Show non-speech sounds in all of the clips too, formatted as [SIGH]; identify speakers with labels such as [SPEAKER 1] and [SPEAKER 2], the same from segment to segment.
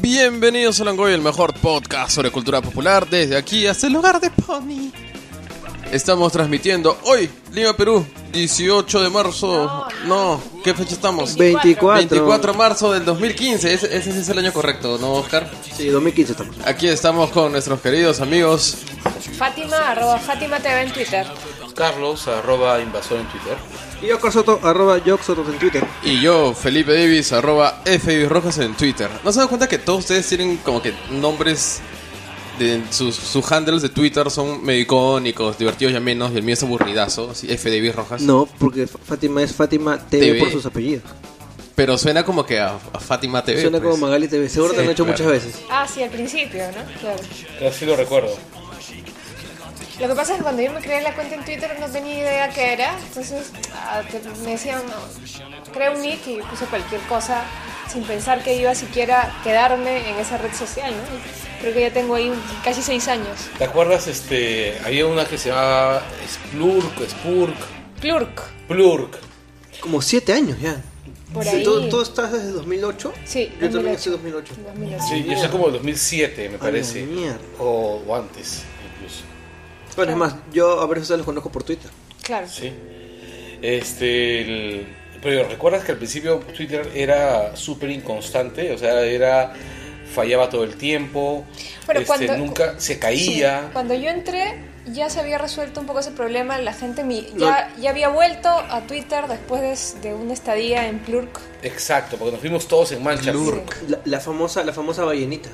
[SPEAKER 1] Bienvenidos a Langoy, el mejor podcast sobre cultura popular desde aquí hasta el hogar de Pony. Estamos transmitiendo hoy, Lima, Perú, 18 de marzo. No, ¿qué fecha estamos?
[SPEAKER 2] 24.
[SPEAKER 1] 24 de marzo del 2015. Ese, ese es el año correcto, ¿no, Oscar?
[SPEAKER 2] Sí, 2015 estamos.
[SPEAKER 1] Aquí estamos con nuestros queridos amigos.
[SPEAKER 3] Fátima, arroba Fátima TV en Twitter.
[SPEAKER 4] Carlos, arroba invasor en Twitter.
[SPEAKER 2] Y yo, Corsoto, arroba Yoxoto en Twitter.
[SPEAKER 1] Y yo, Felipe Davis, arroba F. Rojas en Twitter. ¿No se dan cuenta que todos ustedes tienen como que nombres de sus, sus handles de Twitter son medio icónicos, divertidos y menos, y el mío es aburridazo, así, F. Davis Rojas.
[SPEAKER 2] No, porque Fátima es Fátima TV,
[SPEAKER 1] TV.
[SPEAKER 2] por sus apellidos.
[SPEAKER 1] Pero suena como que a, a Fátima TV.
[SPEAKER 2] Suena
[SPEAKER 1] pues.
[SPEAKER 2] como Magali TV. Seguro te
[SPEAKER 1] Sí,
[SPEAKER 2] han hecho
[SPEAKER 1] claro.
[SPEAKER 2] muchas veces.
[SPEAKER 3] Ah, sí, al principio, ¿no? Claro.
[SPEAKER 4] Así lo recuerdo.
[SPEAKER 3] Lo que pasa es que cuando yo me creé la cuenta en Twitter no tenía idea qué era. Entonces ah, te- me decían, no, crea un nick y puse cualquier cosa sin pensar que iba siquiera a quedarme en esa red social, ¿no? Creo que ya tengo ahí casi seis años.
[SPEAKER 4] ¿Te acuerdas? Este, había una que se llamaba Splurk, Spurk,
[SPEAKER 3] Plurk,
[SPEAKER 4] Plurk.
[SPEAKER 2] Como siete años ya.
[SPEAKER 3] por
[SPEAKER 2] Sí,
[SPEAKER 3] ahí.
[SPEAKER 2] ¿Tú, tú estás desde 2008?
[SPEAKER 3] Sí,
[SPEAKER 2] Yo también
[SPEAKER 3] 2008.
[SPEAKER 2] estoy 2008.
[SPEAKER 3] 2008.
[SPEAKER 4] Sí, yo sé como el 2007, me parece.
[SPEAKER 2] A la mierda.
[SPEAKER 4] O, o antes, incluso.
[SPEAKER 2] Bueno, es más, yo a ver ustedes los conozco por Twitter.
[SPEAKER 3] Claro.
[SPEAKER 4] Sí. Este, el- pero recuerdas que al principio Twitter era súper inconstante, o sea, era fallaba todo el tiempo,
[SPEAKER 3] Pero
[SPEAKER 4] este,
[SPEAKER 3] cuando-
[SPEAKER 4] nunca se caía.
[SPEAKER 3] Sí, Cuando yo entré ya se había resuelto un poco ese problema, la gente mi- ya, ya había vuelto a Twitter después de, de una estadía en Plurk.
[SPEAKER 4] Exacto, porque nos fuimos todos en mancha.
[SPEAKER 1] Plurk.
[SPEAKER 2] La, la famosa, la famosa ballenita.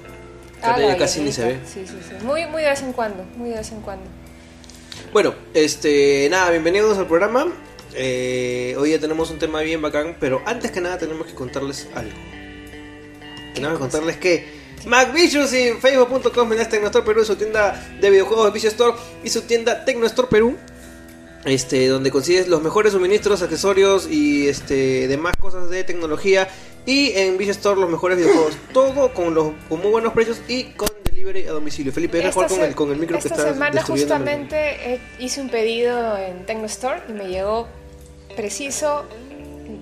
[SPEAKER 3] Ah, la
[SPEAKER 2] ya casi ni se ve.
[SPEAKER 3] ballenita. Sí, sí, sí. Muy, muy de vez en cuando, muy de vez en cuando.
[SPEAKER 2] Bueno, este, nada, bienvenidos al programa. Eh, hoy ya tenemos un tema bien bacán, pero antes que nada tenemos que contarles algo. Tenemos que contarles que MacVicious y Facebook.com en Tecnostore Perú, su tienda de videojuegos Vicious Store y su tienda Tecnostore Perú, este, donde consigues los mejores suministros, accesorios y este, demás cosas de tecnología. Y en Vicious Store los mejores videojuegos. [LAUGHS] Todo con, los, con muy buenos precios y con delivery a domicilio. Felipe, deja jugar con el, con el micro que
[SPEAKER 3] esta
[SPEAKER 2] está
[SPEAKER 3] semana justamente eh, hice un pedido en Tecnostore y me llegó preciso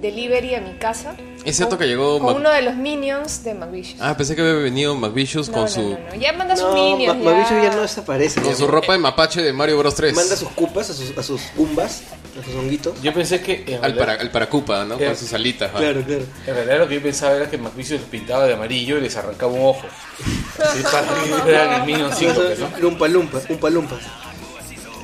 [SPEAKER 3] delivery a mi casa.
[SPEAKER 1] Es cierto
[SPEAKER 3] con-
[SPEAKER 1] que llegó
[SPEAKER 3] con
[SPEAKER 1] Mac-
[SPEAKER 3] uno de los minions de McVicious.
[SPEAKER 1] Ah, pensé que había venido McVicious
[SPEAKER 3] no,
[SPEAKER 1] con
[SPEAKER 3] no,
[SPEAKER 1] su
[SPEAKER 3] no, no. Ya manda sus minions.
[SPEAKER 2] Ma- Mauricio ya no desaparece.
[SPEAKER 1] con
[SPEAKER 2] ya.
[SPEAKER 1] su ropa de mapache de Mario Bros 3.
[SPEAKER 2] Manda sus cupas, a sus, a sus gumbas, a sus honguitos.
[SPEAKER 4] Yo pensé que
[SPEAKER 1] al para al paracupa, ¿no?
[SPEAKER 4] Eh,
[SPEAKER 1] Con sus alitas.
[SPEAKER 2] Claro, claro.
[SPEAKER 4] en realidad lo que yo pensaba era que McVicious los pintaba de amarillo y les arrancaba un ojo. Así para que vean el Minion 5, pues, ¿no?
[SPEAKER 2] Lumpa, lumpa, umpa, lumpa.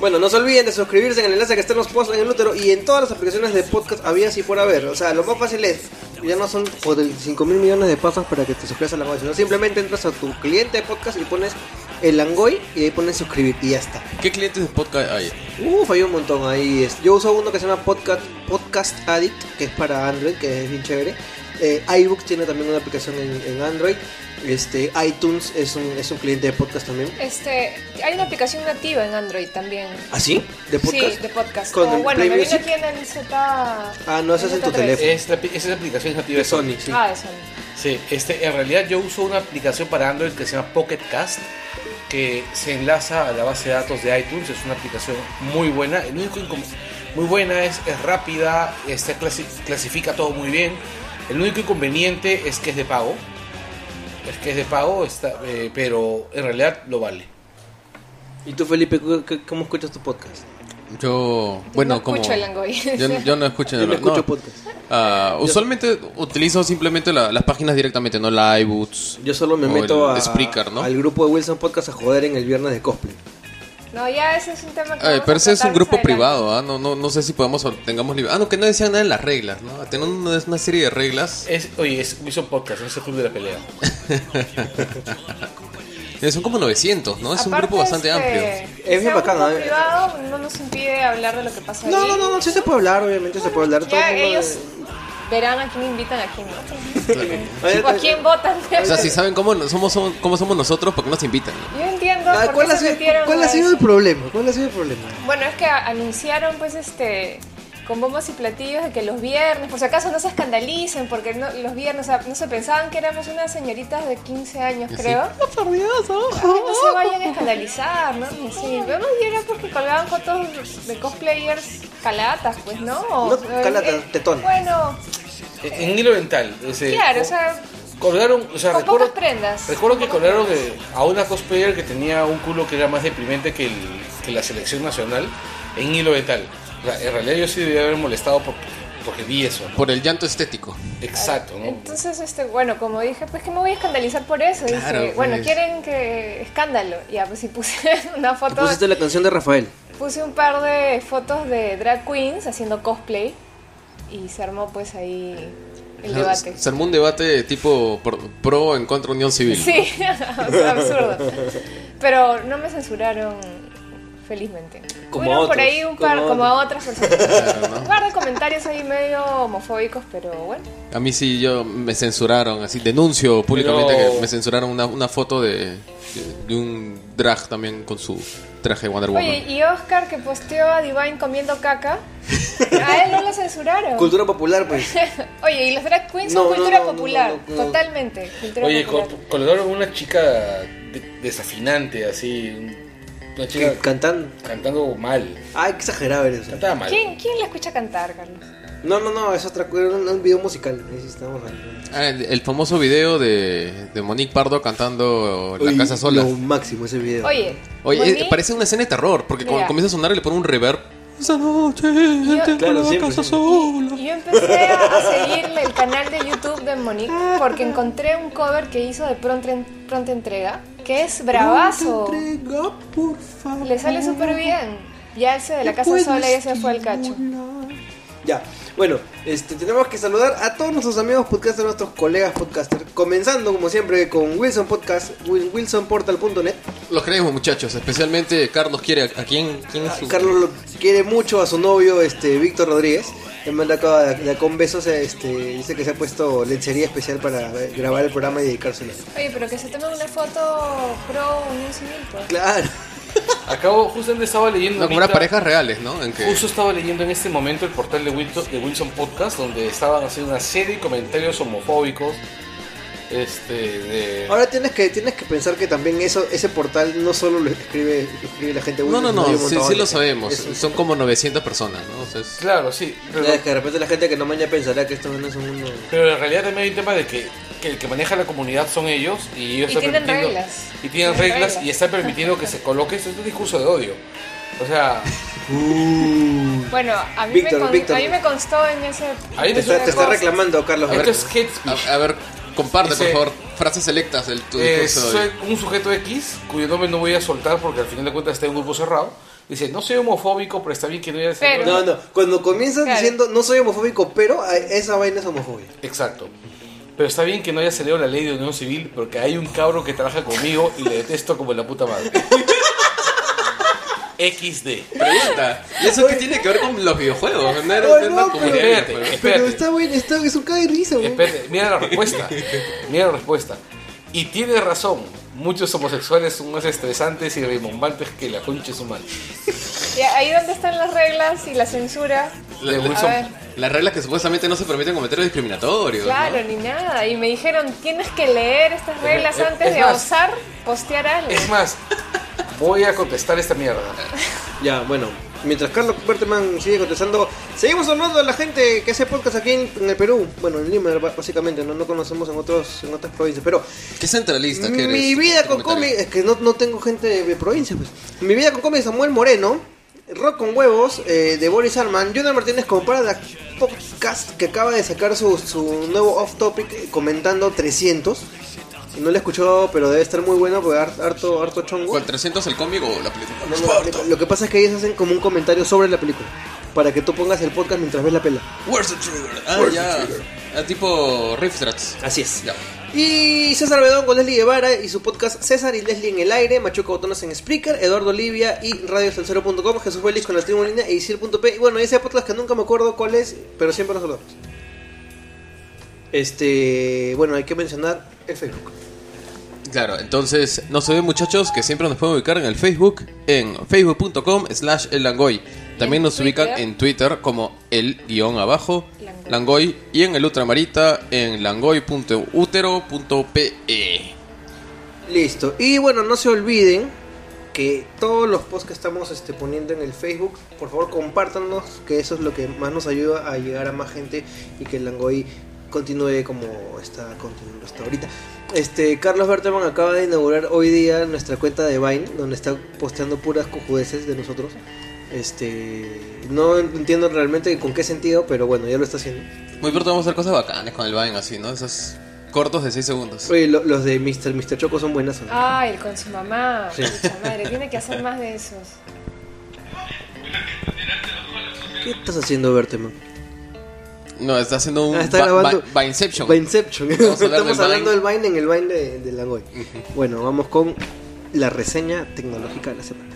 [SPEAKER 2] Bueno, no se olviden de suscribirse en el enlace que está en los posts en el útero y en todas las aplicaciones de podcast había así por haber. O sea, lo más fácil es, ya no son por 5 mil millones de pasos para que te suscribas a la web, sino simplemente entras a tu cliente de podcast y pones el Langoy y ahí pones suscribir y ya está.
[SPEAKER 1] ¿Qué clientes de podcast hay?
[SPEAKER 2] Uf, hay un montón ahí. es- Yo uso uno que se llama Podcast, Podcast Addict, que es para Android, que es bien chévere. Eh, iBooks tiene también una aplicación en, en Android. Este, iTunes es un, es un cliente de podcast también.
[SPEAKER 3] Este, hay una aplicación nativa en Android también.
[SPEAKER 2] ¿Ah, sí? ¿De podcast?
[SPEAKER 3] Sí, de podcast.
[SPEAKER 2] Con
[SPEAKER 3] O,
[SPEAKER 2] el
[SPEAKER 3] bueno,
[SPEAKER 2] Play
[SPEAKER 3] me vino aquí en el Z.
[SPEAKER 2] Ah, no, ese es en tu
[SPEAKER 3] Z3.
[SPEAKER 2] teléfono.
[SPEAKER 4] Es la- esa es la aplicación nativa
[SPEAKER 2] De Sony, sí.
[SPEAKER 3] Ah, eso.
[SPEAKER 4] Sí, este, en realidad yo uso una aplicación para Android que se llama Pocket Cast, que se enlaza a la base de datos de iTunes. Es una aplicación muy buena. El único muy buena es, es rápida, este, clasi- clasifica todo muy bien. El único inconveniente es que es de pago. Es que es de pago, está, eh, pero en realidad lo vale.
[SPEAKER 2] ¿Y tú, Felipe, cómo escuchas tu podcast?
[SPEAKER 1] Yo, bueno,
[SPEAKER 3] no
[SPEAKER 1] como
[SPEAKER 3] escucho el [LAUGHS]
[SPEAKER 1] yo, yo no escucho,
[SPEAKER 2] Yo no escucho
[SPEAKER 1] no.
[SPEAKER 2] podcast.
[SPEAKER 1] Ah, usualmente utilizo simplemente la- las páginas directamente, no la iBoots.
[SPEAKER 2] Yo solo me meto
[SPEAKER 1] el
[SPEAKER 2] a,
[SPEAKER 1] Spreaker, ¿no?
[SPEAKER 2] al grupo de Wilson Podcast a joder en el viernes de cosplay.
[SPEAKER 3] No, ya ese es un tema que.
[SPEAKER 1] Ay,
[SPEAKER 3] vamos
[SPEAKER 1] pero
[SPEAKER 3] a
[SPEAKER 1] ese es un grupo
[SPEAKER 3] adelante.
[SPEAKER 1] privado, ¿ah? no, no, no sé si podemos o tengamos libre. Ah, no, que no decían nada en las reglas, ¿no? Tienen una, una serie de reglas.
[SPEAKER 4] Es, oye, es Wilson Podcast, no es el club de la pelea. [LAUGHS]
[SPEAKER 1] Son como 900, ¿no? Es un
[SPEAKER 3] Aparte,
[SPEAKER 1] grupo bastante
[SPEAKER 3] este,
[SPEAKER 1] amplio.
[SPEAKER 2] Es bien
[SPEAKER 3] sea un
[SPEAKER 2] ¿eh?
[SPEAKER 3] privado no nos impide hablar de lo que pasa
[SPEAKER 2] No,
[SPEAKER 3] ahí.
[SPEAKER 2] no, no, no, sí se puede hablar, obviamente se puede hablar. todo
[SPEAKER 3] Ya
[SPEAKER 2] el mundo-
[SPEAKER 3] ellos verán a quién invitan, a quién no. Tipo, a quién votan.
[SPEAKER 1] O sea, si saben cómo somos, cómo somos nosotros, ¿por qué nos invitan?
[SPEAKER 3] Yo entiendo
[SPEAKER 2] Ah,
[SPEAKER 3] por
[SPEAKER 2] ¿Cuál,
[SPEAKER 3] qué
[SPEAKER 2] ha
[SPEAKER 3] se
[SPEAKER 2] sido,
[SPEAKER 3] metieron
[SPEAKER 2] ¿Cuál ha sido el problema? ¿Cuál ha sido el problema?
[SPEAKER 3] Bueno, es que anunciaron, pues, este, con bombos y platillos de que los viernes, por si acaso no se escandalicen, porque no- los viernes, o sea, no se pensaban que éramos unas señoritas de 15 años, creo.
[SPEAKER 1] "Oh, por Dios, oh".
[SPEAKER 3] Ay, no se vayan a escandalizar, ¿no? Sí, vemos y era porque colgaban fotos de cosplayers calatas, pues, ¿no? O-
[SPEAKER 2] No,
[SPEAKER 3] eh,
[SPEAKER 2] calata,
[SPEAKER 3] eh,
[SPEAKER 2] tetón.
[SPEAKER 3] Bueno,
[SPEAKER 4] En en hilo dental. ese-
[SPEAKER 3] claro, o sea,
[SPEAKER 4] Colgaron, o sea,
[SPEAKER 3] con
[SPEAKER 4] recuerdo,
[SPEAKER 3] pocas prendas.
[SPEAKER 4] recuerdo que colgaron eh, a una cosplayer que tenía un culo que era más deprimente que, el, que la selección nacional en hilo dental. O sea, en realidad yo sí debía haber molestado por- porque vi eso. ¿no?
[SPEAKER 1] Por el llanto estético.
[SPEAKER 4] Exacto, ¿no?
[SPEAKER 3] Entonces, este, bueno, como dije, pues que me voy a escandalizar por eso. Dije,
[SPEAKER 1] Claro,
[SPEAKER 3] bueno,
[SPEAKER 1] pues.
[SPEAKER 3] quieren que escándalo. Ya, pues sí puse [LAUGHS] una foto,
[SPEAKER 2] Pusiste la canción de Rafael.
[SPEAKER 3] puse un par de fotos de drag queens haciendo cosplay y se armó pues ahí el debate.
[SPEAKER 1] Se armó un debate tipo pro, pro en contra Unión Civil.
[SPEAKER 3] Sí, [LAUGHS] o sea, absurdo. Pero no me censuraron, felizmente.
[SPEAKER 2] Como a
[SPEAKER 3] por ahí un par,
[SPEAKER 2] como a
[SPEAKER 3] como a otras [LAUGHS] personas.
[SPEAKER 1] Claro, ¿no?
[SPEAKER 3] Un par de comentarios ahí medio homofóbicos, pero bueno.
[SPEAKER 1] A mí sí, yo me censuraron, así denuncio públicamente
[SPEAKER 4] Pero-
[SPEAKER 1] que me censuraron una, una foto de, de un drag también con su traje de Wonder Woman.
[SPEAKER 3] Oye, y Oscar que posteó a Divine comiendo caca, a él no lo censuraron.
[SPEAKER 2] Cultura popular, pues. [LAUGHS]
[SPEAKER 3] Oye, y los drag queens son
[SPEAKER 2] No,
[SPEAKER 3] cultura
[SPEAKER 2] no, no,
[SPEAKER 3] popular,
[SPEAKER 2] no, no.
[SPEAKER 3] totalmente. Cultura
[SPEAKER 4] Oye,
[SPEAKER 3] popular.
[SPEAKER 4] una chica de- desafinante, así. Chica
[SPEAKER 2] Cantando.
[SPEAKER 4] cantando mal.
[SPEAKER 2] Ay, qué exagerado eres.
[SPEAKER 4] Cantaba mal.
[SPEAKER 3] ¿Quién, ¿Quién le escucha cantar, Carlos?
[SPEAKER 2] No, no, no, es otra cosa, era un, un video musical. Ahí sí estamos.
[SPEAKER 1] Ah, el, el famoso video de, de Monique Pardo cantando La
[SPEAKER 2] Uy,
[SPEAKER 1] Casa Sola.
[SPEAKER 2] Lo máximo ese video.
[SPEAKER 3] Oye,
[SPEAKER 1] Oye, eh, parece una escena de terror, porque cuando
[SPEAKER 3] Mira.
[SPEAKER 1] comienza a sonar le pone un reverb. Esa noche,
[SPEAKER 3] Yo-
[SPEAKER 2] Claro,
[SPEAKER 1] la
[SPEAKER 2] siempre,
[SPEAKER 1] casa sola.
[SPEAKER 3] Y yo empecé a, a seguirle el canal de YouTube de Monique porque encontré un cover que hizo de pronta, pronta entrega que es bravazo.
[SPEAKER 2] Entrega, por favor.
[SPEAKER 3] Le sale súper bien. Ya ese de la casa sola ya se fue al cacho.
[SPEAKER 2] Ya, bueno, este, tenemos que saludar a todos nuestros amigos podcasters, nuestros colegas podcasters. Comenzando, como siempre, con Wilson Podcast, wil- wilsonportal.net.
[SPEAKER 1] Los queremos, muchachos. Especialmente Carlos quiere. ¿A quién? quién es su-
[SPEAKER 2] Carlos lo quiere mucho a su novio, este, Víctor Rodríguez. Él me acaba de, de con besos, este, dice que se ha puesto lencería especial para grabar el programa y dedicárselo.
[SPEAKER 3] Oye, pero que se tome una foto pro Unión Civil, pues.
[SPEAKER 2] Claro.
[SPEAKER 4] Acabo, justamente estaba leyendo.
[SPEAKER 1] No, como
[SPEAKER 4] ahorita-
[SPEAKER 1] parejas reales, ¿no? En que.
[SPEAKER 4] Justo estaba leyendo en este momento el portal de Wilson, de Wilson Podcast, donde estaban haciendo una serie de comentarios homofóbicos. Este, de.
[SPEAKER 2] Ahora tienes que tienes que pensar que también eso ese portal no solo lo escribe, lo escribe la gente.
[SPEAKER 1] No, no, no,
[SPEAKER 2] un
[SPEAKER 1] sí, sí lo sabemos.
[SPEAKER 2] Es-
[SPEAKER 1] Son como 900 personas, ¿no? O sea, es-
[SPEAKER 4] Claro, sí. Pero,
[SPEAKER 2] Ya, es que de repente la gente que no maña pensará que esto no es un mundo.
[SPEAKER 4] pero en realidad también hay un tema de que, que el que maneja la comunidad son ellos y ellos
[SPEAKER 3] Y
[SPEAKER 4] están
[SPEAKER 3] tienen
[SPEAKER 4] permitiendo-
[SPEAKER 3] reglas.
[SPEAKER 4] Y tienen
[SPEAKER 3] Tienen
[SPEAKER 4] reglas,
[SPEAKER 3] reglas.
[SPEAKER 4] y están permitiendo que se coloque este es un discurso de odio. O sea,
[SPEAKER 3] Bueno, a mí,
[SPEAKER 2] Víctor,
[SPEAKER 3] me,
[SPEAKER 2] Víctor.
[SPEAKER 3] a mí me constó en ese.
[SPEAKER 4] Ahí
[SPEAKER 2] Te
[SPEAKER 4] Es
[SPEAKER 2] está, te está reclamando, Carlos.
[SPEAKER 1] A ver,
[SPEAKER 4] esto es hate speech.
[SPEAKER 1] a, a ver, comparte, por
[SPEAKER 4] Ese-
[SPEAKER 1] favor, frases selectas del tu
[SPEAKER 4] Eh,
[SPEAKER 1] discurso.
[SPEAKER 4] soy un sujeto X, cuyo nombre no voy a soltar porque al final de cuentas está en un grupo cerrado. Dice, no soy homofóbico, pero está bien que no haya
[SPEAKER 2] No, no. Cuando comienzas
[SPEAKER 3] Claro.
[SPEAKER 2] diciendo no soy homofóbico, pero a- esa vaina es homofobia.
[SPEAKER 4] Exacto. Pero está bien que no haya salido la ley de unión civil porque hay un cabro que trabaja conmigo y le detesto como la puta madre. [LAUGHS] XD.
[SPEAKER 1] Pregunta. ¿Y eso qué tiene que ver con los videojuegos? No era no era
[SPEAKER 2] no,
[SPEAKER 1] como
[SPEAKER 2] pero-
[SPEAKER 1] que-
[SPEAKER 4] Espérate,
[SPEAKER 1] pero-
[SPEAKER 4] espérate.
[SPEAKER 2] Pero está bueno, está, es un cae de risa, güey.
[SPEAKER 4] Espérate, mira la respuesta. Mira la respuesta. Y tiene razón. Muchos homosexuales son más estresantes y rimbombantes que la concha madre.
[SPEAKER 3] Y ahí donde están las reglas y la censura.
[SPEAKER 1] La- la-. Las reglas que supuestamente no se permiten comentarios discriminatorios. ¿no?
[SPEAKER 3] Claro, ni nada. Y me dijeron, tienes que leer estas reglas antes
[SPEAKER 4] es
[SPEAKER 3] de
[SPEAKER 4] más.
[SPEAKER 3] osar postear algo.
[SPEAKER 4] Es más, voy a contestar esta mierda.
[SPEAKER 2] Ya, bueno. Mientras Carlos Berteman sigue contestando, seguimos hablando de la gente que hace podcast aquí en, en el Perú. Bueno, en Lima, básicamente, no, no conocemos en otros en otras provincias. Pero
[SPEAKER 1] Qué centralista que eres.
[SPEAKER 2] mi vida con cómics, es que no, no tengo gente de, de provincia, pues. Mi vida con cómics, Samuel Moreno, Rock con huevos, eh, de Boris Alman, Jonathan Martínez compara la podcast que acaba de sacar su, su nuevo off topic eh, comentando 300. No lo he escuchado, pero debe estar muy bueno porque har- harto, harto chongo.
[SPEAKER 1] ¿Cuál 300 el cómic o la película?
[SPEAKER 2] No, no, la película. Lo que pasa es que ellos hacen como un comentario sobre la película. Para que tú pongas el podcast mientras ves la pela.
[SPEAKER 1] Where's the trigger? Ah,
[SPEAKER 2] Where's the
[SPEAKER 1] ya.
[SPEAKER 2] trigger?
[SPEAKER 1] Ah, tipo Riff Tracks.
[SPEAKER 2] Así es.
[SPEAKER 1] Ya.
[SPEAKER 2] Y César Bedón con Leslie Guevara y su podcast César y Leslie en el aire, Machuca Botones en Spreaker, Eduardo Olivia y RadioSalcero.com, Jesús Félix con la tribu en línea y Isil.p. Y bueno, ese podcast que nunca me acuerdo cuál es, pero siempre nos saludamos. Este, bueno, hay que mencionar el Facebook.
[SPEAKER 1] Claro, entonces no se ve muchachos que siempre nos pueden ubicar en el Facebook, en facebook.com slash el Langoy. También nos ubican en Twitter como el guion abajo,
[SPEAKER 3] Langoy.
[SPEAKER 1] Langoy, y en el Ultramarita en langoy.utero.pe.
[SPEAKER 2] Listo. Y bueno, no se olviden que todos los posts que estamos este, poniendo en el Facebook, por favor compártanos, que eso es lo que más nos ayuda a llegar a más gente y que el Langoy continúe como está continuando hasta ahorita. Este, Carlos Berteman acaba de inaugurar hoy día nuestra cuenta de Vine, donde está posteando puras cojudeces de nosotros. Este, no entiendo realmente con qué sentido, pero bueno, ya lo está haciendo.
[SPEAKER 1] Muy pronto vamos a hacer cosas bacanas con el Vine así, ¿no? Esos cortos de 6 segundos.
[SPEAKER 2] Oye, lo- los de Mr. Mr. Choco son buenas. ¿o no?
[SPEAKER 3] Ay, el con su mamá.
[SPEAKER 2] Sí.
[SPEAKER 3] Madre, tiene que hacer más de esos.
[SPEAKER 2] ¿Qué estás haciendo, Berteman?
[SPEAKER 1] No, está haciendo un
[SPEAKER 2] Ah, está grabando.
[SPEAKER 1] Vineception. Vamos a hablar [LAUGHS]
[SPEAKER 2] Estamos hablando del Vine en el Vine de, de Langoy. Bueno, vamos con la reseña tecnológica de la semana.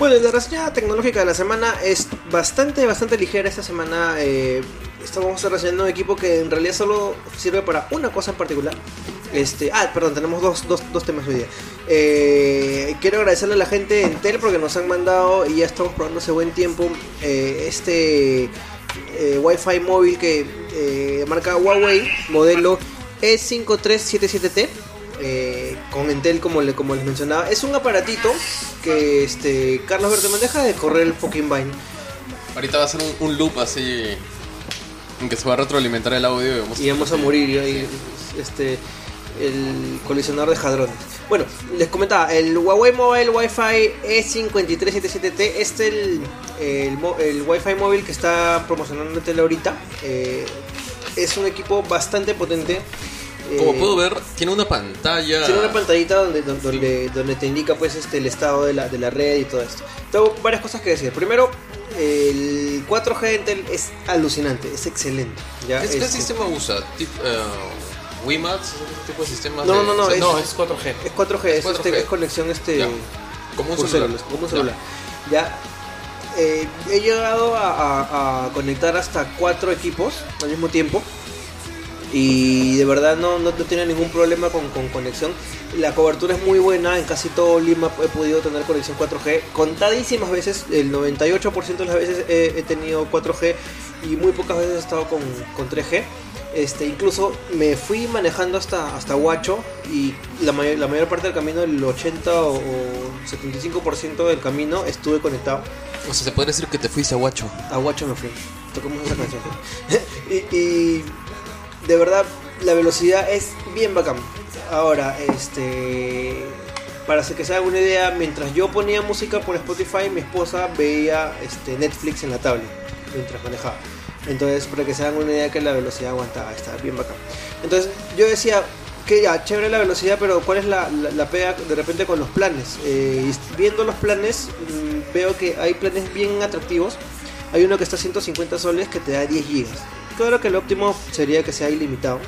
[SPEAKER 2] Bueno, la reseña tecnológica de la semana es bastante, bastante ligera. Esta semana eh, estamos reseñando un equipo que en realidad solo sirve para una cosa en particular. Este, ah, perdón, tenemos dos, dos, dos temas hoy día. Eh, quiero agradecerle a la gente de Entel porque nos han mandado y ya estamos probando hace buen tiempo eh, este Wi-Fi móvil que marca Huawei, modelo E E5377T eh, con Entel como, le, como les mencionaba. Es un aparatito que este Carlos Berteman deja de correr el fucking Vine.
[SPEAKER 1] Ahorita va a ser un, un loop así en que se va a retroalimentar el audio y vamos,
[SPEAKER 2] y vamos a morir y este el colisionador de jadrones. Bueno, les comentaba, el Huawei Mobile Wi-Fi E E5377T es el, el, el Wi-Fi móvil que está promocionando Intel ahorita. Eh, es un equipo bastante potente.
[SPEAKER 1] Como
[SPEAKER 2] Eh,
[SPEAKER 1] puedo ver, tiene una pantalla.
[SPEAKER 2] Tiene una pantallita donde, donde, donde te indica pues este el estado de la, de la red y todo esto. Tengo varias cosas que decir. Primero, el 4G de Intel es alucinante, es excelente. ¿ya?
[SPEAKER 1] ¿Qué, qué
[SPEAKER 2] Este-
[SPEAKER 1] sistema usa? Tip, eh, WiMAX, ese tipo de sistemas.
[SPEAKER 2] No,
[SPEAKER 1] de-
[SPEAKER 2] no, no,
[SPEAKER 1] o sea,
[SPEAKER 2] es-
[SPEAKER 4] No, es 4G.
[SPEAKER 2] Es 4G, es,
[SPEAKER 1] 4G.
[SPEAKER 2] este- es conexión este
[SPEAKER 1] Ya. como un celular.
[SPEAKER 2] células, como un
[SPEAKER 1] Ya.
[SPEAKER 2] celular. Ya. Eh, he llegado a, a- a conectar hasta cuatro equipos al mismo tiempo. Y de verdad no, no, no tiene ningún problema con, con conexión. La cobertura es muy buena, en casi todo Lima he podido tener conexión 4G. Contadísimas veces, el 98% de las veces he, he tenido 4G y muy pocas veces he estado con, con 3G. Este, incluso me fui manejando hasta, hasta Huacho y la, mayor, la mayor parte del camino, el 80 o, o 75% del camino estuve conectado.
[SPEAKER 1] O sea, se podría decir que te fuiste a Guacho.
[SPEAKER 2] A Guacho me fui. Tocamos esa canción. [LAUGHS] y, y de verdad, la velocidad es bien bacán. Ahora, este. Para que se haga una idea, mientras yo ponía música por Spotify, mi esposa veía este, Netflix en la tablet mientras manejaba. Entonces, para que se hagan una idea que la velocidad aguantaba, está bien bacán. Entonces, yo decía que ya, chévere la velocidad, pero ¿cuál es la, la, la pega de repente con los planes? Eh, viendo los planes, mm, veo que hay planes bien atractivos. Hay uno que está a 150 soles que te da 10 gigas. Claro que lo óptimo sería que sea ilimitado,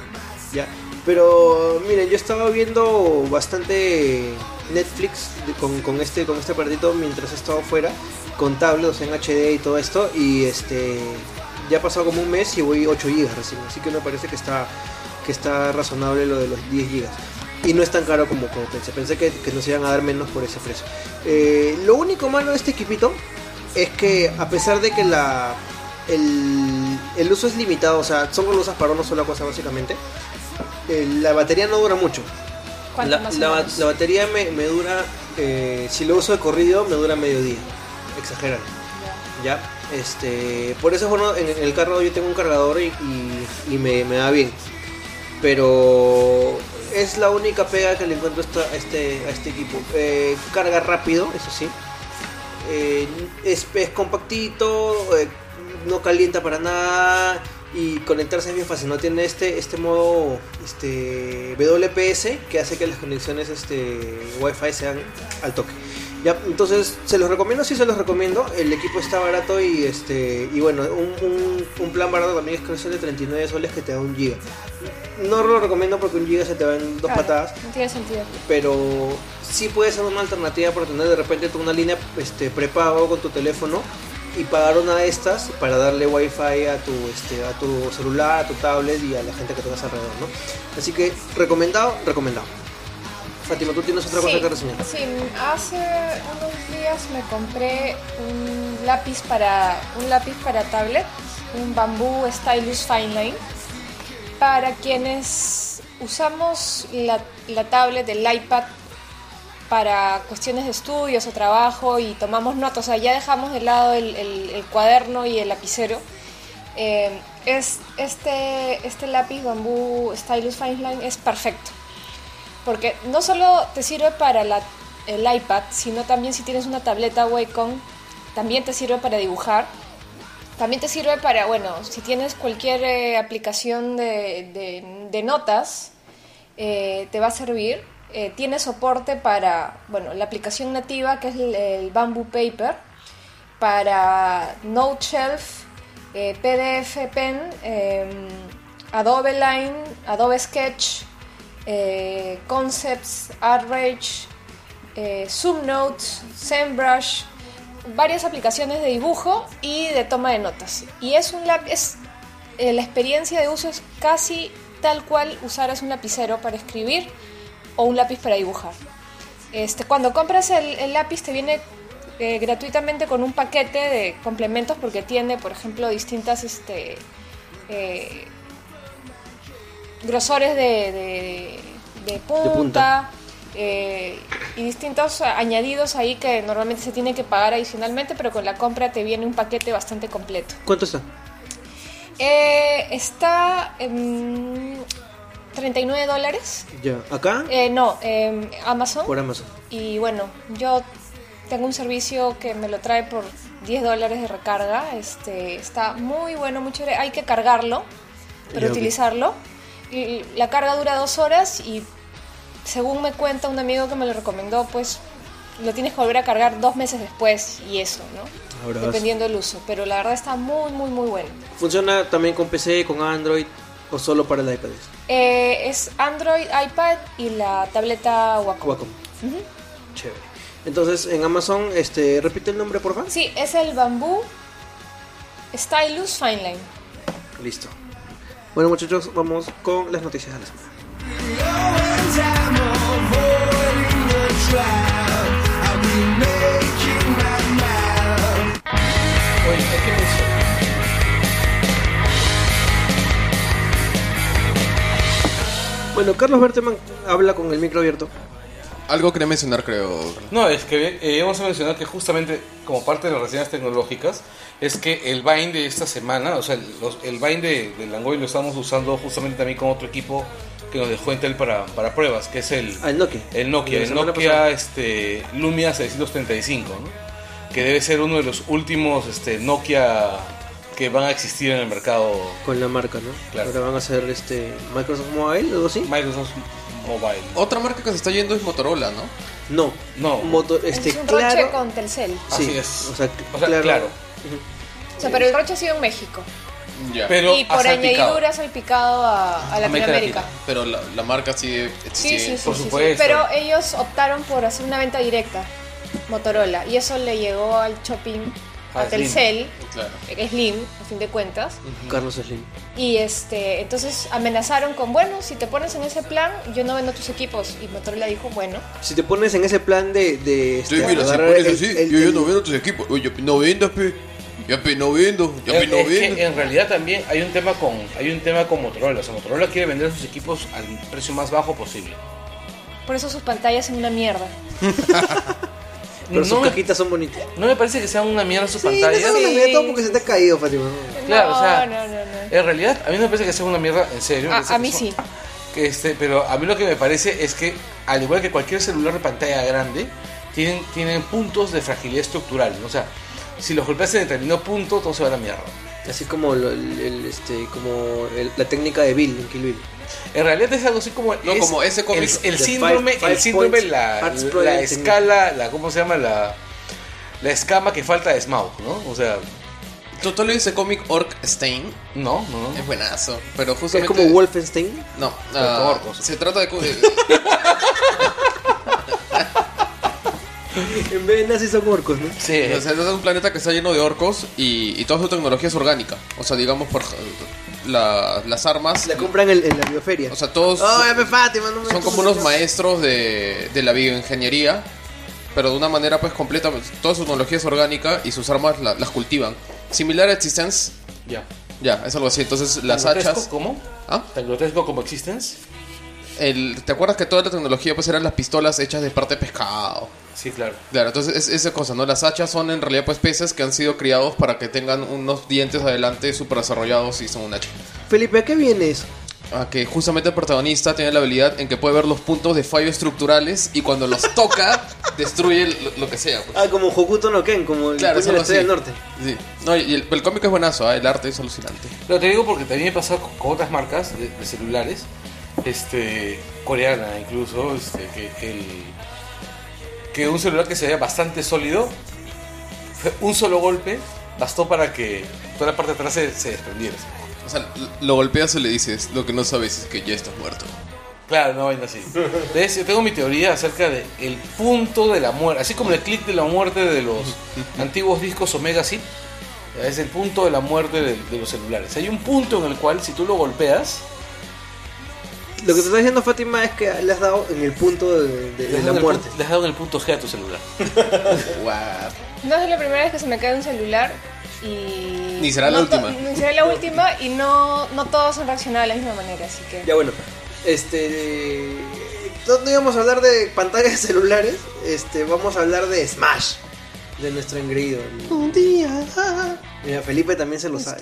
[SPEAKER 2] ¿ya? Pero miren, yo estaba viendo bastante Netflix con, con este con este aparatito mientras he estado fuera, con tablet, o sea, en HD y todo esto, y este ya ha pasado como un mes y voy 8 gigas recién, así que me parece que está que está razonable lo de los 10 gigas. Y no es tan caro como, como pensé. Pensé que, que nos iban a dar menos por ese precio. Eh, lo único malo de este equipito es que a pesar de que la el, el uso es limitado, o sea, solo lo usas para una sola cosa básicamente, eh, la batería no dura mucho.
[SPEAKER 3] ¿Cuánto
[SPEAKER 2] La, la- batería me, me dura, eh, si lo uso de corrido, me dura medio día. Exagerando.
[SPEAKER 3] Ya.
[SPEAKER 2] Ya, este, por eso bueno, en, en el carro yo tengo un cargador y, y- y me, me da bien. Pero es la única pega que le encuentro a esta- a este, a este equipo. Eh, carga rápido, eso sí. Eh, es, es compactito, eh, no calienta para nada y conectarse es bien fácil. No tiene este, este modo este, WPS que hace que las conexiones este, Wi-Fi sean al toque. Ya, entonces, ¿se los recomiendo? Sí, se los recomiendo. El equipo está barato y este y bueno, un, un- un plan barato también es que de 39 soles que te da un giga. no lo recomiendo porque un giga se te va en dos
[SPEAKER 3] Claro,
[SPEAKER 2] patadas.
[SPEAKER 3] No tiene sentido.
[SPEAKER 2] pero sí puede ser una alternativa para tener de repente tú una línea este, prepago con tu teléfono y pagar una de estas para darle wifi a tu este a tu celular, a tu tablet y a la gente que tengas alrededor, ¿no? Así que recomendado, recomendado. Fátima, tú tienes otra cosa
[SPEAKER 3] Sí,
[SPEAKER 2] que reseñar.
[SPEAKER 3] sí, hace unos días me compré un lápiz para un lápiz para tablet, un Bamboo Stylus Fine Line. Para quienes usamos la, la tablet, el iPad para cuestiones de estudios o trabajo y tomamos notas, o sea, ya dejamos de lado el, el- el cuaderno y el lapicero. eh, es, este, este lápiz Bamboo Stylus Fine Line es perfecto. Porque no solo te sirve para la- el iPad, sino también si tienes una tableta Wacom, también te sirve para dibujar. También te sirve para, bueno, si tienes cualquier eh, aplicación de, de- de notas, eh, te va a servir. Eh, tiene soporte para, bueno, la aplicación nativa que es el, Bamboo Paper, para Note Shelf, eh, PDF Pen, eh, Adobe Line, Adobe Sketch, eh, Concepts, ArtRage, eh, Zoomnotes, ZenBrush, varias aplicaciones de dibujo y de toma de notas. Y es un lap- es, la experiencia de uso es casi tal cual usaras un lapicero para escribir o un lápiz para dibujar. Este, cuando compras el, el lápiz te viene eh, gratuitamente con un paquete de complementos porque tiene, por ejemplo, distintas este, eh, grosores de, de- de punta,
[SPEAKER 2] punta.
[SPEAKER 3] eh, y distintos añadidos ahí que normalmente se tiene que pagar adicionalmente, pero con la compra te viene un paquete bastante completo.
[SPEAKER 2] ¿Cuánto está?
[SPEAKER 3] Está 39 dólares.
[SPEAKER 2] Ya, acá
[SPEAKER 3] Eh, no, en Amazon.
[SPEAKER 2] por Amazon.
[SPEAKER 3] Y bueno, yo tengo un servicio que me lo trae por 10 dólares de recarga. Este, está muy bueno, muy chévere. Hay que cargarlo para
[SPEAKER 2] Ya,
[SPEAKER 3] utilizarlo. Y la carga dura dos horas y según me cuenta un amigo que me lo recomendó, pues lo tienes que volver a cargar dos meses después y eso, ¿no?
[SPEAKER 2] Ahora.
[SPEAKER 3] Dependiendo del uso. Pero la verdad está muy, muy, muy bueno.
[SPEAKER 2] ¿Funciona también con PC, con Android o solo para el iPad?
[SPEAKER 3] Eh, es Android, iPad y la tableta Wacom.
[SPEAKER 2] Wacom. Chévere. Entonces, en Amazon, este, repite el nombre, por favor.
[SPEAKER 3] Sí, es el Bamboo Stylus Fine Line.
[SPEAKER 2] Listo. Bueno, muchachos, vamos con las noticias de la semana. Bueno, Carlos Berteman habla con el micro abierto.
[SPEAKER 1] Algo quería mencionar, creo.
[SPEAKER 4] No, es que eh, vamos a mencionar que justamente como parte de las reseñas tecnológicas es que el Vine de esta semana, o sea, los- el Vine de, de Langoy lo estamos usando justamente también con otro equipo que nos dejó Intel para, para pruebas, que es el,
[SPEAKER 2] Ah, el Nokia.
[SPEAKER 4] el Nokia, el Nokia
[SPEAKER 2] pasada.
[SPEAKER 4] este, Lumia 635, ¿no? que debe ser uno de los últimos este, Nokia que van a existir en el mercado
[SPEAKER 2] Con la marca, ¿no?
[SPEAKER 4] Claro.
[SPEAKER 2] Ahora van a hacer este Microsoft Mobile, algo así.
[SPEAKER 4] Microsoft Mobile.
[SPEAKER 1] Otra marca que se está yendo es Motorola, ¿no?
[SPEAKER 2] No.
[SPEAKER 4] No.
[SPEAKER 2] Moto, este,
[SPEAKER 3] es un
[SPEAKER 2] claro.
[SPEAKER 3] roche con Telcel.
[SPEAKER 2] Sí,
[SPEAKER 4] Así es.
[SPEAKER 2] O sea,
[SPEAKER 4] O sea,
[SPEAKER 2] claro.
[SPEAKER 4] claro.
[SPEAKER 3] O sea, pero el roche ha sido en México.
[SPEAKER 1] Ya.
[SPEAKER 4] Pero
[SPEAKER 3] y por añadidura ha salpicado a, a Latinoamérica.
[SPEAKER 4] Latina.
[SPEAKER 1] Pero la, la marca sigue
[SPEAKER 3] Sí,
[SPEAKER 1] existiendo.
[SPEAKER 3] sí, sí,
[SPEAKER 4] Por
[SPEAKER 3] sí, sí.
[SPEAKER 4] supuesto.
[SPEAKER 3] Pero ellos optaron por hacer una venta directa, Motorola, y eso le llegó al shopping a
[SPEAKER 4] A Slim.
[SPEAKER 3] Telcel,
[SPEAKER 1] Claro.
[SPEAKER 3] Slim, a fin de cuentas.
[SPEAKER 2] Carlos Slim.
[SPEAKER 3] Y este, entonces amenazaron con, bueno, si te pones en ese plan, yo no vendo tus equipos. Y Motorola dijo, bueno,
[SPEAKER 2] Si te pones en ese plan de. de este,
[SPEAKER 1] Sí, mira, si pones así,
[SPEAKER 2] el-
[SPEAKER 1] yo, yo no vendo tus equipos. Oye, no vendas, pe. Ya, pe, no vendo. Ya, pe, no
[SPEAKER 4] es
[SPEAKER 1] vendo.
[SPEAKER 4] que en realidad también hay un tema con hay un tema con Motorola. O sea, Motorola quiere vender sus equipos al precio más bajo posible.
[SPEAKER 3] por eso sus pantallas son una mierda. [LAUGHS]
[SPEAKER 2] Pero
[SPEAKER 4] no,
[SPEAKER 2] sus
[SPEAKER 4] me,
[SPEAKER 2] cajitas son bonitas.
[SPEAKER 4] no me parece que sean una mierda sus
[SPEAKER 2] Sí, no
[SPEAKER 4] pantallas.
[SPEAKER 2] son una mierda, todo porque se te ha caído, Fátima.
[SPEAKER 4] Claro,
[SPEAKER 3] no,
[SPEAKER 4] o sea,
[SPEAKER 3] no, no, no.
[SPEAKER 4] En realidad, a mí no me parece que sea una mierda, en serio.
[SPEAKER 3] A, a
[SPEAKER 4] que
[SPEAKER 3] mí
[SPEAKER 4] son-
[SPEAKER 3] sí.
[SPEAKER 4] que este, pero a mí lo que me parece es que, al igual que cualquier celular de pantalla grande, tienen, tienen puntos de fragilidad estructural. ¿no? O sea, si los golpeas en determinado punto, todo se va a la mierda.
[SPEAKER 2] Así como, lo- el, el, este, como el- la técnica de Bill en Kill Bill.
[SPEAKER 4] En realidad es algo así como.
[SPEAKER 1] No,
[SPEAKER 4] es
[SPEAKER 1] como ese cómic.
[SPEAKER 4] El, el
[SPEAKER 2] The
[SPEAKER 4] síndrome,
[SPEAKER 2] five-
[SPEAKER 4] el
[SPEAKER 2] five
[SPEAKER 4] síndrome,
[SPEAKER 2] points
[SPEAKER 4] la, la escala, la, ¿cómo se llama? La, la escama que falta de Smaug, ¿no? O sea,
[SPEAKER 1] ¿Tú, tú leíste cómic Orc Stain?
[SPEAKER 4] No, no, no.
[SPEAKER 1] Es buenazo, pero
[SPEAKER 2] Es
[SPEAKER 1] justamente...
[SPEAKER 2] como Wolfenstein.
[SPEAKER 1] No,
[SPEAKER 4] con orcos.
[SPEAKER 1] se trata de... [LAUGHS] [LAUGHS] [LAUGHS]
[SPEAKER 2] En vez de nazis son orcos, ¿no?
[SPEAKER 4] Sí,
[SPEAKER 1] O sea, es un planeta que está lleno de orcos y, y toda su tecnología es orgánica. O sea, digamos, por la- las armas...
[SPEAKER 2] La compran en, en la bioferia.
[SPEAKER 1] O sea, todos
[SPEAKER 2] Oh, ya me Fátima, no me
[SPEAKER 1] son como unos maestros de, de la bioingeniería, pero de una manera pues completa. Toda su tecnología es orgánica y sus armas la- las cultivan. Similar a Existence,
[SPEAKER 4] ya.
[SPEAKER 1] ya, es algo así. Entonces, las
[SPEAKER 4] ¿Tan grotesco
[SPEAKER 1] hachas...
[SPEAKER 4] ¿Cómo?
[SPEAKER 1] ¿Ah?
[SPEAKER 4] ¿Tan grotesco como Existence?
[SPEAKER 1] El, ¿Te acuerdas que toda la tecnología pues eran las pistolas hechas de parte de pescado?
[SPEAKER 4] Sí, claro.
[SPEAKER 1] Claro, entonces es esa cosa, ¿no? Las hachas son en realidad pues peces que han sido criados para que tengan unos dientes adelante súper desarrollados y son un hacha.
[SPEAKER 2] Felipe, ¿a qué vienes?
[SPEAKER 1] Ah, que justamente el protagonista tiene la habilidad en que puede ver los puntos de fallo estructurales y cuando los toca [LAUGHS] destruye lo, lo que sea. pues.
[SPEAKER 2] Ah, como Hokuto no Ken, como el
[SPEAKER 1] Claro, es
[SPEAKER 2] puño de la estrella del norte.
[SPEAKER 1] Sí. No, y el, el cómic es buenazo, ¿ah? el arte es alucinante.
[SPEAKER 4] Pero te digo porque también he pasado con, con otras marcas de, de celulares, este, coreana incluso, este, que el que un celular que se veía bastante sólido, fue un solo golpe bastó para que toda la parte de atrás se, se desprendiera.
[SPEAKER 1] O sea, lo golpeas y le dices, lo que no sabes es que ya estás muerto.
[SPEAKER 4] Claro, no vaina así. [LAUGHS] Entonces, yo tengo mi teoría acerca de el punto de la muerte, así como el clic de la muerte de los [LAUGHS] antiguos discos Omega Zip, es el punto de la muerte de, de los celulares. Hay un punto en el cual si tú lo golpeas,
[SPEAKER 2] Lo que te está diciendo Fátima es que le has dado en el punto de, la muerte.
[SPEAKER 4] punto- le has dado en el punto G a tu celular. [LAUGHS]
[SPEAKER 1] Guau.
[SPEAKER 3] No es la primera vez que se me cae un celular y...
[SPEAKER 1] Ni será la
[SPEAKER 3] no
[SPEAKER 1] última.
[SPEAKER 3] Ni será la última y no, no todos han reaccionado de la misma manera, así que...
[SPEAKER 2] Ya bueno, este... No íbamos a hablar de pantallas celulares, este, vamos a hablar de Smash, de nuestro engreído. Un día... Mira, Felipe también se lo sabe.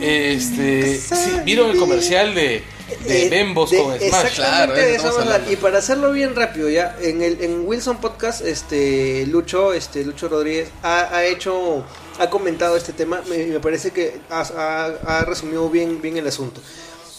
[SPEAKER 4] Este, sí, ¿Vieron el comercial de, de
[SPEAKER 2] Eh,
[SPEAKER 4] Bembos
[SPEAKER 2] de-
[SPEAKER 4] con Smash?
[SPEAKER 2] Exactamente
[SPEAKER 1] Claro, eso.
[SPEAKER 2] Y para hacerlo bien rápido ya, en el en Wilson Podcast, este Lucho, este Lucho Rodríguez ha, ha hecho, ha comentado este tema. Me, me parece que ha, ha- ha resumido bien, bien el asunto.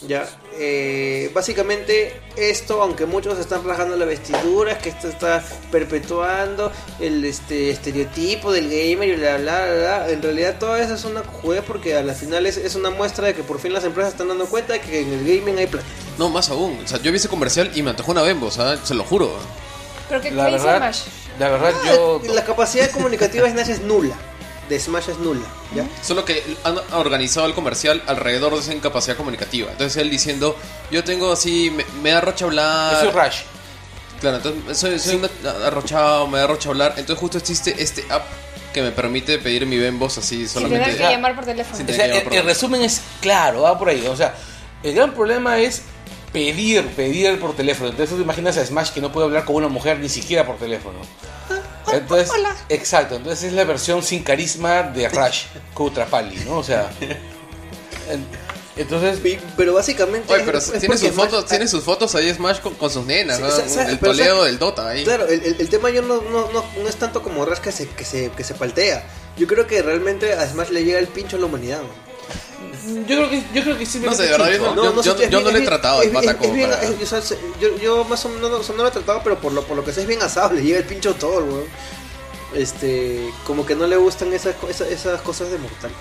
[SPEAKER 2] Ya, eh, básicamente esto, aunque muchos están rajando la vestidura, es que esto está perpetuando el este estereotipo del gamer y bla bla bla, bla, en realidad todo eso es una juez porque a la final es, una muestra de que por fin las empresas están dando cuenta de que en el gaming hay plata.
[SPEAKER 1] No, más aún. O sea, yo vi ese comercial y me antojó una Bembo, ¿sabes? Se lo juro.
[SPEAKER 3] Pero que
[SPEAKER 4] La
[SPEAKER 3] ¿qué dice
[SPEAKER 4] verdad, la verdad yo...
[SPEAKER 2] La capacidad comunicativa de Smash es nula. De Smash es nula. ¿ya?
[SPEAKER 1] Solo que han organizado el comercial alrededor de esa incapacidad comunicativa. Entonces él diciendo, yo tengo así, me, me da rocha hablar.
[SPEAKER 4] Yo soy Rush.
[SPEAKER 1] Claro, entonces soy, soy un arrochado, me da rocha hablar. Entonces justo existe este app que me permite pedir mi Bembos así
[SPEAKER 3] Sin tener
[SPEAKER 1] solamente.
[SPEAKER 3] que llamar por teléfono.
[SPEAKER 4] O sea, el,
[SPEAKER 1] por
[SPEAKER 4] el resumen es claro, va por ahí. O sea, el gran problema es pedir, pedir por teléfono. Entonces tú te imaginas a Smash que no puede hablar con una mujer ni siquiera por teléfono. Entonces, exacto, entonces es la versión sin carisma de Rush, Kutrapali, ¿no? O sea, en- entonces,
[SPEAKER 2] Pero básicamente.
[SPEAKER 1] Oye, pero
[SPEAKER 2] es
[SPEAKER 1] tiene sus, fotos,
[SPEAKER 2] Smash-
[SPEAKER 1] tiene sus fotos ahí Smash con, con sus nenas,
[SPEAKER 2] Sí,
[SPEAKER 1] ¿no?
[SPEAKER 2] o sea,
[SPEAKER 1] el
[SPEAKER 2] pero,
[SPEAKER 1] Toledo
[SPEAKER 2] o sea,
[SPEAKER 1] del Dota ahí.
[SPEAKER 2] Claro, el, el- el tema yo no, no, no, no es tanto como Rush que se, que, se, que se paltea. Yo creo que realmente a Smash le llega el pincho a la humanidad. ¿no?
[SPEAKER 4] Yo creo que yo creo que sí me
[SPEAKER 1] No sé, de verdad, yo no- yo-
[SPEAKER 2] sé, es
[SPEAKER 1] yo no
[SPEAKER 2] bien-
[SPEAKER 1] le he tratado
[SPEAKER 2] es
[SPEAKER 1] el pata
[SPEAKER 2] es
[SPEAKER 1] como
[SPEAKER 2] bien-
[SPEAKER 1] para-
[SPEAKER 2] es- o sea, se- yo, yo más o menos no, o sea, no lo he tratado, pero por lo, por lo que sé es bien asado, le llega el pincho todo, weón. Este, como que no le gustan esas, esas, esas cosas de mortales.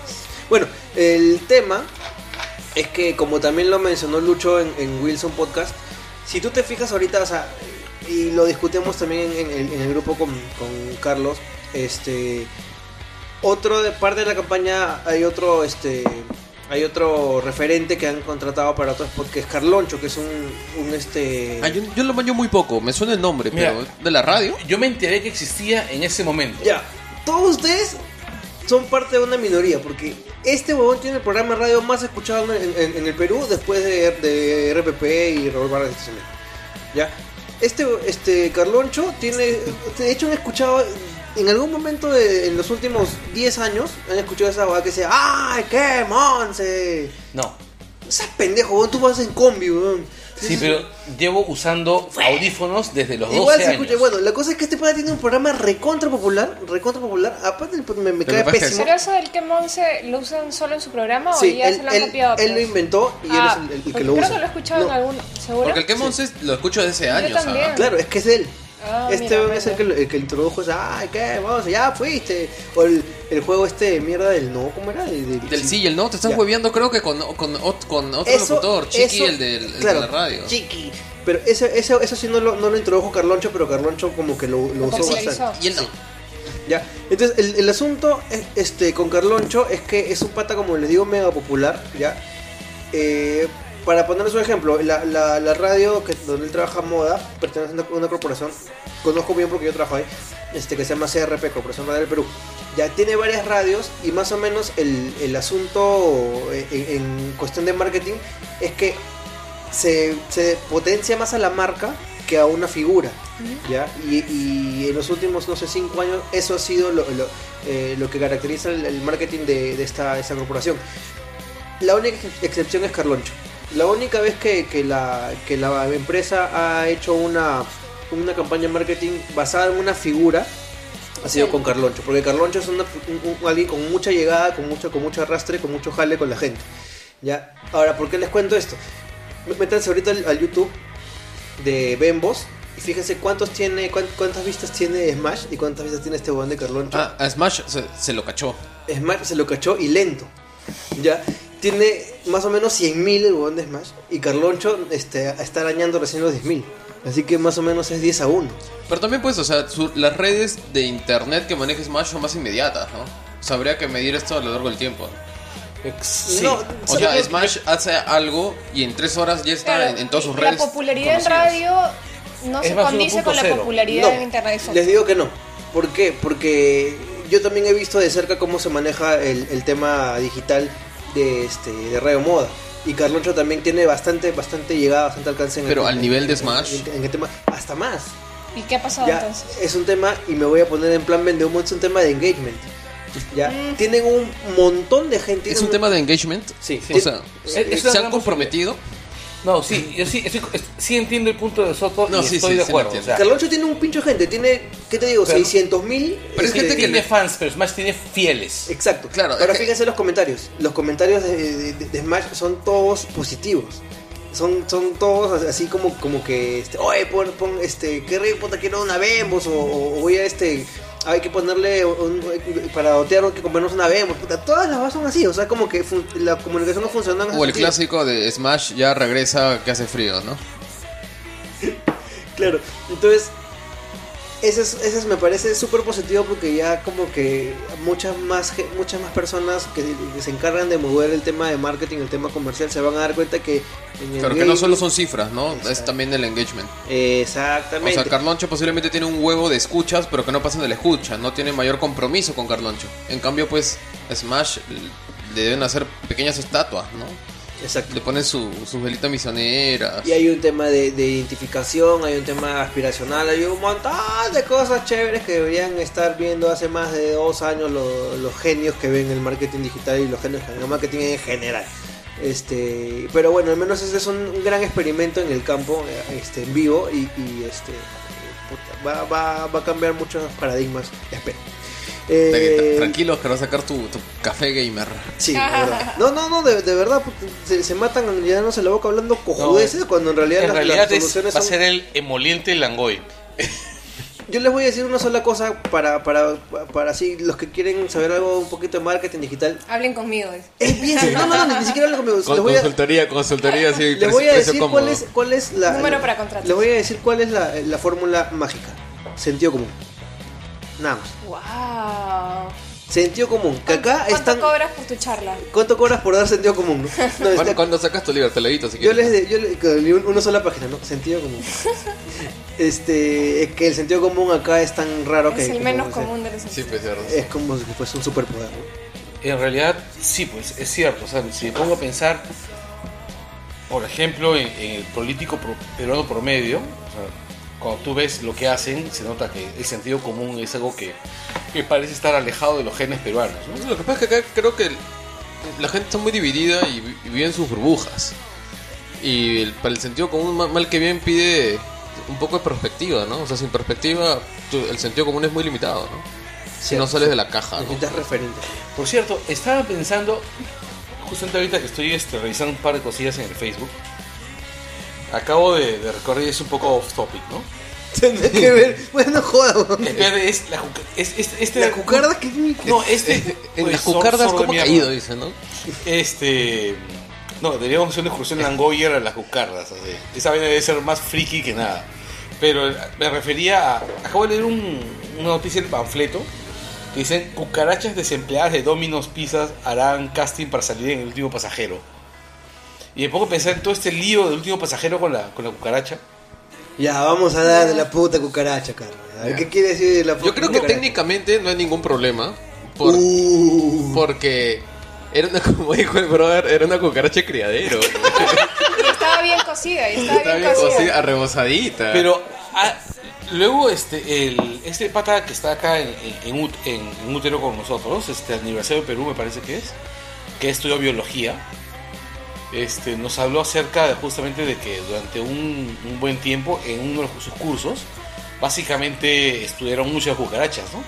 [SPEAKER 2] Bueno, el tema es que como también lo mencionó Lucho en, en Wilson Podcast, si tú te fijas ahorita, o sea, y lo discutimos también en, el- en el grupo con, con Carlos, este, otro de parte de la campaña hay otro, este, hay otro referente que han contratado para otro spot que es Carloncho, que es un, un este,
[SPEAKER 1] Ah, yo, yo lo maño muy poco, me suena el nombre,
[SPEAKER 4] Mira.
[SPEAKER 1] pero de la radio.
[SPEAKER 4] yo me enteré que existía en ese momento.
[SPEAKER 2] Ya, todos ustedes son parte de una minoría, porque este huevón tiene el programa de radio más escuchado en, en- en el Perú después de, de RPP y Estación. Ya, este, este Carloncho tiene, de hecho han escuchado en algún momento de- en los últimos 10 años, han escuchado esa hueá que dice, ¡ay, qué monse!
[SPEAKER 4] No.
[SPEAKER 2] Esa pendejo, tú vas en combi, huevón.
[SPEAKER 4] Sí, pero llevo usando audífonos desde los 12
[SPEAKER 2] Igual se
[SPEAKER 4] años.
[SPEAKER 2] escucha, bueno, la cosa es que este padre tiene un programa recontra popular, recontra popular, aparte me, me cae
[SPEAKER 1] que que-
[SPEAKER 2] pésimo.
[SPEAKER 3] ¿Pero eso del que Monse lo usan solo en su programa o
[SPEAKER 2] Sí,
[SPEAKER 3] ya
[SPEAKER 2] él,
[SPEAKER 3] se lo han
[SPEAKER 2] él-
[SPEAKER 3] copiado?
[SPEAKER 2] él lo
[SPEAKER 3] otros?
[SPEAKER 2] inventó y
[SPEAKER 3] Ah,
[SPEAKER 2] él es el, el que
[SPEAKER 3] porque
[SPEAKER 2] lo
[SPEAKER 3] creo
[SPEAKER 2] usa.
[SPEAKER 3] que lo he escuchado
[SPEAKER 2] No,
[SPEAKER 3] en algún... ¿Seguro?
[SPEAKER 1] Porque el que Monses lo escucho desde hace años.
[SPEAKER 3] también.
[SPEAKER 1] ¿ah?
[SPEAKER 2] Claro, es que es él.
[SPEAKER 3] Ah,
[SPEAKER 2] este
[SPEAKER 3] mira,
[SPEAKER 2] es el que, el que introdujo esa, ay, ¿qué? Vamos, ya fuiste. O el, el juego este de mierda del no, ¿cómo era? De- de-
[SPEAKER 1] Del sí y el no, te están
[SPEAKER 2] Ya.
[SPEAKER 1] hueviando creo que con, con, ot- con otro
[SPEAKER 2] Eso-
[SPEAKER 1] locutor, Chiqui,
[SPEAKER 2] eso-
[SPEAKER 1] el, del, el
[SPEAKER 2] claro,
[SPEAKER 1] de la radio.
[SPEAKER 2] Chiqui. Pero eso, eso, eso sí no lo, no lo introdujo Carloncho, pero Carloncho como que lo, lo usó bastante.
[SPEAKER 1] Y el no.
[SPEAKER 2] Sí. Ya, entonces el, el asunto es- este, con Carloncho es que es un pata, como les digo, mega popular, ¿ya? Eh, para ponerles un ejemplo, la, la, la radio que, donde él trabaja moda, pertenece a una, una corporación, conozco bien porque yo trabajo ahí, este, que se llama CRP, Corporación Radio del Perú. Ya tiene varias radios y más o menos el, el asunto eh, en, en cuestión de marketing es que se, se potencia más a la marca que a una figura. ¿ya? Y, y en los últimos, no sé, cinco años, eso ha sido lo, lo, eh, lo que caracteriza el, el marketing de, de esta, esta corporación. La única ex- excepción es Carloncho. La única vez que, que la, que la empresa ha hecho una, una campaña de marketing basada en una figura ha sido
[SPEAKER 3] Sí.
[SPEAKER 2] con Carloncho. Porque Carloncho es una- un- un- alguien con mucha llegada, con mucho, con mucho arrastre, con mucho jale con la gente. ¿ya? Ahora, ¿por qué les cuento esto? Métanse ahorita al, al YouTube de Bembos y fíjense cuántos tiene, cuán- cuántas vistas tiene Smash y cuántas vistas tiene este buen de Carloncho.
[SPEAKER 1] Ah, a Smash se, se lo cachó.
[SPEAKER 2] Smash se lo cachó y lento. Ya tiene más o menos 100.000 el huevón de Smash y Carloncho este, está arañando recién los 10.000. Así que más o menos es 10 a 1.
[SPEAKER 1] Pero también pues, o sea, su- las redes de internet que maneja Smash son más inmediatas, ¿no? O sea, habría que medir esto a lo largo del tiempo.
[SPEAKER 4] Sí.
[SPEAKER 2] No,
[SPEAKER 1] O sea. Smash hace algo y en tres horas ya está
[SPEAKER 3] Claro,
[SPEAKER 1] en, en todas sus
[SPEAKER 3] la
[SPEAKER 1] redes.
[SPEAKER 3] popularidad en
[SPEAKER 1] conocidas.
[SPEAKER 3] radio no
[SPEAKER 4] Es
[SPEAKER 3] se condice con la
[SPEAKER 4] 1.0.
[SPEAKER 3] popularidad
[SPEAKER 2] No,
[SPEAKER 3] en internet. Eso.
[SPEAKER 2] Les digo que no. ¿Por qué? Porque yo también he visto de cerca cómo se maneja el, el tema digital de, este, de Radio Moda. Y Carloncho también tiene bastante, bastante llegada, bastante alcance en
[SPEAKER 1] Pero
[SPEAKER 2] el,
[SPEAKER 1] al
[SPEAKER 2] en-
[SPEAKER 1] nivel de Smash.
[SPEAKER 2] En, en el tema, hasta más.
[SPEAKER 3] ¿Y qué ha pasado
[SPEAKER 2] Ya,
[SPEAKER 3] entonces?
[SPEAKER 2] es un tema, y me voy a poner en plan vende humo, es un tema de engagement. Ya, tienen un montón de gente.
[SPEAKER 1] Es un tema de engagement.
[SPEAKER 2] Sí,
[SPEAKER 1] O sea,
[SPEAKER 4] Es-
[SPEAKER 1] se han comprometido.
[SPEAKER 4] No, sí, yo sí, estoy- es- sí entiendo el punto de Soto
[SPEAKER 1] No,
[SPEAKER 4] y
[SPEAKER 1] sí,
[SPEAKER 4] estoy
[SPEAKER 1] sí,
[SPEAKER 4] de
[SPEAKER 1] sí lo
[SPEAKER 4] acuerdo.
[SPEAKER 1] entiendo.
[SPEAKER 4] o sea,
[SPEAKER 2] Carloncho tiene un pincho de gente, tiene, ¿qué te digo?
[SPEAKER 4] Pero-
[SPEAKER 2] 600 mil.
[SPEAKER 1] Pero es gente que
[SPEAKER 4] tiene
[SPEAKER 1] le-
[SPEAKER 4] fans, pero Smash tiene fieles.
[SPEAKER 2] Exacto.
[SPEAKER 1] Claro,
[SPEAKER 2] Ahora
[SPEAKER 1] es que-
[SPEAKER 2] fíjense los comentarios. Los comentarios de, de- de- de Smash son todos positivos. Son, son todos así como, como que, este, oye, pon, pon, este, qué rico, puta, quiero una Bembos, o, o voy a, este, hay que ponerle, un- para otear hay que comprarnos una Bembos, puta, todas las cosas son así, o sea, como que la comunicación no funciona en
[SPEAKER 1] O el
[SPEAKER 2] sentido.
[SPEAKER 1] clásico de Smash ya regresa que hace frío, ¿no? [LAUGHS]
[SPEAKER 2] Claro, entonces, ese, es, me parece súper positivo porque ya como que muchas más, muchas más personas que, que se encargan de mover el tema de marketing, el tema comercial, se van a dar cuenta que... En el
[SPEAKER 1] Claro que no solo son cifras, ¿no? Es también el engagement. O
[SPEAKER 2] Exactamente.
[SPEAKER 1] sea, Carloncho posiblemente tiene un huevo de escuchas, pero que no pasan de la escucha, no tiene mayor compromiso con Carloncho. En cambio, pues, Smash le deben hacer pequeñas estatuas, ¿no?
[SPEAKER 2] Exacto.
[SPEAKER 1] Le ponen su, sus velitas misioneras.
[SPEAKER 2] Y hay un tema de, de identificación, hay un tema aspiracional, hay un montón de cosas chéveres que deberían estar viendo hace más de dos años lo- los genios que ven el marketing digital y los genios que ven el marketing en general. Este, pero bueno, al menos este es un, gran experimento en el campo, eh, este, en vivo y, y, este, puta, va, va, va a cambiar muchos paradigmas, espero. Eh,
[SPEAKER 1] Tranquilos que a sacar tu, tu café gamer.
[SPEAKER 2] Sí, [LAUGHS] de verdad. No, no, no, de, de verdad, puta, se, se matan llenándose la boca hablando cojudeces cuando en realidad,
[SPEAKER 4] En
[SPEAKER 2] las,
[SPEAKER 4] realidad
[SPEAKER 2] las
[SPEAKER 4] es-
[SPEAKER 2] soluciones
[SPEAKER 4] va a ser el emoliente Langoy. [LAUGHS]
[SPEAKER 2] Yo les voy a decir una sola cosa para, para, para así, los que quieren saber algo un poquito de marketing digital.
[SPEAKER 3] Hablen conmigo.
[SPEAKER 2] Es bien, no, no, no, ni siquiera hablen conmigo. Les voy a,
[SPEAKER 1] consultoría, consultoría, sí.
[SPEAKER 2] les voy a decir cuál es, cuál es la...
[SPEAKER 3] Número para contratos.
[SPEAKER 2] Les voy a decir cuál es la, la fórmula mágica. Sentido común. Nada más.
[SPEAKER 3] Wow.
[SPEAKER 2] Sentido común. Que acá
[SPEAKER 3] ¿Cuánto
[SPEAKER 2] están...
[SPEAKER 3] cobras por tu charla?
[SPEAKER 2] ¿Cuánto cobras por dar sentido común? no? No, [LAUGHS]
[SPEAKER 1] ¿Cuándo,
[SPEAKER 2] está-
[SPEAKER 1] cuándo sacas tu libro? Te lo edito si
[SPEAKER 2] Yo
[SPEAKER 1] quieres.
[SPEAKER 2] les, yo le- con una sola página, ¿no? Sentido común. [LAUGHS] Este, es que el sentido común acá es tan raro que
[SPEAKER 3] Es el menos común de los
[SPEAKER 1] Sí, pues cierto.
[SPEAKER 2] Es como si fuese un superpoder, ¿no?
[SPEAKER 4] En realidad, sí, pues es cierto. O sea, si me pongo a pensar, por ejemplo, en, en el político pro- peruano promedio, cuando tú ves lo que hacen, se nota que el sentido común es algo que, que parece estar alejado de los genes peruanos. ¿no?
[SPEAKER 1] Lo que pasa es que acá creo que la gente está muy dividida y, vi- y vive en sus burbujas. Y el- para el sentido común, ma- mal que bien, pide un poco de perspectiva, ¿no? O sea, sin perspectiva, tu- el sentido común es muy limitado, ¿no? Si no sales de la caja, ¿no?
[SPEAKER 2] Referentes.
[SPEAKER 4] Por cierto, estaba pensando, justamente ahorita que estoy este, revisando un par de cosillas en el Facebook, acabo de, y es un poco off topic, ¿no?
[SPEAKER 2] Tiene que ver. Bueno, joda.
[SPEAKER 4] Espérate, es la es, es- este
[SPEAKER 2] La cucarda que es mi. [LAUGHS]
[SPEAKER 4] No, este. [LAUGHS]
[SPEAKER 1] En
[SPEAKER 4] pues,
[SPEAKER 1] las cucardas,
[SPEAKER 4] sordo de
[SPEAKER 1] ¿cómo ha
[SPEAKER 4] mierda.
[SPEAKER 1] caído? Dice, ¿no?
[SPEAKER 4] Este. No, deberíamos hacer una excursión en Angoyer a las cucardas. así. Esa vaina debe ser más friki que nada. Pero me refería a. Acabo de leer un- una noticia del panfleto que dicen: cucarachas desempleadas de Domino's Pizzas harán casting para salir en el último pasajero. Y me pongo a pensar en todo este lío del último pasajero con la, con la cucaracha.
[SPEAKER 2] Ya, vamos a dar de la puta cucaracha, Carlos. A ver, ¿qué quiere decir de la puta
[SPEAKER 1] Yo creo que
[SPEAKER 2] cucaracha?
[SPEAKER 1] técnicamente no hay ningún problema. Por,
[SPEAKER 2] Uh.
[SPEAKER 1] Porque era una, [LAUGHS] como dijo el brother, era una cucaracha de criadero.
[SPEAKER 3] Y estaba bien cocida, y estaba, bien,
[SPEAKER 1] bien
[SPEAKER 3] cocida.
[SPEAKER 1] cocida, arrebosadita.
[SPEAKER 4] Pero ah, luego este el este pata que está acá en, en- en útero con nosotros, este aniversario de Perú me parece que es, que estudió biología, este nos habló acerca de justamente de que durante un, buen tiempo en uno de sus cursos básicamente estudiaron muchas cucarachas, ¿no?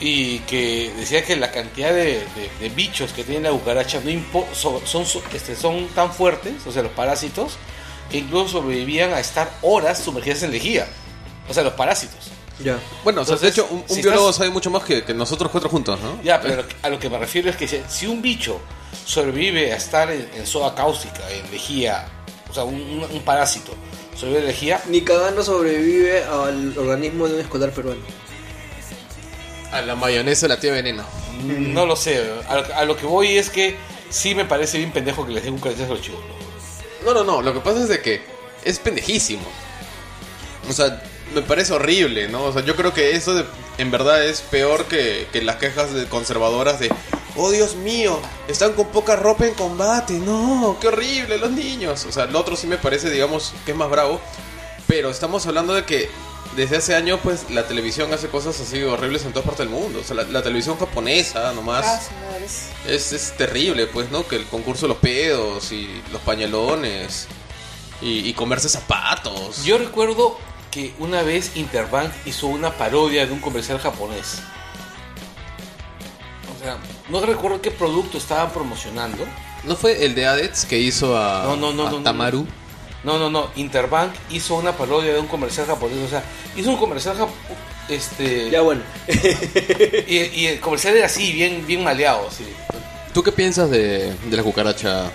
[SPEAKER 4] Y que decía que la cantidad de, bichos que tiene la cucaracha no impo- son, son, este, son tan fuertes, o sea, los parásitos, que incluso sobrevivían a estar horas sumergidas en lejía. O sea, los parásitos.
[SPEAKER 2] Ya.
[SPEAKER 1] bueno, o sea, de
[SPEAKER 4] Entonces,
[SPEAKER 1] hecho, un, un
[SPEAKER 4] si
[SPEAKER 1] biólogo
[SPEAKER 4] estás-
[SPEAKER 1] sabe mucho más que, que nosotros cuatro juntos, ¿no?
[SPEAKER 4] Ya, pero a lo que me refiero es que si- si un bicho sobrevive a estar en, en soda cáustica, en lejía, o sea, un, un- un parásito, sobrevive en lejía,
[SPEAKER 2] Ni cagando sobrevive al organismo de un escolar peruano.
[SPEAKER 1] A la mayonesa de la tía veneno.
[SPEAKER 4] no lo sé. A lo, a lo que voy es que sí me parece bien pendejo que les den cucarachas a los chicos.
[SPEAKER 1] No, no, no. Lo que pasa es de que es pendejísimo. O sea, me parece horrible, ¿no? O sea, yo creo que eso de- en verdad es peor que, que las quejas de conservadoras de, oh Dios mío, están con poca ropa en combate. No, qué horrible los niños. O sea, lo otro sí me parece, digamos, que es más bravo. Pero estamos hablando de que desde hace años, pues, la televisión hace cosas así horribles en todas partes del mundo. O sea, la, la televisión japonesa nomás.
[SPEAKER 3] Ah, Es,
[SPEAKER 1] es terrible, pues, ¿no? Que el concurso de los pedos y los pañalones y, y comerse zapatos.
[SPEAKER 4] Yo recuerdo que una vez Interbank hizo una parodia de un comercial japonés. O sea, no recuerdo qué producto estaban promocionando.
[SPEAKER 1] ¿No fue el de Adets que hizo a,
[SPEAKER 4] No, no, no,
[SPEAKER 1] a
[SPEAKER 4] no, no.
[SPEAKER 1] Tamaru?
[SPEAKER 4] No, no, no. Interbank hizo una parodia de un comercial japonés. O sea, hizo un comercial jap- este
[SPEAKER 2] Ya bueno. [LAUGHS]
[SPEAKER 4] y, y el comercial era así, bien, bien maleado, así.
[SPEAKER 1] ¿Tú qué piensas de, de la cucaracha?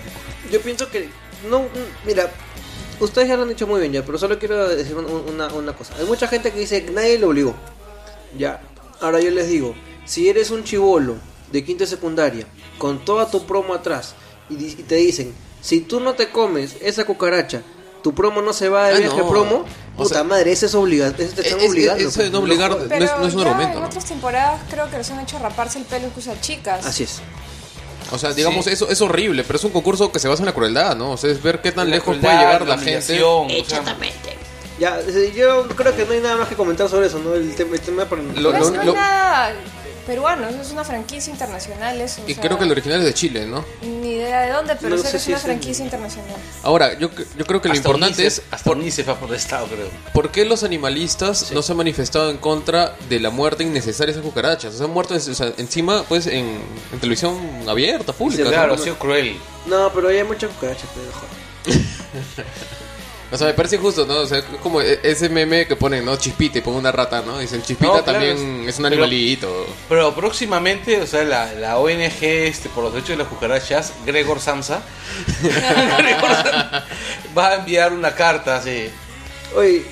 [SPEAKER 2] Yo pienso que. No, mira, ustedes ya lo han dicho muy bien ya, pero solo quiero decir un- un- una, una cosa. Hay mucha gente que dice que nadie lo obligó. Ya. Ahora yo les digo, si eres un chivolo de quinta secundaria, con toda tu promo atrás, y, y te dicen, si tú no te comes esa cucaracha, tu promo no se va de
[SPEAKER 1] Ah,
[SPEAKER 2] viaje
[SPEAKER 1] no.
[SPEAKER 2] promo,
[SPEAKER 1] O
[SPEAKER 2] puta
[SPEAKER 1] sea,
[SPEAKER 2] madre, ese es obligado, ese te están
[SPEAKER 1] es- es-
[SPEAKER 2] obligando.
[SPEAKER 1] eso de no obligar-
[SPEAKER 2] jodas.
[SPEAKER 3] Pero
[SPEAKER 1] no es un argumento,
[SPEAKER 3] en
[SPEAKER 1] ¿no?
[SPEAKER 3] otras temporadas creo que los han hecho raparse el pelo incluso a chicas.
[SPEAKER 2] Así es.
[SPEAKER 1] O sea, digamos,
[SPEAKER 4] Sí.
[SPEAKER 1] eso es horrible, pero es un concurso que se basa en la crueldad, ¿no? O sea, es ver qué tan
[SPEAKER 4] La
[SPEAKER 1] lejos
[SPEAKER 4] crueldad,
[SPEAKER 1] puede llegar la, gente.
[SPEAKER 4] o sea,
[SPEAKER 2] Ya, yo creo que no hay nada más que comentar sobre eso, ¿no? El, tema- el tema para...
[SPEAKER 1] Lo-
[SPEAKER 3] no,
[SPEAKER 1] lo-
[SPEAKER 3] es, no es
[SPEAKER 1] lo-
[SPEAKER 3] nada peruano, eso es una franquicia internacional. Eso, o
[SPEAKER 1] Y
[SPEAKER 3] sea,
[SPEAKER 1] creo que el original es de Chile, ¿no?
[SPEAKER 3] Ni idea de dónde, pero
[SPEAKER 2] No
[SPEAKER 3] sé que es
[SPEAKER 2] si
[SPEAKER 3] una
[SPEAKER 2] es en-
[SPEAKER 3] franquicia internacional.
[SPEAKER 1] Ahora, yo, yo creo que lo
[SPEAKER 4] hasta
[SPEAKER 1] importante
[SPEAKER 4] UNICEF-
[SPEAKER 1] es
[SPEAKER 4] hasta UNICEF ha protestado, creo.
[SPEAKER 1] ¿Por qué los animalistas no se han manifestado en contra de la muerte innecesaria de esas cucarachas? O sea, han muerto o sea, encima, pues, en, en televisión abierta, pública. ¿no?
[SPEAKER 4] Claro, ha sido cruel.
[SPEAKER 2] No, pero hay muchas cucarachas, pero joder. [LAUGHS]
[SPEAKER 1] O sea, me parece injusto, ¿no? O sea, es como e- ese meme que ponen, ¿no? Chispita y pongo una rata, ¿no? Dicen, Chispita
[SPEAKER 4] No, claro,
[SPEAKER 1] también
[SPEAKER 4] es-
[SPEAKER 1] es un
[SPEAKER 4] pero-
[SPEAKER 1] animalito.
[SPEAKER 4] Pero próximamente, o sea, la, la ONG este, por los derechos de las cucarachas, Gregor Samsa, [LAUGHS] Gregor Samsa, va a enviar una carta así.
[SPEAKER 2] Oye,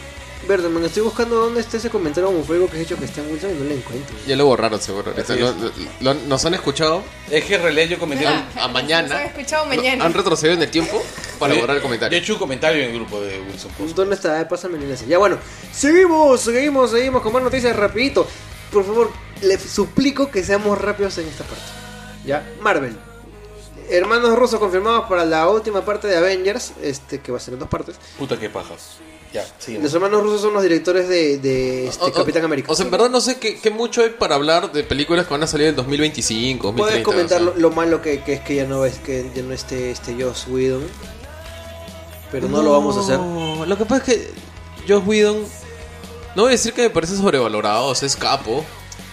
[SPEAKER 2] Verdeman, estoy buscando dónde está ese comentario homofóbico que has hecho que está en Wilson y no lo encuentro.
[SPEAKER 1] Ya lo borraron, seguro.
[SPEAKER 4] Así
[SPEAKER 1] Lo-
[SPEAKER 4] es.
[SPEAKER 1] lo- lo- nos han escuchado
[SPEAKER 4] Es que en realidad yo comenté.
[SPEAKER 1] a
[SPEAKER 3] Nos han
[SPEAKER 1] mañana.
[SPEAKER 3] escuchado mañana.
[SPEAKER 1] Han retrocedido en el tiempo para borrar el
[SPEAKER 4] Yo he
[SPEAKER 1] comentario.
[SPEAKER 4] hecho un comentario en el grupo de Wilson Post.
[SPEAKER 2] ¿Dónde está? Eh, Pásame el enlace. Ya bueno, seguimos, seguimos, seguimos con más noticias rapidito. Por favor, le suplico que seamos rápidos en esta parte. Ya, Marvel. Hermanos rusos confirmados para la última parte de Avengers, este que va a ser en dos partes.
[SPEAKER 4] Puta que pajas. Ya, sí.
[SPEAKER 2] Los hermanos rusos son los directores de, de este,
[SPEAKER 1] O-
[SPEAKER 2] Capitán América.
[SPEAKER 1] O sea, en verdad no sé qué, qué mucho hay para hablar de películas que van a salir en 2025, 2030.
[SPEAKER 2] Puedes comentar
[SPEAKER 1] o sea.
[SPEAKER 2] lo, lo malo que, que es que ya no es que ya no esté este Joss Whedon. Pero no, lo vamos a hacer.
[SPEAKER 1] Lo que pasa es que Joss Whedon, no voy a decir que me parece sobrevalorado, o sea, es capo,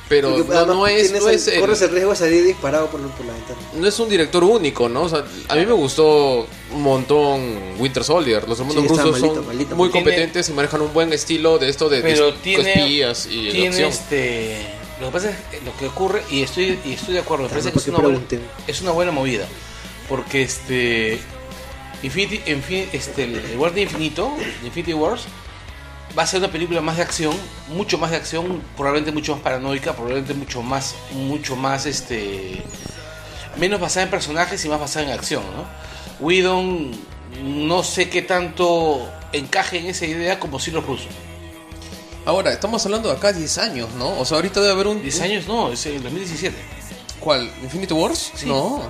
[SPEAKER 1] Pero
[SPEAKER 2] Porque
[SPEAKER 1] no, es, no es el-
[SPEAKER 2] corres el riesgo de salir disparado por, por la ventana.
[SPEAKER 1] no es un director único, ¿no? O sea, a mí me gustó un montón Winter Soldier. Los hermanos
[SPEAKER 2] Sí,
[SPEAKER 1] rusos
[SPEAKER 2] malito,
[SPEAKER 1] son
[SPEAKER 2] malito.
[SPEAKER 1] muy
[SPEAKER 4] Tiene-
[SPEAKER 1] competentes y manejan un buen estilo de esto de
[SPEAKER 4] Pero tiene,
[SPEAKER 1] espías y de
[SPEAKER 4] tiene
[SPEAKER 1] acción.
[SPEAKER 4] este. Lo que pasa es que lo que ocurre, y estoy, y estoy de acuerdo, me parece que es una, buena, es una buena movida. Porque este. Infinity, Infin- este, el War de Infinito, Infinity Wars, va a ser una película más de acción, mucho más de acción, probablemente mucho más paranoica, probablemente mucho más, mucho más este. menos basada en personajes y más basada en acción, ¿no? Whedon no sé qué tanto encaje en esa idea como si los rusos.
[SPEAKER 1] Ahora, estamos hablando de acá 10 años, ¿no? O sea, ahorita debe haber un...
[SPEAKER 4] 10
[SPEAKER 1] un-
[SPEAKER 4] años no, es el 2017.
[SPEAKER 1] ¿Cuál? ¿Infinity Wars?
[SPEAKER 4] Sí.
[SPEAKER 1] No.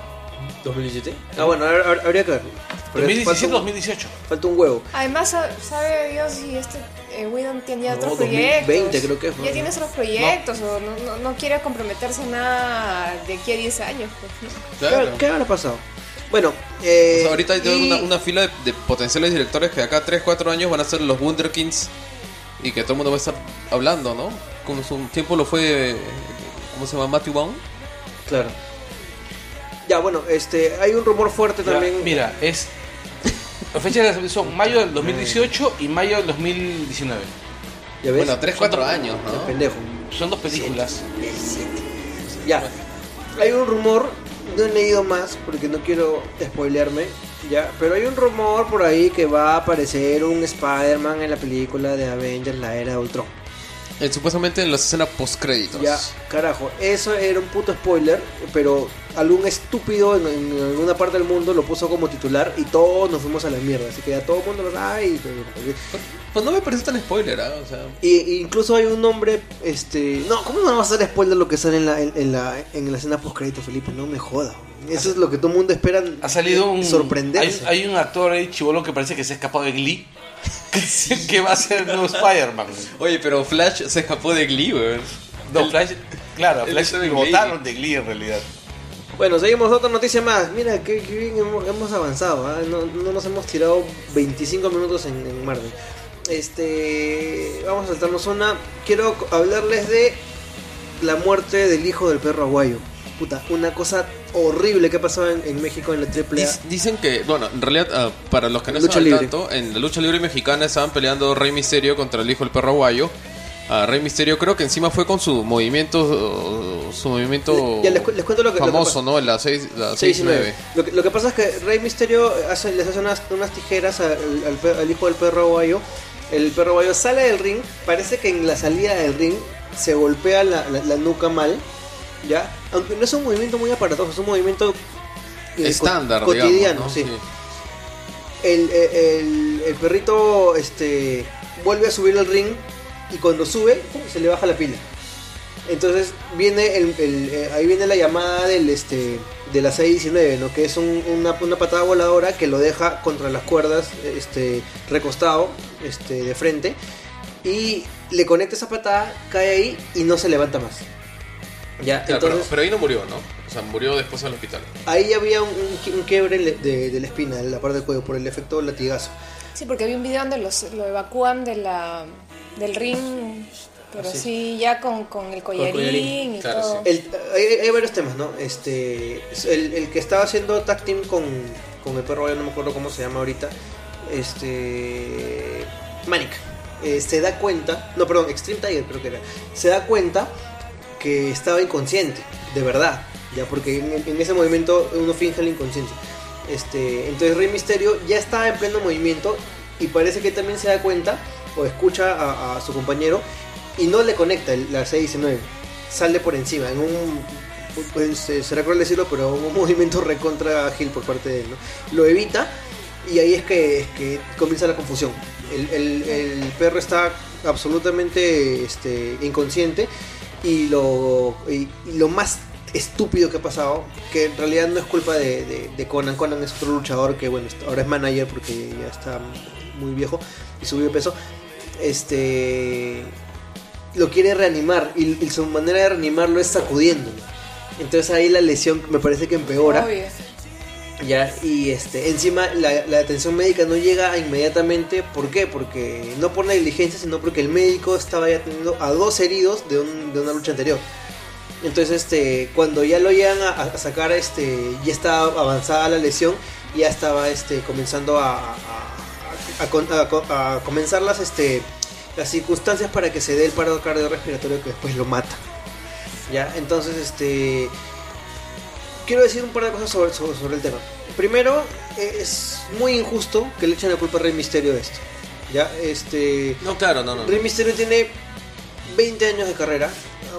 [SPEAKER 2] ¿2017? Ah, bueno, hab- hab- habría que ver. Pero
[SPEAKER 4] 2017
[SPEAKER 2] falta, un,
[SPEAKER 4] 2018.
[SPEAKER 2] falta un huevo.
[SPEAKER 3] Además, sa- sabe Dios si este eh, Whedon tiene ya
[SPEAKER 2] No,
[SPEAKER 3] otros
[SPEAKER 2] 2020
[SPEAKER 3] proyectos.
[SPEAKER 2] creo que es, ¿no?
[SPEAKER 3] Ya tiene otros proyectos o no, no, no quiere comprometerse a nada de aquí a 10 años. Pues, ¿no?
[SPEAKER 1] Claro.
[SPEAKER 2] ¿Qué, qué habrá pasado? Bueno, eh,
[SPEAKER 1] sea, ahorita hay
[SPEAKER 2] y-
[SPEAKER 1] una, una fila de, de potenciales directores que de acá 3, 4 años van a ser los Wunderkins y que todo el mundo va a estar hablando, ¿no? Como su tiempo lo fue, ¿cómo se llama? Matthew Vaughn.
[SPEAKER 2] Claro. Ya, bueno, este, hay un rumor fuerte
[SPEAKER 4] Ya,
[SPEAKER 2] también.
[SPEAKER 4] Mira, es. Las fechas de son mayo del 2018 y mayo del 2019.
[SPEAKER 2] ¿Ya ves?
[SPEAKER 1] Bueno, 3, 4 años, ¿no?
[SPEAKER 2] pendejo.
[SPEAKER 4] Son dos películas.
[SPEAKER 2] Ya. Hay un rumor, no he leído más porque no quiero spoilearme, ya, pero hay un rumor por ahí que va a aparecer un Spider-Man en la película de Avengers, la era de Ultron.
[SPEAKER 1] Eh, supuestamente en la escena post créditos.
[SPEAKER 2] Ya, carajo, eso era un puto spoiler, pero algún estúpido en, en alguna parte del mundo lo puso como titular y todos nos fuimos a la mierda, así que ya todo el mundo lo sabe y,
[SPEAKER 1] Pues no me parece tan spoiler, ¿ah? O sea,
[SPEAKER 2] y- y incluso hay un nombre, este, no, ¿cómo no vas a hacer spoiler lo que sale en la, en, en la, en la escena post crédito, Felipe? No me jodas. Eso es lo que todo el mundo espera.
[SPEAKER 4] Ha salido un.
[SPEAKER 2] sorprenderse.
[SPEAKER 4] Hay, hay un actor ahí, chivolo, que parece que se ha escapado de Glee. Que- [LAUGHS] que va a ser el nuevo [LAUGHS] Spider-Man.
[SPEAKER 1] Oye, pero Flash se escapó de Glee, weón.
[SPEAKER 4] No,
[SPEAKER 1] El-
[SPEAKER 4] Flash. Claro, Flash lo botaron de Glee en realidad.
[SPEAKER 2] Bueno, seguimos otra noticia más. Mira, qué, qué bien hemos, hemos avanzado. ¿ah? No, no nos hemos tirado 25 minutos en, en Marvel. Este, vamos a saltarnos una. Quiero hablarles de la muerte del hijo del perro aguayo. Puta, una cosa horrible que ha pasado en, en México en la.
[SPEAKER 1] Dic- Dicen que, bueno, en realidad, ah, para los que no
[SPEAKER 2] libre.
[SPEAKER 1] tanto, en la lucha libre mexicana estaban peleando Rey Misterio contra el hijo del perro aguayo. A Rey Misterio creo que encima fue con su movimiento, uh, su movimiento
[SPEAKER 2] Ya les cu- les cuento lo que- lo que
[SPEAKER 1] famoso,
[SPEAKER 2] pasa.
[SPEAKER 1] ¿no? En la 6 la
[SPEAKER 2] 6 y 9.
[SPEAKER 1] 9.
[SPEAKER 2] Lo que, lo que pasa es que Rey Misterio hace, les hace unas, unas tijeras al, al pe- al hijo del perro aguayo. El perro aguayo sale del ring. Parece que en la salida del ring se golpea la, la- la nuca mal. ¿Ya? Aunque no es un movimiento muy aparatoso, es un movimiento eh,
[SPEAKER 1] Estándar,
[SPEAKER 2] co- cotidiano. sí. El, el- el perrito este, vuelve a subir al ring y cuando sube se le baja la pila. Entonces viene el, el- eh, ahí viene la llamada del este de la 619, ¿no? Que es un- una, una patada voladora que lo deja contra las cuerdas, este, recostado, este, de frente, y le conecta esa patada, cae ahí y no se levanta más. Ya,
[SPEAKER 1] Claro, pero,
[SPEAKER 2] entonces
[SPEAKER 1] pero ahí no murió, ¿no? O sea, murió después al hospital.
[SPEAKER 2] ahí había un, un- un quiebre de, de la espina, de la parte del cuello, por el efecto del latigazo.
[SPEAKER 3] Sí, porque había un video donde los, lo evacúan de la, del ring, pero
[SPEAKER 2] Ah, sí.
[SPEAKER 3] sí, ya con, con el collarín,
[SPEAKER 2] collarín,
[SPEAKER 3] y
[SPEAKER 1] claro,
[SPEAKER 3] todo.
[SPEAKER 2] El- hay, hay varios temas, ¿no? Este, el, el que estaba haciendo tag team con, con el perro, yo no me acuerdo cómo se llama ahorita, este, Manic, eh, se da cuenta, no, perdón, Extreme Tiger creo que era, se da cuenta que estaba inconsciente, de verdad, ya porque en, ese movimiento uno finge la inconsciencia. Este, entonces Rey Misterio ya estaba en pleno movimiento y parece que también se da cuenta o escucha a, su compañero y no le conecta el- la 619. Sale por encima, en un. Pues, eh, será cruel decirlo, pero un [LAUGHS] movimiento recontra ágil por parte de él. ¿no? Lo evita y ahí es que, es que comienza la confusión. El, perro está absolutamente este, inconsciente y lo, más estúpido que ha pasado, que en realidad no es culpa de, Conan, Conan es otro luchador que bueno, ahora es manager porque ya está muy viejo y subió peso, este lo quiere reanimar y, su manera de reanimarlo es sacudiéndolo. Entonces ahí la lesión me parece que empeora. Ya, y este, encima la, la atención médica no llega inmediatamente. ¿Por qué? Porque no por negligencia, sino porque el médico estaba ya teniendo a dos heridos de, un- de una lucha anterior. Entonces, este, cuando ya lo llegan a, a sacar, este, ya estaba avanzada la lesión, ya estaba, este, comenzando a, a, a comenzar las, este, las circunstancias para que se dé el paro cardiorrespiratorio que después lo mata. Ya, entonces, este, quiero decir un par de cosas sobre, sobre, sobre el tema. Primero, es muy injusto que le echen la culpa a Rey Misterio de esto. Ya, este,
[SPEAKER 1] No, claro, no, no.
[SPEAKER 2] Rey Misterio tiene 20 años de carrera,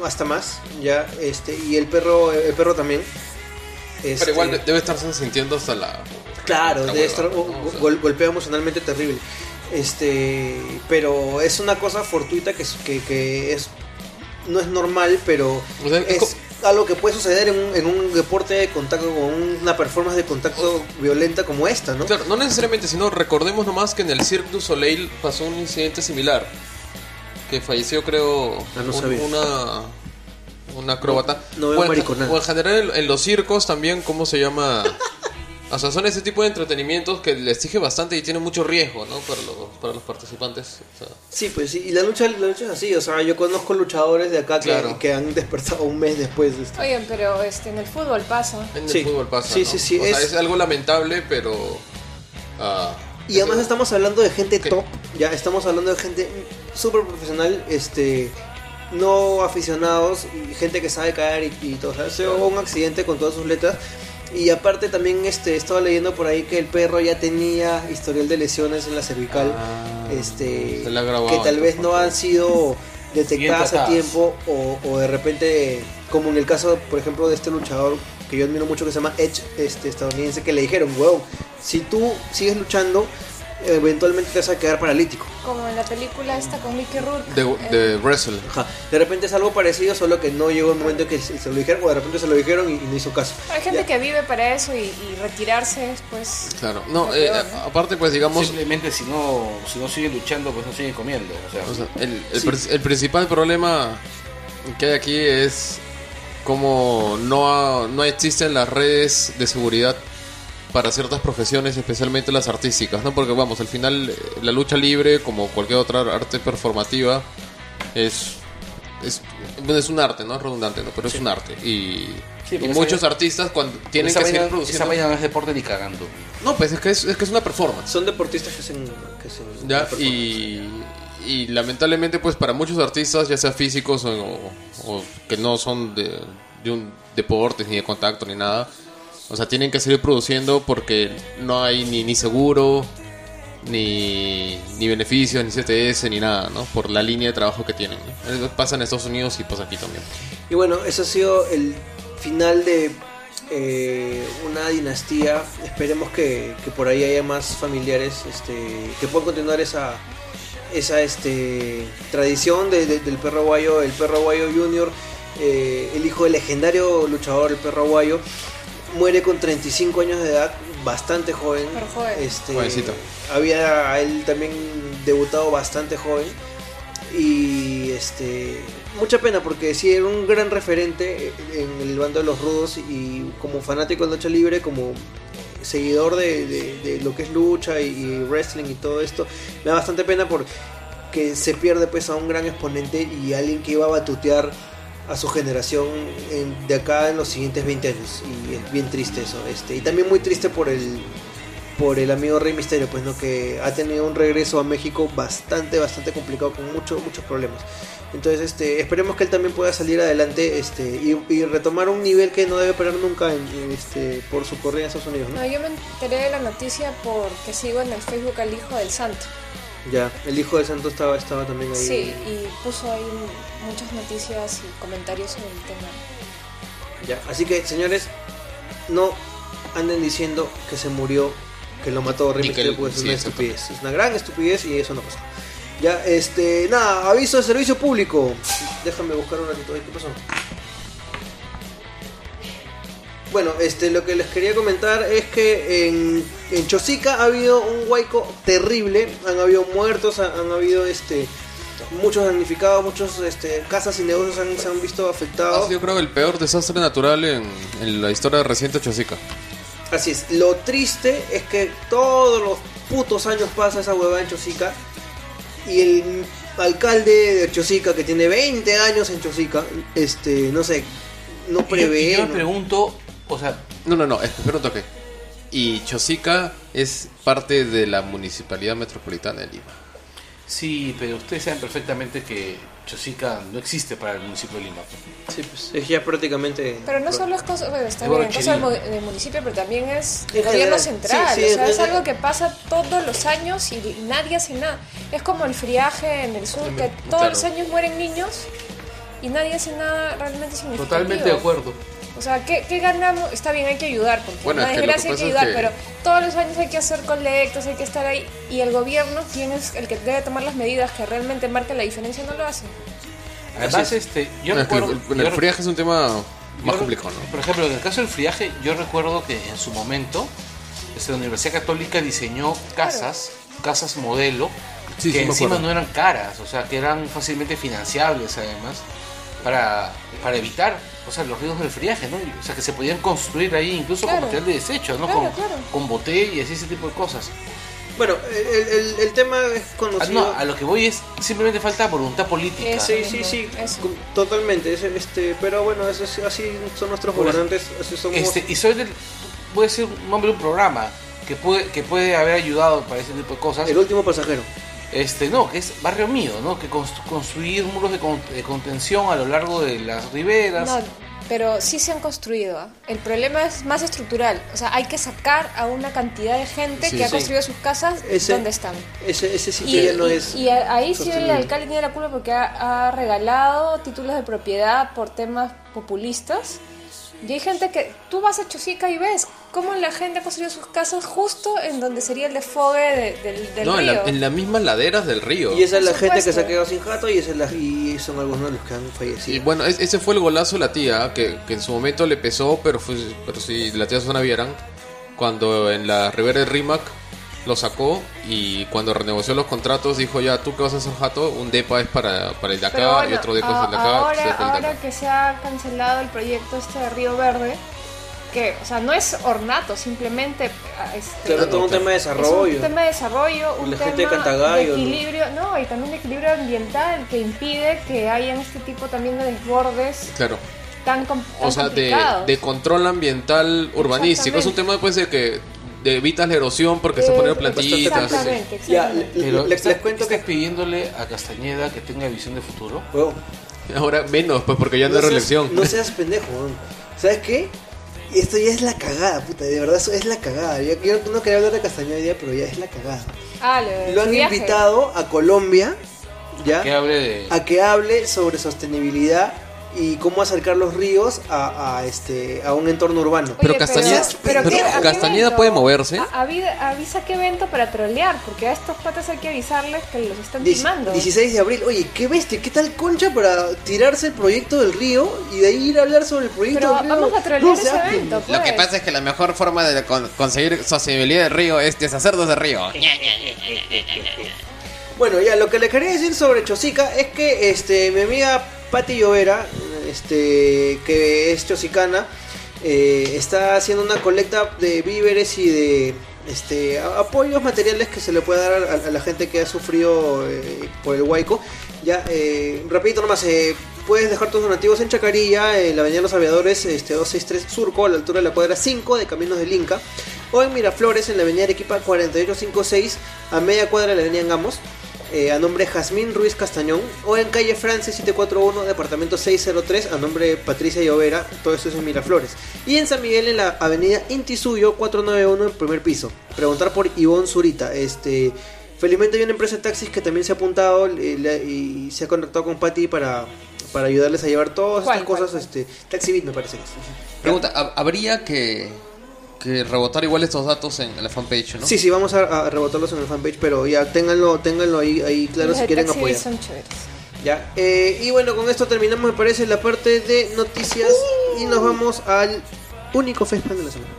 [SPEAKER 2] hasta más, ya, este, y el perro, el perro también.
[SPEAKER 1] Pero
[SPEAKER 2] Este,
[SPEAKER 1] igual de- debe estarse sintiendo hasta la.
[SPEAKER 2] Claro,
[SPEAKER 1] la
[SPEAKER 2] debe estar
[SPEAKER 1] ¿no?
[SPEAKER 2] go-
[SPEAKER 1] O sea,
[SPEAKER 2] gol- golpea emocionalmente terrible. Este, pero es una cosa fortuita que, es- que, que es no es normal, pero
[SPEAKER 1] O sea, es
[SPEAKER 2] es algo que puede suceder en un, en un deporte de contacto, con una performance de contacto violenta como esta, ¿no?
[SPEAKER 1] Claro, no necesariamente, sino recordemos nomás que en el Cirque du Soleil pasó un incidente similar. Que falleció, creo,
[SPEAKER 2] Ah, no
[SPEAKER 1] un- una una acróbata.
[SPEAKER 2] No- no veo
[SPEAKER 1] o, en, o en general en, en los circos también, ¿cómo se llama? [LAUGHS] O sea, son ese tipo de entretenimientos que les exige bastante y tienen mucho riesgo, ¿no? Para los, para los participantes. O sea,
[SPEAKER 2] Sí, pues sí, y la lucha, la lucha es así, o sea, yo conozco luchadores de acá que,
[SPEAKER 1] Claro.
[SPEAKER 2] que han despertado un mes después de esto.
[SPEAKER 3] Oigan, pero este, en el fútbol pasa.
[SPEAKER 1] en
[SPEAKER 2] Sí.
[SPEAKER 1] el fútbol pasa.
[SPEAKER 2] Sí,
[SPEAKER 1] ¿no?
[SPEAKER 2] sí, sí,
[SPEAKER 1] O sea,
[SPEAKER 2] es-
[SPEAKER 1] es algo lamentable, pero. ah,
[SPEAKER 2] Y además
[SPEAKER 1] eso-
[SPEAKER 2] estamos hablando de gente
[SPEAKER 1] ¿Qué?
[SPEAKER 2] top, ya estamos hablando de gente súper profesional, este, no aficionados, gente que sabe caer y, y todo. O sea, se hubo un accidente con todas sus letras. Y aparte también este, estaba leyendo por ahí que el perro ya tenía historial de lesiones en la cervical,
[SPEAKER 1] Ah,
[SPEAKER 2] este,
[SPEAKER 1] se grabado,
[SPEAKER 2] que tal vez no han sido [LAUGHS] detectadas a tiempo o, o de repente, como en el caso, por ejemplo, de este luchador que yo admiro mucho que se llama Edge, este estadounidense, que le dijeron, wow, si tú sigues luchando, eventualmente te vas a quedar paralítico.
[SPEAKER 3] Como en la película esta con Mickey Rourke.
[SPEAKER 1] De,
[SPEAKER 3] Eh,
[SPEAKER 1] de Wrestle.
[SPEAKER 2] Ajá. De repente es algo parecido, solo que no llegó el momento que se, se lo dijeron, o de repente se lo dijeron y, y no hizo caso.
[SPEAKER 3] Hay gente
[SPEAKER 2] Ya.
[SPEAKER 3] que vive para eso y, y retirarse pues
[SPEAKER 1] Claro. No, eh,
[SPEAKER 3] peor, ¿no?
[SPEAKER 1] aparte, pues digamos.
[SPEAKER 4] Simplemente si no, si no sigue luchando, pues no sigue comiendo. O sea,
[SPEAKER 1] O sea, el, el
[SPEAKER 2] Sí.
[SPEAKER 1] pr- el principal problema que hay aquí es como no, ha- no existen las redes de seguridad para ciertas profesiones, especialmente las artísticas, ¿no? Porque vamos, al final eh, la lucha libre, como cualquier otra arte performativa, es es, es un arte, ¿no? Es redundante, ¿no? Pero es un arte. Y,
[SPEAKER 4] Sí,
[SPEAKER 1] y muchos
[SPEAKER 4] esa-
[SPEAKER 1] artistas cuando tienen que seguir
[SPEAKER 4] vaina,
[SPEAKER 1] produciendo...
[SPEAKER 4] esa vaina no es deporte ni cagando.
[SPEAKER 1] No, pues es que es, es que es una performance.
[SPEAKER 2] Son deportistas que hacen... Que hacen
[SPEAKER 1] Ya, y, y lamentablemente, pues para muchos artistas, ya sea físicos o, o que no son de, de un deporte, ni de contacto, ni nada, o sea, tienen que seguir produciendo porque no hay ni, ni seguro, ni, ni beneficios, ni CTS, ni nada, ¿no? Por la línea de trabajo que tienen. ¿no? Pasa en Estados Unidos y pasa aquí también.
[SPEAKER 2] Y bueno, eso ha sido el final de eh, una dinastía. Esperemos que, que por ahí haya más familiares este, que puedan continuar esa esa este tradición de- de- del perro guayo, el perro guayo junior, eh, el hijo del legendario luchador, el perro guayo, muere con 35 años de edad, bastante joven.
[SPEAKER 3] Pero joven.
[SPEAKER 2] Este,
[SPEAKER 1] Jovencito.
[SPEAKER 2] Había él también debutado bastante joven y este mucha pena porque sí era un gran referente en el bando de los rudos y como fanático de lucha libre como seguidor de, de- de lo que es lucha y, y wrestling y todo esto me da bastante pena porque se pierde pues a un gran exponente y alguien que iba a batutear a su generación en- de acá en los siguientes 20 años y es bien triste eso este y también muy triste por el por el amigo Rey Misterio, pues no que ha tenido un regreso a México bastante, bastante complicado con muchos, muchos problemas. Entonces, este, esperemos que él también pueda salir adelante, este, y, retomar un nivel que no debe perder nunca este, por su corrida en Estados Unidos. No,
[SPEAKER 3] yo me enteré de la noticia porque sigo en el Facebook al hijo del santo.
[SPEAKER 2] Ya, el hijo de Santo estaba, estaba también ahí.
[SPEAKER 3] Sí, y puso ahí muchas noticias y comentarios sobre el tema.
[SPEAKER 2] Ya, así que señores, no anden diciendo que se murió, que lo mató Rey Mysterio, porque es
[SPEAKER 1] sí,
[SPEAKER 2] una estupidez. Es una gran estupidez y eso no pasa. Ya, este, nada, aviso de servicio público. Déjame buscar un ratito ahí, ¿qué pasó? Bueno, este, lo que les quería comentar es que en, en Chosica ha habido un huaico terrible, han habido muertos, han, han habido este muchos damnificados, muchos este, casas y negocios han- se han visto afectados.
[SPEAKER 1] sido, creo, el peor desastre natural en, en la historia reciente de Chosica.
[SPEAKER 2] Así es, lo triste es que todos los putos años pasa esa huevada en Chosica y el alcalde de Chosica que tiene 20 años en Chosica, este, no sé, no
[SPEAKER 4] Y yo-
[SPEAKER 2] prevé.
[SPEAKER 4] y yo, me
[SPEAKER 2] ¿no?
[SPEAKER 4] pregunto, o sea,
[SPEAKER 1] No, no, no, espera un toque. Y Chosica es parte de la Municipalidad Metropolitana de Lima.
[SPEAKER 4] sí, pero ustedes saben perfectamente que Chosica no existe para el municipio de Lima.
[SPEAKER 2] Sí, pues, es ya prácticamente.
[SPEAKER 3] Pero no solo es cosa, bueno, está
[SPEAKER 4] Es
[SPEAKER 3] bien, cosa del, municipio, pero también es del gobierno central.
[SPEAKER 2] sí, sí,
[SPEAKER 3] o sea,
[SPEAKER 2] es-
[SPEAKER 3] algo que pasa todos los años y nadie hace nada. Es como el friaje en el sur, que todos
[SPEAKER 1] Claro.
[SPEAKER 3] los años mueren niños y nadie hace nada realmente significativo.
[SPEAKER 4] Totalmente de acuerdo.
[SPEAKER 3] O sea, ¿qué, qué ganamos? Está bien, hay que ayudar, porque
[SPEAKER 1] Bueno,
[SPEAKER 3] una
[SPEAKER 1] es que
[SPEAKER 3] desgracia hay que
[SPEAKER 1] es
[SPEAKER 3] ayudar,
[SPEAKER 1] que-
[SPEAKER 3] pero todos los años hay que hacer colectas, hay que estar ahí. Y el gobierno, quien es el que debe tomar las medidas que realmente marquen la diferencia, no lo hace.
[SPEAKER 4] Además, este, yo
[SPEAKER 1] No, es que
[SPEAKER 4] recuerdo...
[SPEAKER 1] el, el friaje es un tema más complicado, ¿no?
[SPEAKER 4] Por ejemplo, en el caso del friaje, yo recuerdo que en su momento este, la Universidad Católica diseñó casas, casas modelo,
[SPEAKER 1] Sí,
[SPEAKER 4] que
[SPEAKER 1] sí,
[SPEAKER 4] encima no eran caras, o sea, que eran fácilmente financiables además, para, para evitar o sea, los riesgos del friaje, ¿no? O sea, que se podían construir ahí incluso
[SPEAKER 3] Claro.
[SPEAKER 4] con material de desecho, ¿no?
[SPEAKER 3] Claro,
[SPEAKER 4] con,
[SPEAKER 3] claro.
[SPEAKER 4] con botellas y ese tipo de cosas.
[SPEAKER 2] Bueno, el, el- el tema es
[SPEAKER 4] Ah,
[SPEAKER 2] conocido.
[SPEAKER 4] no, a lo que voy es simplemente falta voluntad política.
[SPEAKER 3] Eso.
[SPEAKER 2] Sí, sí, sí,
[SPEAKER 3] Eso.
[SPEAKER 2] totalmente. es- Este, pero bueno, eso es- así son nuestros
[SPEAKER 4] Por
[SPEAKER 2] gobernantes, así somos.
[SPEAKER 4] Este, y soy del, puede ser un nombre de un programa que puede, que puede haber ayudado para ese tipo de cosas.
[SPEAKER 2] el último pasajero.
[SPEAKER 4] Este, no, que es barrio mío, ¿no? Que constru- construir muros de, con- de contención a lo largo de las riberas.
[SPEAKER 3] No, pero sí se han construido. El problema es más estructural. O sea, hay que sacar a una cantidad de gente
[SPEAKER 1] Sí,
[SPEAKER 3] que ha
[SPEAKER 2] sí.
[SPEAKER 3] construido sus casas
[SPEAKER 2] Ese-
[SPEAKER 3] donde están.
[SPEAKER 2] Ese, ese sitio
[SPEAKER 3] Y,
[SPEAKER 2] ya no es.
[SPEAKER 3] y ahí sí el alcalde tiene la culpa porque ha, ha regalado títulos de propiedad por temas populistas. Y hay gente que tú vas a Chosica y ves cómo la gente ha construido sus casas justo en donde sería el desfogue de- del, del
[SPEAKER 1] No, en,
[SPEAKER 3] río.
[SPEAKER 1] la- en las mismas laderas del río.
[SPEAKER 2] Y esa es la gente que se ha quedado sin jato y, esa es la- y son algunos de los que han
[SPEAKER 1] Y
[SPEAKER 2] fallecido.
[SPEAKER 1] bueno, es- ese fue el golazo de la tía, que, que en su momento le pesó, pero, fue, pero si la tía Susana vieran, cuando en la Ribera del Rimac lo sacó y cuando renegoció los contratos dijo ya, tú que vas a hacer jato, un depa es para, para el de acá
[SPEAKER 3] bueno,
[SPEAKER 1] y otro depa es el de acá.
[SPEAKER 3] ahora,
[SPEAKER 1] depa es el de
[SPEAKER 3] ahora
[SPEAKER 1] acá.
[SPEAKER 3] que se ha cancelado el proyecto este de Río Verde, que, o sea, no es ornato, simplemente ah, este,
[SPEAKER 2] Claro, todo un tema de
[SPEAKER 3] es
[SPEAKER 2] desarrollo.
[SPEAKER 3] un tema de desarrollo, un
[SPEAKER 2] La
[SPEAKER 3] tema
[SPEAKER 2] gente de
[SPEAKER 3] de
[SPEAKER 2] ¿no?
[SPEAKER 3] equilibrio, ¿no? y también de equilibrio ambiental que impide que hayan este tipo también de desbordes
[SPEAKER 1] Claro.
[SPEAKER 3] tan, com-
[SPEAKER 1] O
[SPEAKER 3] tan
[SPEAKER 1] sea, de,
[SPEAKER 3] complicados.
[SPEAKER 1] de control ambiental urbanístico. Es un tema pues, de que evitas la erosión porque se
[SPEAKER 3] Eh,
[SPEAKER 1] ponen plantitas.
[SPEAKER 3] Exactamente, exactamente.
[SPEAKER 4] Pero
[SPEAKER 2] les cuento que.
[SPEAKER 4] pidiéndole a Castañeda que tenga visión de futuro.
[SPEAKER 2] Huevón,
[SPEAKER 1] Ahora menos, pues porque ya no, hay
[SPEAKER 2] seas-
[SPEAKER 1] reelección.
[SPEAKER 2] no seas pendejo, huevón. ¿Sabes qué? Esto ya es la cagada, puta. De verdad, eso es la cagada. Yo, yo no quería hablar de Castañeda hoy día, pero ya es la cagada.
[SPEAKER 3] Ah, lo,
[SPEAKER 2] Lo han
[SPEAKER 3] viaje.
[SPEAKER 2] invitado a Colombia, ¿ya?
[SPEAKER 4] Que hable de...
[SPEAKER 2] a que hable sobre sostenibilidad y cómo acercar los ríos a, a, este a un entorno urbano.
[SPEAKER 1] Pero
[SPEAKER 3] Oye,
[SPEAKER 1] Castañeda-
[SPEAKER 3] pero
[SPEAKER 1] pero
[SPEAKER 3] ¿qué- a qué
[SPEAKER 1] Castañeda puede moverse.
[SPEAKER 3] A- avisa qué evento para trolear, porque a estos patas hay que avisarles que los están timando.
[SPEAKER 2] 16 de abril, oye, qué bestia, qué tal concha para tirarse el proyecto del río y de ahí ir a hablar sobre el proyecto
[SPEAKER 3] Pero
[SPEAKER 2] del río.
[SPEAKER 3] vamos a trolear
[SPEAKER 2] No
[SPEAKER 3] ese evento, pues.
[SPEAKER 1] Lo que pasa es que la mejor forma de con- conseguir sostenibilidad del río es deshacernos del río.
[SPEAKER 2] Bueno, ya lo que le quería decir sobre Chosica es que este mi amiga Patti Llovera, este que es chosicana, eh, está haciendo una colecta de víveres y de este apoyos materiales que se le puede dar a, la gente que ha sufrido eh, por el huaico. Ya, eh, rapidito nomás, puedes dejar tus donativos en Chacarilla, en la Avenida Los Aviadores, este 263 Surco, a la altura de la cuadra 5 de Caminos del Inca, o en Miraflores, en la Avenida Arequipa 4856, a media cuadra de la Avenida Angamos eh, a nombre de Jazmín Ruiz Castañón o en calle Francia 741, departamento 603, a nombre de Patricia Llovera, todo esto es en Miraflores. Y en San Miguel, en la avenida Inti Suyo 491, en primer piso. Preguntar por Ivonne Zurita. Este, felizmente hay una empresa de taxis que también se ha apuntado le- y se ha contactado con Patty para, para ayudarles a llevar todas
[SPEAKER 3] ¿Cuál,
[SPEAKER 2] estas cosas.
[SPEAKER 3] cuál?
[SPEAKER 2] Este, Taxi Beat me parece que es.
[SPEAKER 1] Pregunta, ¿hab- ¿habría que, que rebotar igual estos datos en la fanpage, no?
[SPEAKER 2] Sí, sí, vamos a, a rebotarlos en el fanpage, pero ya ténganlo, ténganlo ahí, ahí claro
[SPEAKER 3] Los
[SPEAKER 2] si quieren apoyar.
[SPEAKER 3] son chéveres.
[SPEAKER 2] Ya, eh, y bueno, con esto terminamos, me parece, la parte de noticias y nos vamos al único Facebook de la semana.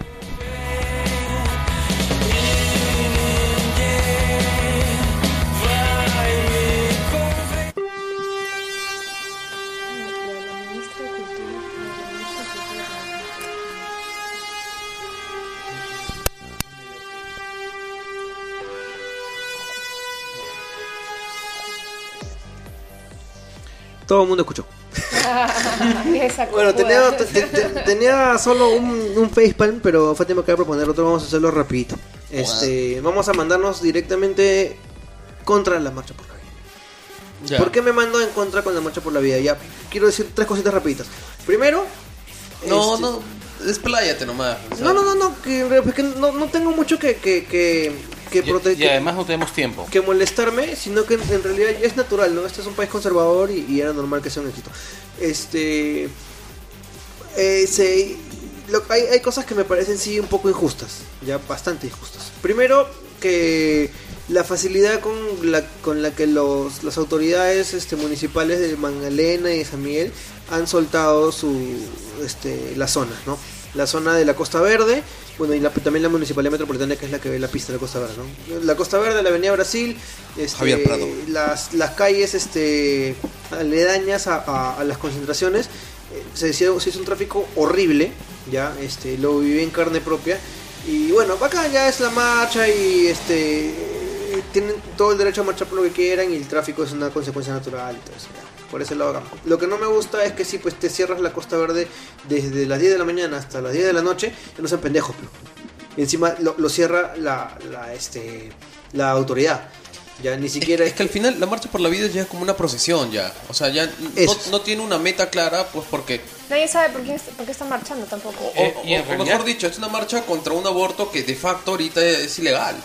[SPEAKER 2] Todo el mundo escuchó. [LAUGHS] Bueno, tenía, te- te- tenía solo un, un facepalm, pero Fátima acaba de proponer otro, vamos a hacerlo rapidito. Este, vamos a mandarnos directamente contra la marcha por la vida. ¿Por qué me mando en contra con la marcha por la vida? Ya, quiero decir tres cositas rapiditas. Primero...
[SPEAKER 1] No,
[SPEAKER 2] este,
[SPEAKER 1] no, despláyate nomás. o sea.
[SPEAKER 2] No, no, no, no, que, es que no, no tengo mucho que, que, que, que,
[SPEAKER 4] Y,
[SPEAKER 2] prote-
[SPEAKER 4] y además no tenemos tiempo.
[SPEAKER 2] que molestarme, sino que en realidad es natural, ¿no? Este es un país conservador y, y era normal que sea un éxito. Este. eh, se- lo- hay, hay cosas que me parecen sí un poco injustas, ya bastante injustas. Primero, que la facilidad con la, con la que los, las autoridades este, municipales de Magdalena y de San Miguel han soltado su, este, la zona, ¿no? La zona de la Costa Verde, bueno, y la- también la Municipalidad Metropolitana, que es la que ve la pista de la Costa Verde, ¿no? La Costa Verde, la Avenida Brasil, este,
[SPEAKER 1] Javier Prado.
[SPEAKER 2] Las, las calles este, aledañas a, a- a las concentraciones, eh, se, hizo, se hizo un tráfico horrible, ya, este, lo viví en carne propia. Y bueno, acá ya es la marcha y este eh, tienen todo el derecho a marchar por lo que quieran y el tráfico es una consecuencia natural y todo eso. ya. Por ese lado, lo que no me gusta es que si pues te cierras la Costa Verde desde las 10 de la mañana hasta las 10 de la noche, que no sean pendejos, pero. Y encima lo, lo cierra la, la, este, la autoridad. Ya ni siquiera
[SPEAKER 1] Es que al final la marcha por la vida ya es como una procesión ya. O sea, ya no, no tiene una meta clara, pues porque...
[SPEAKER 3] Nadie sabe por qué, por qué está marchando tampoco.
[SPEAKER 1] O,
[SPEAKER 4] Eh,
[SPEAKER 1] o- o mejor dicho, es una marcha contra un aborto que de facto ahorita es ilegal.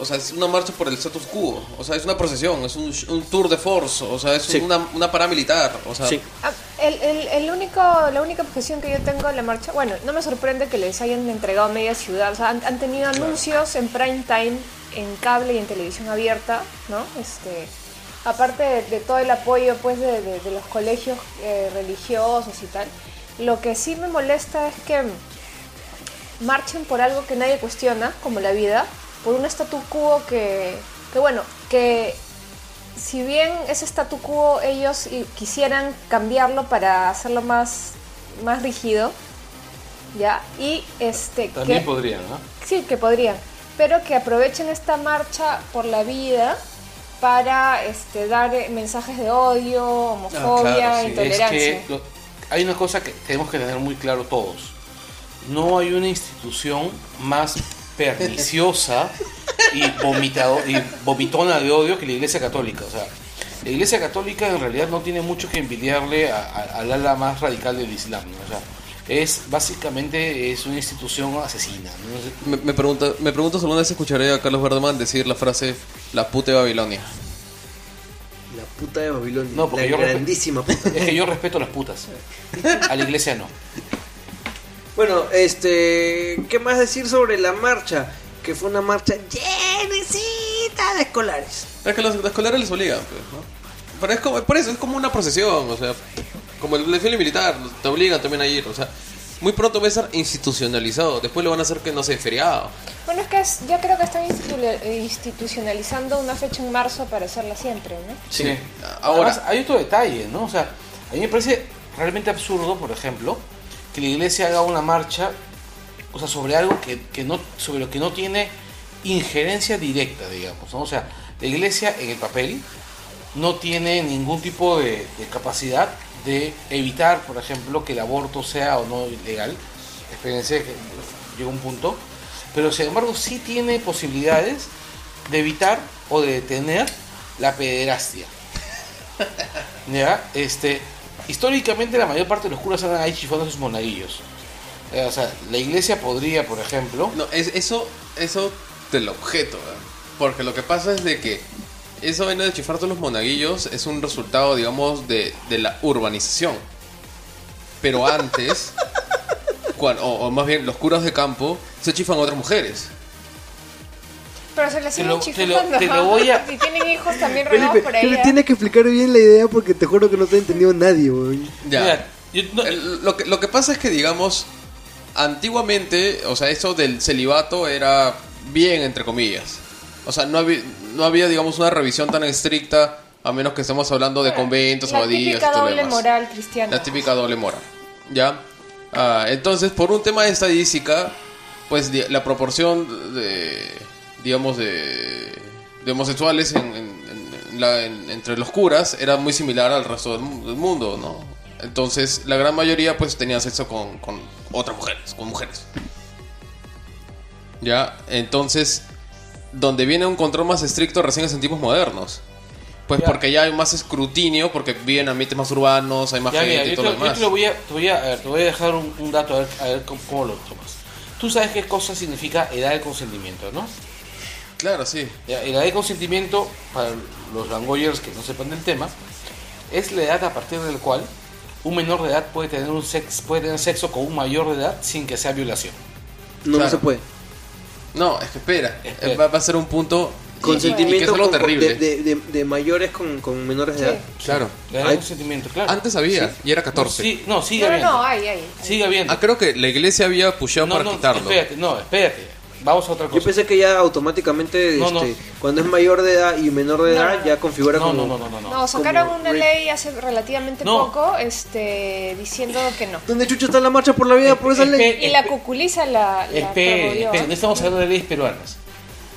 [SPEAKER 1] O sea, es una marcha por el status quo. O sea, es una procesión, es un, sh- un tour de force. O sea, es
[SPEAKER 2] Sí.
[SPEAKER 1] una, una paramilitar. O sea,
[SPEAKER 2] Sí.
[SPEAKER 3] Ah, El, el, el único, la única objeción que yo tengo en la marcha, bueno, no me sorprende que les hayan entregado media ciudad, o sea, han, han tenido anuncios en prime time, en cable y en televisión abierta, ¿no? Este, aparte de, de todo el apoyo, pues, de, de- de los colegios eh, religiosos y tal, lo que sí me molesta es que marchen por algo que nadie cuestiona, como la vida, por un statu quo que, que bueno, que si bien ese statu quo ellos y- quisieran cambiarlo para hacerlo más, más rígido, ¿ya? Y este
[SPEAKER 4] También
[SPEAKER 3] que,
[SPEAKER 4] podrían, ¿no?
[SPEAKER 3] sí, que podrían, pero que aprovechen esta marcha por la vida para este, dar eh, mensajes de odio, homofobia,
[SPEAKER 1] claro, sí.
[SPEAKER 3] intolerancia.
[SPEAKER 4] Es que lo- hay una cosa que tenemos que tener muy claro todos. No hay una institución más perniciosa y, vomitado, y vomitona de odio que la Iglesia Católica. O sea, la Iglesia Católica en realidad no tiene mucho que envidiarle al ala más radical del Islam. ¿no? O sea, es básicamente es una institución asesina. ¿no?
[SPEAKER 1] me, me, pregunta, me pregunto si alguna vez escucharé a Carlos Verdeman decir la frase la puta de Babilonia.
[SPEAKER 2] La puta de Babilonia.
[SPEAKER 4] No, porque
[SPEAKER 2] la
[SPEAKER 4] yo
[SPEAKER 2] grandísima puta.
[SPEAKER 4] Es que yo respeto a las putas. A la iglesia no. [LAUGHS]
[SPEAKER 2] Bueno, este, ¿qué más decir sobre la marcha? Que fue una marcha llenecita de escolares.
[SPEAKER 1] Es que los, los escolares les obligan, pues, ¿no? Pero es como, por eso, es como una procesión, o sea, como el desfile militar, te obligan también a ir, o sea, muy pronto va a estar institucionalizado, después lo van a hacer que no sé, feriado.
[SPEAKER 3] Bueno, es que es- yo creo que están institu- institucionalizando una fecha en marzo para hacerla siempre, ¿no?
[SPEAKER 4] Sí.
[SPEAKER 1] Ahora-
[SPEAKER 4] Además, hay otro detalle, ¿no? O sea, a mí me parece realmente absurdo, por ejemplo, que la iglesia haga una marcha, o sobre algo que, que no, sobre lo que no tiene injerencia directa, digamos. O sea, la iglesia en el papel no tiene ningún tipo de, capacidad de evitar, por ejemplo, que el aborto sea o no ilegal. Espérense que llega un punto. Pero sin embargo sí tiene posibilidades de evitar o de detener la pederastia. [LAUGHS] ¿Ya? Este, históricamente la mayor parte de los curas andan ahí chifando sus monaguillos. Eh, O sea, la iglesia podría, por ejemplo,
[SPEAKER 1] No, es, eso, eso del objeto, ¿verdad? porque lo que pasa es de que eso vaina de chifar todos los monaguillos es un resultado, digamos, de, de la urbanización. Pero antes, [LAUGHS] cuan- o, o más bien los curas de campo, se chifan a otras mujeres.
[SPEAKER 3] Pero se
[SPEAKER 4] Te
[SPEAKER 3] siguen
[SPEAKER 4] lo- te lo-
[SPEAKER 3] chiflando.
[SPEAKER 4] te lo voy a- [LAUGHS]
[SPEAKER 3] Si tienen hijos también
[SPEAKER 2] Felipe,
[SPEAKER 3] por ¿eh?
[SPEAKER 2] tienes que explicar bien la idea porque te juro que no te ha entendido nadie, weón.
[SPEAKER 1] Ya.
[SPEAKER 4] Mira, yo no-
[SPEAKER 1] El- lo, que, lo que pasa es que, digamos, antiguamente, o sea, eso del celibato era bien, entre comillas. O sea, no había, no había digamos, una revisión tan estricta, a menos que estemos hablando de conventos,
[SPEAKER 3] La
[SPEAKER 1] abadías y
[SPEAKER 3] típica doble
[SPEAKER 1] demás.
[SPEAKER 3] moral cristiana.
[SPEAKER 1] La típica doble moral. ¿Ya? Ah, entonces, por un tema de estadística, pues la proporción de, digamos, de, de homosexuales en, en- en- la- en- entre los curas era muy similar al resto del, del mundo, ¿no? Entonces, la gran mayoría pues tenía sexo con, con otras mujeres, con mujeres. Ya, entonces, donde viene un control más estricto recién es en tiempos modernos. Pues
[SPEAKER 4] Ya.
[SPEAKER 1] porque ya hay más escrutinio, porque viven ambientes más urbanos, hay más
[SPEAKER 4] Ya,
[SPEAKER 1] gente
[SPEAKER 4] mira,
[SPEAKER 1] y todo lo
[SPEAKER 4] te, yo
[SPEAKER 1] demás.
[SPEAKER 4] te lo voy a, te voy a, a ver, te voy a dejar un, un dato a ver, a ver cómo, cómo lo tomas. Tú sabes qué cosa significa edad de consentimiento, ¿no?
[SPEAKER 1] Claro, sí.
[SPEAKER 4] Ya, edad de consentimiento, para los langoyers que no sepan del tema, es la edad a partir del cual un menor de edad puede tener, un sex, puede tener sexo con un mayor de edad sin que sea violación.
[SPEAKER 2] No, no
[SPEAKER 1] Claro.
[SPEAKER 2] se puede.
[SPEAKER 1] No, es que espera,
[SPEAKER 4] Espera.
[SPEAKER 1] eh, Va, va a ser un punto y- y- y que
[SPEAKER 2] Consentimiento con-
[SPEAKER 1] terrible.
[SPEAKER 2] de, de- de- mayores con, con menores de
[SPEAKER 3] Sí.
[SPEAKER 2] edad.
[SPEAKER 1] Claro.
[SPEAKER 4] La edad
[SPEAKER 2] Ay.
[SPEAKER 4] de consentimiento, claro.
[SPEAKER 1] Antes había,
[SPEAKER 2] Sí.
[SPEAKER 1] y era
[SPEAKER 4] No,
[SPEAKER 1] 14.
[SPEAKER 4] sí, no, sigue
[SPEAKER 3] No, no,
[SPEAKER 4] habiendo.
[SPEAKER 3] no, hay, hay.
[SPEAKER 4] Sigue habiendo.
[SPEAKER 1] Ah, creo que la iglesia había pusheado
[SPEAKER 4] no,
[SPEAKER 1] para
[SPEAKER 4] no,
[SPEAKER 1] quitarlo.
[SPEAKER 4] espérate, no, espérate. Vamos a otra
[SPEAKER 2] Yo
[SPEAKER 4] cosa.
[SPEAKER 2] pensé que ya automáticamente,
[SPEAKER 4] No,
[SPEAKER 2] este,
[SPEAKER 4] no.
[SPEAKER 2] cuando es mayor de edad y menor de
[SPEAKER 3] No,
[SPEAKER 2] edad,
[SPEAKER 3] no,
[SPEAKER 2] ya configura
[SPEAKER 4] No,
[SPEAKER 2] como...
[SPEAKER 4] no, no, no, no.
[SPEAKER 3] No, sacaron una ley hace relativamente
[SPEAKER 4] No.
[SPEAKER 3] poco este, diciendo que no.
[SPEAKER 2] ¿Dónde chucha está la marcha por la vida por esa ley?
[SPEAKER 4] Espe-
[SPEAKER 3] Y la cuculiza la, la
[SPEAKER 4] Espere, espere, no estamos hablando de leyes peruanas.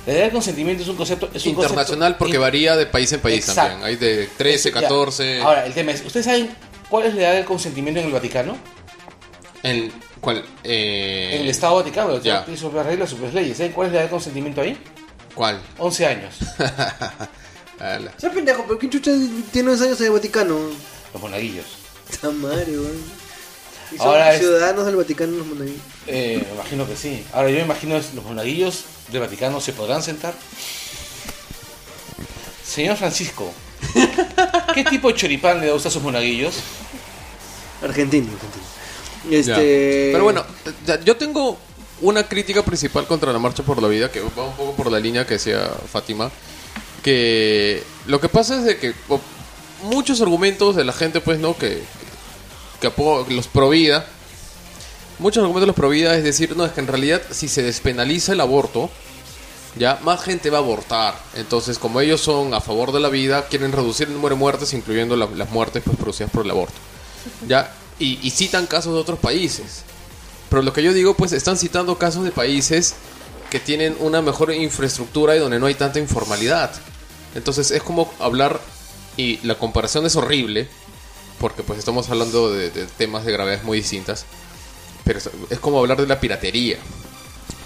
[SPEAKER 4] La edad de consentimiento es un concepto. Es un
[SPEAKER 1] Internacional
[SPEAKER 4] concepto
[SPEAKER 1] porque
[SPEAKER 4] in-
[SPEAKER 1] varía de país en país
[SPEAKER 4] Exacto.
[SPEAKER 1] también. Hay de 13,
[SPEAKER 4] Ya.
[SPEAKER 1] 14.
[SPEAKER 4] Ahora, el tema es: ¿Ustedes saben cuál es la edad del consentimiento en el Vaticano?
[SPEAKER 1] ¿En cuál? Eh,
[SPEAKER 4] En el Estado Vaticano. Estado tiene sus reglas, sus leyes. ¿Saben cuál es la edad de consentimiento ahí?
[SPEAKER 1] ¿Cuál?
[SPEAKER 4] 11 años. [LAUGHS]
[SPEAKER 2] Ese pendejo, ¿pero quién chucha tiene 11 años en el Vaticano?
[SPEAKER 4] Los monaguillos.
[SPEAKER 2] Está madre, weón. Y son
[SPEAKER 4] Ahora
[SPEAKER 2] ciudadanos del Vaticano los monaguillos.
[SPEAKER 4] Eh, me imagino que sí. Ahora, yo me imagino es- los monaguillos del Vaticano se podrán sentar. Señor Francisco, [LAUGHS] ¿qué tipo de choripán le da usted a sus monaguillos?
[SPEAKER 2] Argentino, argentino. Este...
[SPEAKER 1] Pero bueno, yo tengo una crítica principal contra la Marcha por la Vida, que va un poco por la línea que decía Fátima, que lo que pasa es de que muchos argumentos de la gente, pues, ¿no? Que, que los pro vida, muchos argumentos los pro vida es decir, no, es que en realidad si se despenaliza el aborto, ya más gente va a abortar. Entonces, como ellos son a favor de la vida, quieren reducir el número de muertes, incluyendo la- las muertes pues, producidas por el aborto. ¿Ya? Y, citan casos de otros países. Pero lo que yo digo, pues están citando casos de países que tienen una mejor infraestructura y donde no hay tanta informalidad. Entonces es como hablar, y la comparación es horrible, porque pues estamos hablando de, temas de gravedades muy distintas, pero es como hablar de la piratería.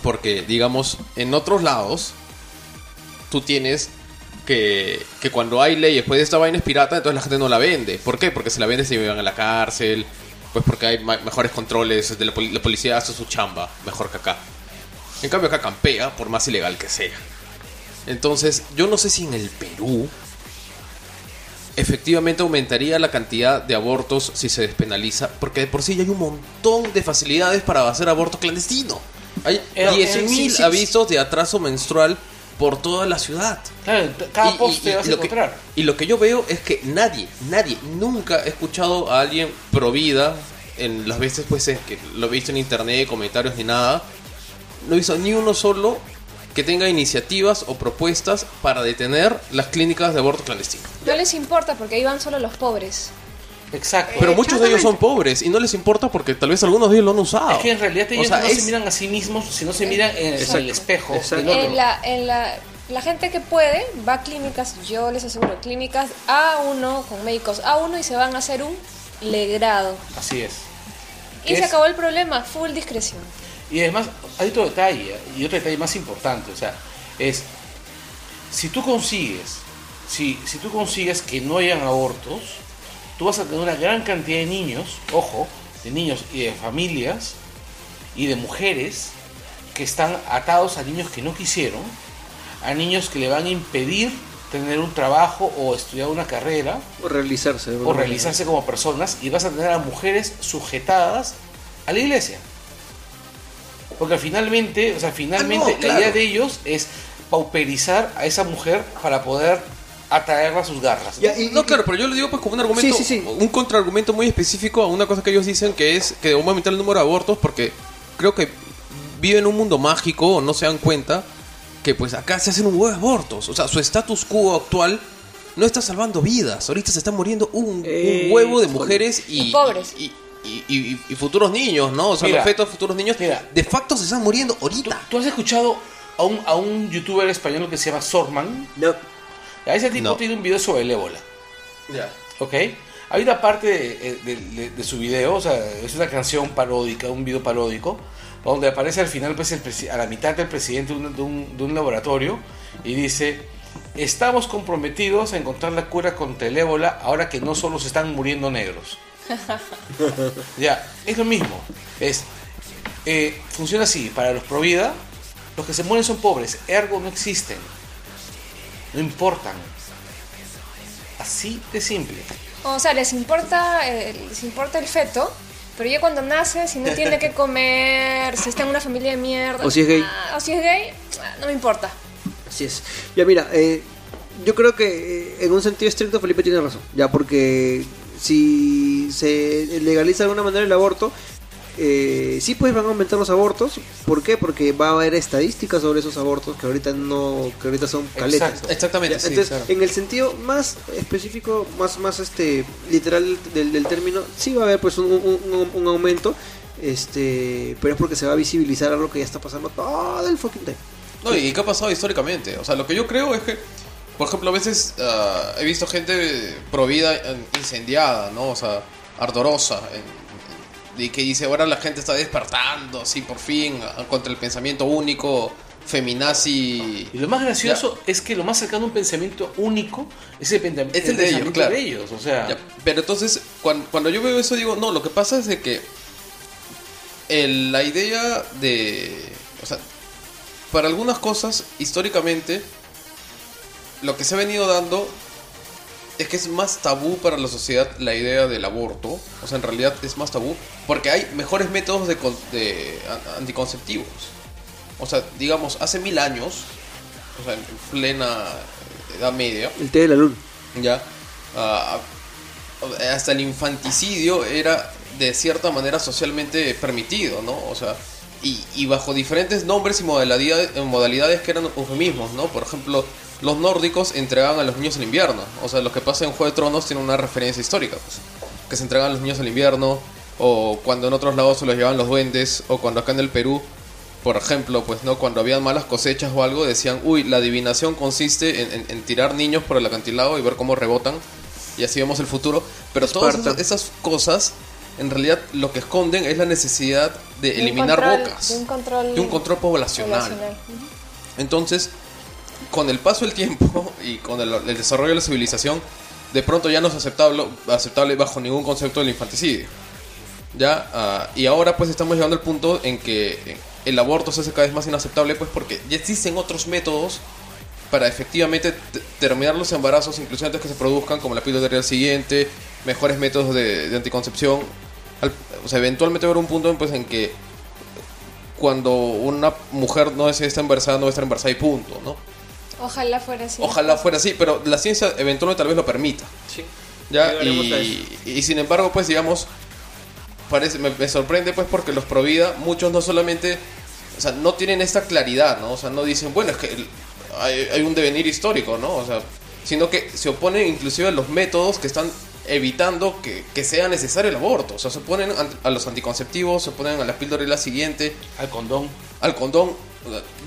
[SPEAKER 1] Porque, digamos, en otros lados, tú tienes que, que cuando hay leyes, pues esta vaina es pirata, entonces la gente no la vende. ¿Por qué? Porque si la vende se llevan a la cárcel, pues porque hay mejores controles, de la, poli- la policía hace su chamba mejor que acá. En cambio acá campea, por más ilegal que sea. Entonces, yo no sé si en el Perú efectivamente aumentaría la cantidad de abortos si se despenaliza, porque de por sí ya hay un montón de facilidades para hacer aborto clandestino. Hay
[SPEAKER 4] Eh,
[SPEAKER 1] 10.000
[SPEAKER 4] eh, sí, sí,
[SPEAKER 1] avisos de atraso menstrual por toda la ciudad.
[SPEAKER 4] Claro, cada
[SPEAKER 1] y-
[SPEAKER 4] poste
[SPEAKER 1] y
[SPEAKER 4] vas a
[SPEAKER 1] lo que-
[SPEAKER 4] encontrar.
[SPEAKER 1] y lo que yo veo es que nadie, nadie, nunca he escuchado a alguien pro vida en las veces pues que lo he visto en internet, comentarios ni nada. No he visto ni uno solo que tenga iniciativas o propuestas para detener las clínicas de aborto clandestino.
[SPEAKER 3] No les importa porque ahí van solo los pobres.
[SPEAKER 4] Exacto.
[SPEAKER 1] Pero
[SPEAKER 3] Eh,
[SPEAKER 1] muchos de ellos son pobres y no les importa porque tal vez algunos de ellos lo han usado.
[SPEAKER 4] es que en realidad ellos
[SPEAKER 1] O sea,
[SPEAKER 4] no
[SPEAKER 1] es-
[SPEAKER 4] se miran a sí mismos, sino se miran en el,
[SPEAKER 2] Exacto.
[SPEAKER 4] el espejo del otro.
[SPEAKER 3] En la, en la, la gente que puede va a clínicas, yo les aseguro, clínicas A1 con médicos A1 y se van a hacer un legrado.
[SPEAKER 4] Así es.
[SPEAKER 3] Y
[SPEAKER 4] ¿Qué
[SPEAKER 3] se
[SPEAKER 4] es?
[SPEAKER 3] acabó el problema, full discreción.
[SPEAKER 4] Y además, hay otro detalle, y otro detalle más importante, o sea, es, si tú consigues, si, si tú consigues que no hayan abortos, tú vas a tener una gran cantidad de niños, ojo, de niños y de familias y de mujeres que están atados a niños que no quisieron, a niños que le van a impedir tener un trabajo o estudiar una carrera
[SPEAKER 2] O realizarse.
[SPEAKER 4] o realizarse como personas y vas a tener a mujeres sujetadas a la iglesia. Porque finalmente, o sea, finalmente
[SPEAKER 1] Ah, no,
[SPEAKER 4] la idea de ellos es pauperizar a esa mujer para poder atraerla a sus garras.
[SPEAKER 2] Ya, y-
[SPEAKER 1] No, claro, pero yo le digo pues como un argumento,
[SPEAKER 2] Sí, sí, sí.
[SPEAKER 1] un contraargumento muy específico a una cosa que ellos dicen que es que debemos aumentar el número de abortos porque creo que viven en un mundo mágico o no se dan cuenta que pues acá se hacen un huevo de abortos. O sea, su status quo actual no está salvando vidas. Ahorita se están muriendo un, un
[SPEAKER 2] Eh,
[SPEAKER 1] huevo de mujeres y,
[SPEAKER 3] Y pobres.
[SPEAKER 1] Y, y- y- y futuros niños, ¿no? O sea,
[SPEAKER 4] Mira,
[SPEAKER 1] los fetos futuros niños
[SPEAKER 4] mira.
[SPEAKER 1] de facto se están muriendo
[SPEAKER 4] ¿Tú,
[SPEAKER 1] ahorita.
[SPEAKER 4] tú has escuchado a un, a un youtuber español que se llama Sorman?
[SPEAKER 2] No.
[SPEAKER 4] A ese tipo
[SPEAKER 1] No.
[SPEAKER 4] tiene un video sobre el ébola.
[SPEAKER 1] Ya.
[SPEAKER 4] ¿Ok? Hay una parte de, de- de- de su video, o sea, es una canción paródica, un video paródico, donde aparece al final, pues, el a la mitad del presidente de un, de un- de un laboratorio y dice, estamos comprometidos a encontrar la cura contra el ébola ahora que no solo se están muriendo negros. [LAUGHS] ya, es lo mismo. Es, eh, funciona así, para los Provida, los que se mueren son pobres, ergo no existen, no importan. Así de simple.
[SPEAKER 3] O sea, les importa, eh, les importa el feto, pero ya cuando nace, si no tiene que comer, si está en una familia de mierda.
[SPEAKER 2] O si es gay.
[SPEAKER 3] ah, o si es gay, ah, no me importa.
[SPEAKER 2] Así es. Ya mira, eh, yo creo que eh, en un sentido estricto Felipe tiene razón. Ya porque si se legaliza de alguna manera el aborto, eh, sí pues van a aumentar los abortos. ¿Por qué? Porque va a haber estadísticas sobre esos abortos que ahorita no, que ahorita son caletas.
[SPEAKER 4] Exacto.
[SPEAKER 1] Exactamente,
[SPEAKER 2] Ya,
[SPEAKER 1] sí,
[SPEAKER 2] Entonces,
[SPEAKER 1] claro.
[SPEAKER 2] en el sentido más específico, más, más este literal del, del término, sí va a haber pues un, un- un- aumento, este, pero es porque se va a visibilizar algo que ya está pasando todo el fucking time.
[SPEAKER 1] No, y qué ha pasado históricamente. O sea, lo que yo creo es que, por ejemplo, a veces ah, he visto gente provida incendiada, ¿no? O sea, ardorosa. en- y que dice, ahora la gente está despertando, así por fin, contra el pensamiento único, feminazi.
[SPEAKER 4] Y lo más gracioso es que lo más cercano a un pensamiento único es el, penta-
[SPEAKER 1] Es el de ellos,
[SPEAKER 4] pensamiento
[SPEAKER 1] claro.
[SPEAKER 4] de ellos. O sea,
[SPEAKER 1] Ya, pero entonces, cuan- cuando, yo veo eso, digo, no, lo que pasa es de que el- la idea de. O sea, para algunas cosas, históricamente, lo que se ha venido dando es que es más tabú para la sociedad la idea del aborto. O sea, en realidad es más tabú porque hay mejores métodos de, de an- anticonceptivos. O sea, digamos, hace mil años, o sea, en plena Edad Media,
[SPEAKER 2] El té de la luna.
[SPEAKER 1] ya ah, hasta el infanticidio era de cierta manera socialmente permitido, ¿no? O sea, y, y bajo diferentes nombres y modalidades, modalidades que eran eufemismos, ¿no? Por ejemplo, los nórdicos entregaban a los niños en invierno. O sea, lo que pasa en Juego de Tronos tiene una referencia histórica, pues. Que se entregaban a los niños al invierno, o cuando en otros lados se los llevaban los duendes, o cuando acá en el Perú, por ejemplo, pues no, cuando habían malas cosechas o algo, decían, uy, la adivinación consiste en, en- en tirar niños por el acantilado y ver cómo rebotan, y así vemos el futuro. Pero todas
[SPEAKER 2] Esparta.
[SPEAKER 1] esas, esas cosas, en realidad, lo que esconden es la necesidad de eliminar
[SPEAKER 3] control-
[SPEAKER 1] bocas,
[SPEAKER 3] de un control
[SPEAKER 1] de un control poblacional. Entonces, con el paso del tiempo y con el, desarrollo de la civilización, de pronto ya no es aceptable, aceptable bajo ningún concepto del infanticidio. Ya, ah, y ahora pues estamos llegando al punto en que el aborto se hace cada vez más inaceptable, pues porque ya existen otros métodos para efectivamente terminar los embarazos, incluso antes que se produzcan, como la píldora del siguiente, mejores métodos de, anticoncepción. Al- o sea, eventualmente haber un punto pues, en que cuando una mujer no está embarazada, no estar embarazada y punto, ¿no?
[SPEAKER 3] Ojalá fuera así.
[SPEAKER 1] Ojalá fuera así, pero la ciencia eventualmente tal vez lo permita.
[SPEAKER 2] Sí.
[SPEAKER 1] ¿ya? Y, y sin embargo, pues digamos, parece, me, me sorprende pues porque los Provida, muchos no solamente, o sea, no tienen esta claridad, ¿no? O sea, no dicen, bueno, es que el- hay, hay un devenir histórico, ¿no? O sea, sino que se oponen inclusive a los métodos que están evitando que, que sea necesario el aborto. O sea, se oponen a los anticonceptivos, se oponen a la píldora y la siguiente,
[SPEAKER 4] al condón.
[SPEAKER 1] al condón.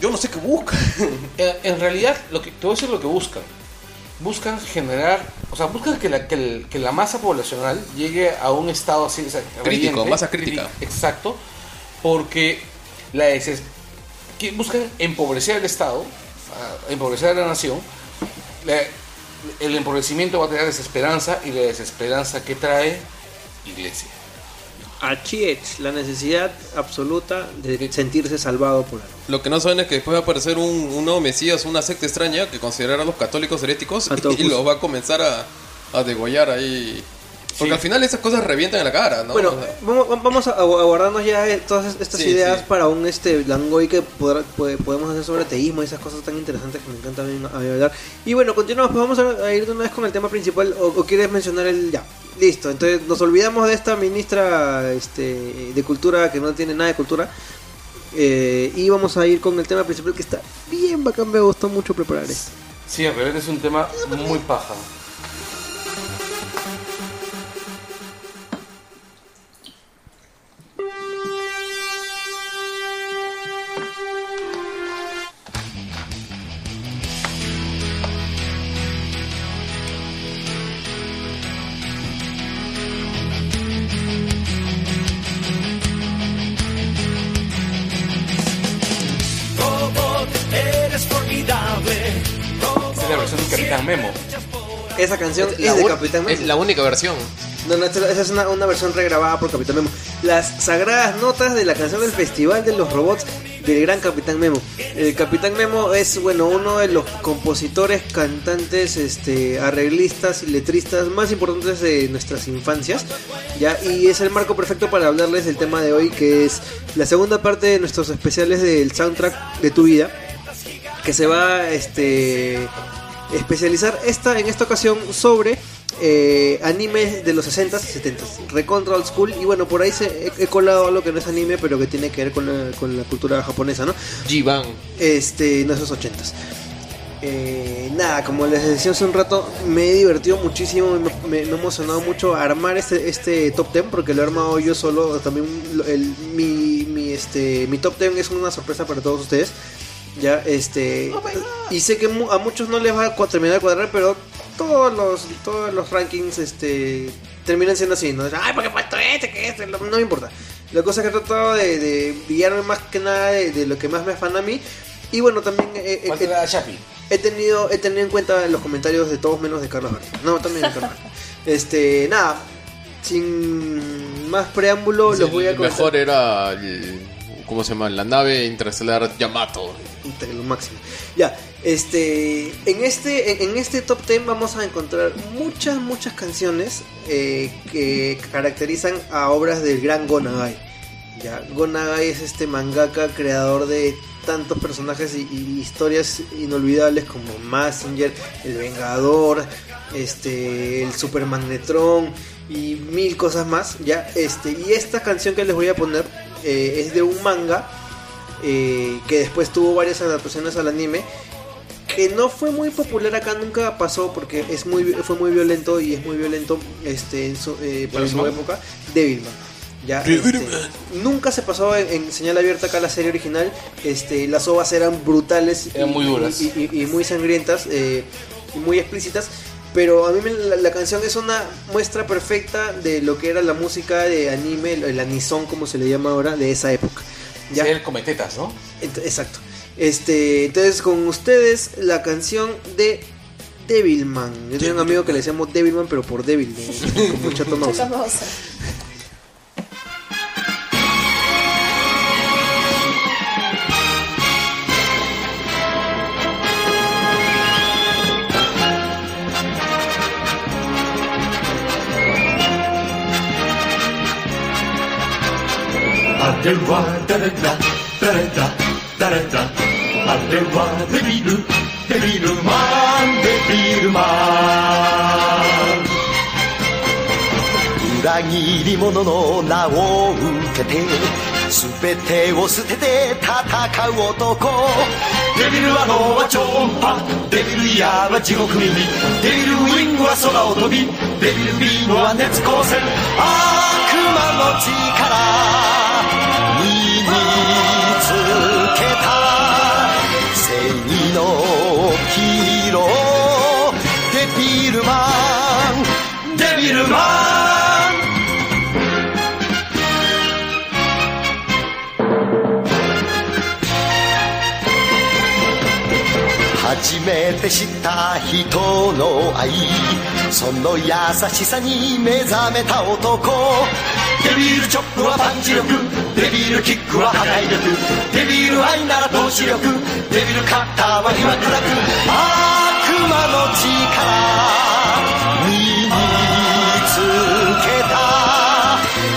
[SPEAKER 1] Yo no sé qué buscan. [LAUGHS]
[SPEAKER 4] Eh, En realidad, lo que, te voy a decir lo que buscan. Buscan generar, o sea, buscan que la, que el- que la masa poblacional llegue a un estado así, o sea,
[SPEAKER 1] Crítico,
[SPEAKER 4] radiante,
[SPEAKER 1] masa crítica.
[SPEAKER 4] Exacto, porque la deses- que buscan empobrecer al Estado, ah, empobrecer a la nación. La- el empobrecimiento va a traer desesperanza y la desesperanza que trae iglesia.
[SPEAKER 2] Achiech, la necesidad absoluta de sentirse salvado por algo.
[SPEAKER 1] Lo que no saben es que después va a aparecer un, un nuevo Mesías, una secta extraña que considerará a los católicos heréticos
[SPEAKER 2] A
[SPEAKER 1] y,
[SPEAKER 2] todos.
[SPEAKER 1] los va a comenzar a, a degollar ahí. Porque
[SPEAKER 4] Sí.
[SPEAKER 1] al final esas cosas revientan en la cara, ¿no?
[SPEAKER 2] Bueno,
[SPEAKER 1] O sea,
[SPEAKER 2] vamos, vamos a a guardarnos ya todas estas
[SPEAKER 1] Sí,
[SPEAKER 2] ideas
[SPEAKER 1] sí.
[SPEAKER 2] para un este Langoy que podrá- puede- podemos hacer sobre teísmo y esas cosas tan interesantes que me encanta a mí, a mí hablar. Y bueno, continuamos, pues vamos a, a ir de una vez con el tema principal o, o quieres mencionar el ya. Listo, entonces nos olvidamos de esta ministra este, de cultura que no tiene nada de cultura. eh, y vamos a ir con el tema principal que está bien bacán, me gustó mucho preparar esto.
[SPEAKER 4] Sí, en realidad es un tema muy paja.
[SPEAKER 2] Esa canción es de Capitán Memo.
[SPEAKER 1] Es la única versión.
[SPEAKER 2] No, no, esa es una, una versión regrabada por Capitán Memo. Las sagradas notas de la canción del Festival de los Robots del gran Capitán Memo. El Capitán Memo es, bueno, uno de los compositores, cantantes, este, arreglistas y letristas más importantes de nuestras infancias. ¿ya? Y es el marco perfecto para hablarles del tema de hoy, que es la segunda parte de nuestros especiales del soundtrack de tu vida que se va este, especializar esta, en esta ocasión sobre eh, animes de los 60s y 70s, recontra old school. Y bueno, por ahí se, he, he colado algo que no es anime, pero que tiene que ver con la, con la cultura japonesa, ¿no?
[SPEAKER 1] G-Ban.
[SPEAKER 2] Este, no esos 80s. Eh, nada, como les decía hace un rato, me he divertido muchísimo, me, me- me ha emocionado mucho armar este, este top 10 porque lo he armado yo solo. También el, mi, mi, este, mi top 10 es una sorpresa para todos ustedes. Ya, este. y sé que mu- a muchos no les va a terminar de cuadrar, pero todos los, todos los rankings este, terminan siendo así. ¿no? Ay, porque puesto este, que este, lo- no me importa. La cosa es que he tratado de, de guiarme más que nada de, de lo que más me afana a mí. Y bueno, también eh, eh,
[SPEAKER 4] ¿Cuánto
[SPEAKER 2] eh, he tenido he tenido en cuenta los comentarios de todos menos de Carlos Verde. No, también de Carlos. [LAUGHS] Este, nada, sin más preámbulo, los voy a comentar.
[SPEAKER 1] mejor era el, ¿Cómo se llama? La nave interestelar Yamato.
[SPEAKER 2] Lo máximo. Ya, este, en este, en, este top 10 vamos a encontrar muchas, muchas canciones eh, que caracterizan a obras del gran Go Nagai. Ya, Go Nagai es este mangaka creador de tantos personajes y, y historias inolvidables como Massinger, El Vengador, este, el Supermagnetron y mil cosas más. Ya, este, y esta canción que les voy a poner eh, es de un manga eh, que después tuvo varias adaptaciones al anime que no fue muy popular acá nunca pasó porque es muy fue muy violento y es muy violento este en su- eh, para su época Devilman ya este, nunca se pasó en, en señal abierta acá la serie original este las ovas eran brutales
[SPEAKER 4] Eran
[SPEAKER 2] y-
[SPEAKER 4] muy duras.
[SPEAKER 2] y, y- y muy sangrientas eh, y muy explícitas pero a mí me- la, la canción es una muestra perfecta de lo que era la música de anime el, anisón como se le llama ahora de esa época
[SPEAKER 4] Ya. el cometetas, ¿no?
[SPEAKER 2] Ent- Exacto. Este, entonces con ustedes la canción de Devilman. Yo tengo un amigo que le decíamos Devilman, pero por débil, ¿no? [LAUGHS] como Chato
[SPEAKER 5] れは誰だ誰だ誰だ。あれはデビルデビルマンデビルマン。裏切り者の名を受けて全てを捨てて戦う男。デビルは脳は超音波デビルイヤーは地獄耳。デビルウィングは空を飛びデビルビームは熱光線。悪魔の力。ルマンデビルマン。初めて知った人の愛その優しさに目覚めた男。デビルチョップはパンチ力デビルキックは破壊力。デビル愛なら投資力デビルカッターは疑惑なく悪魔の力身につけた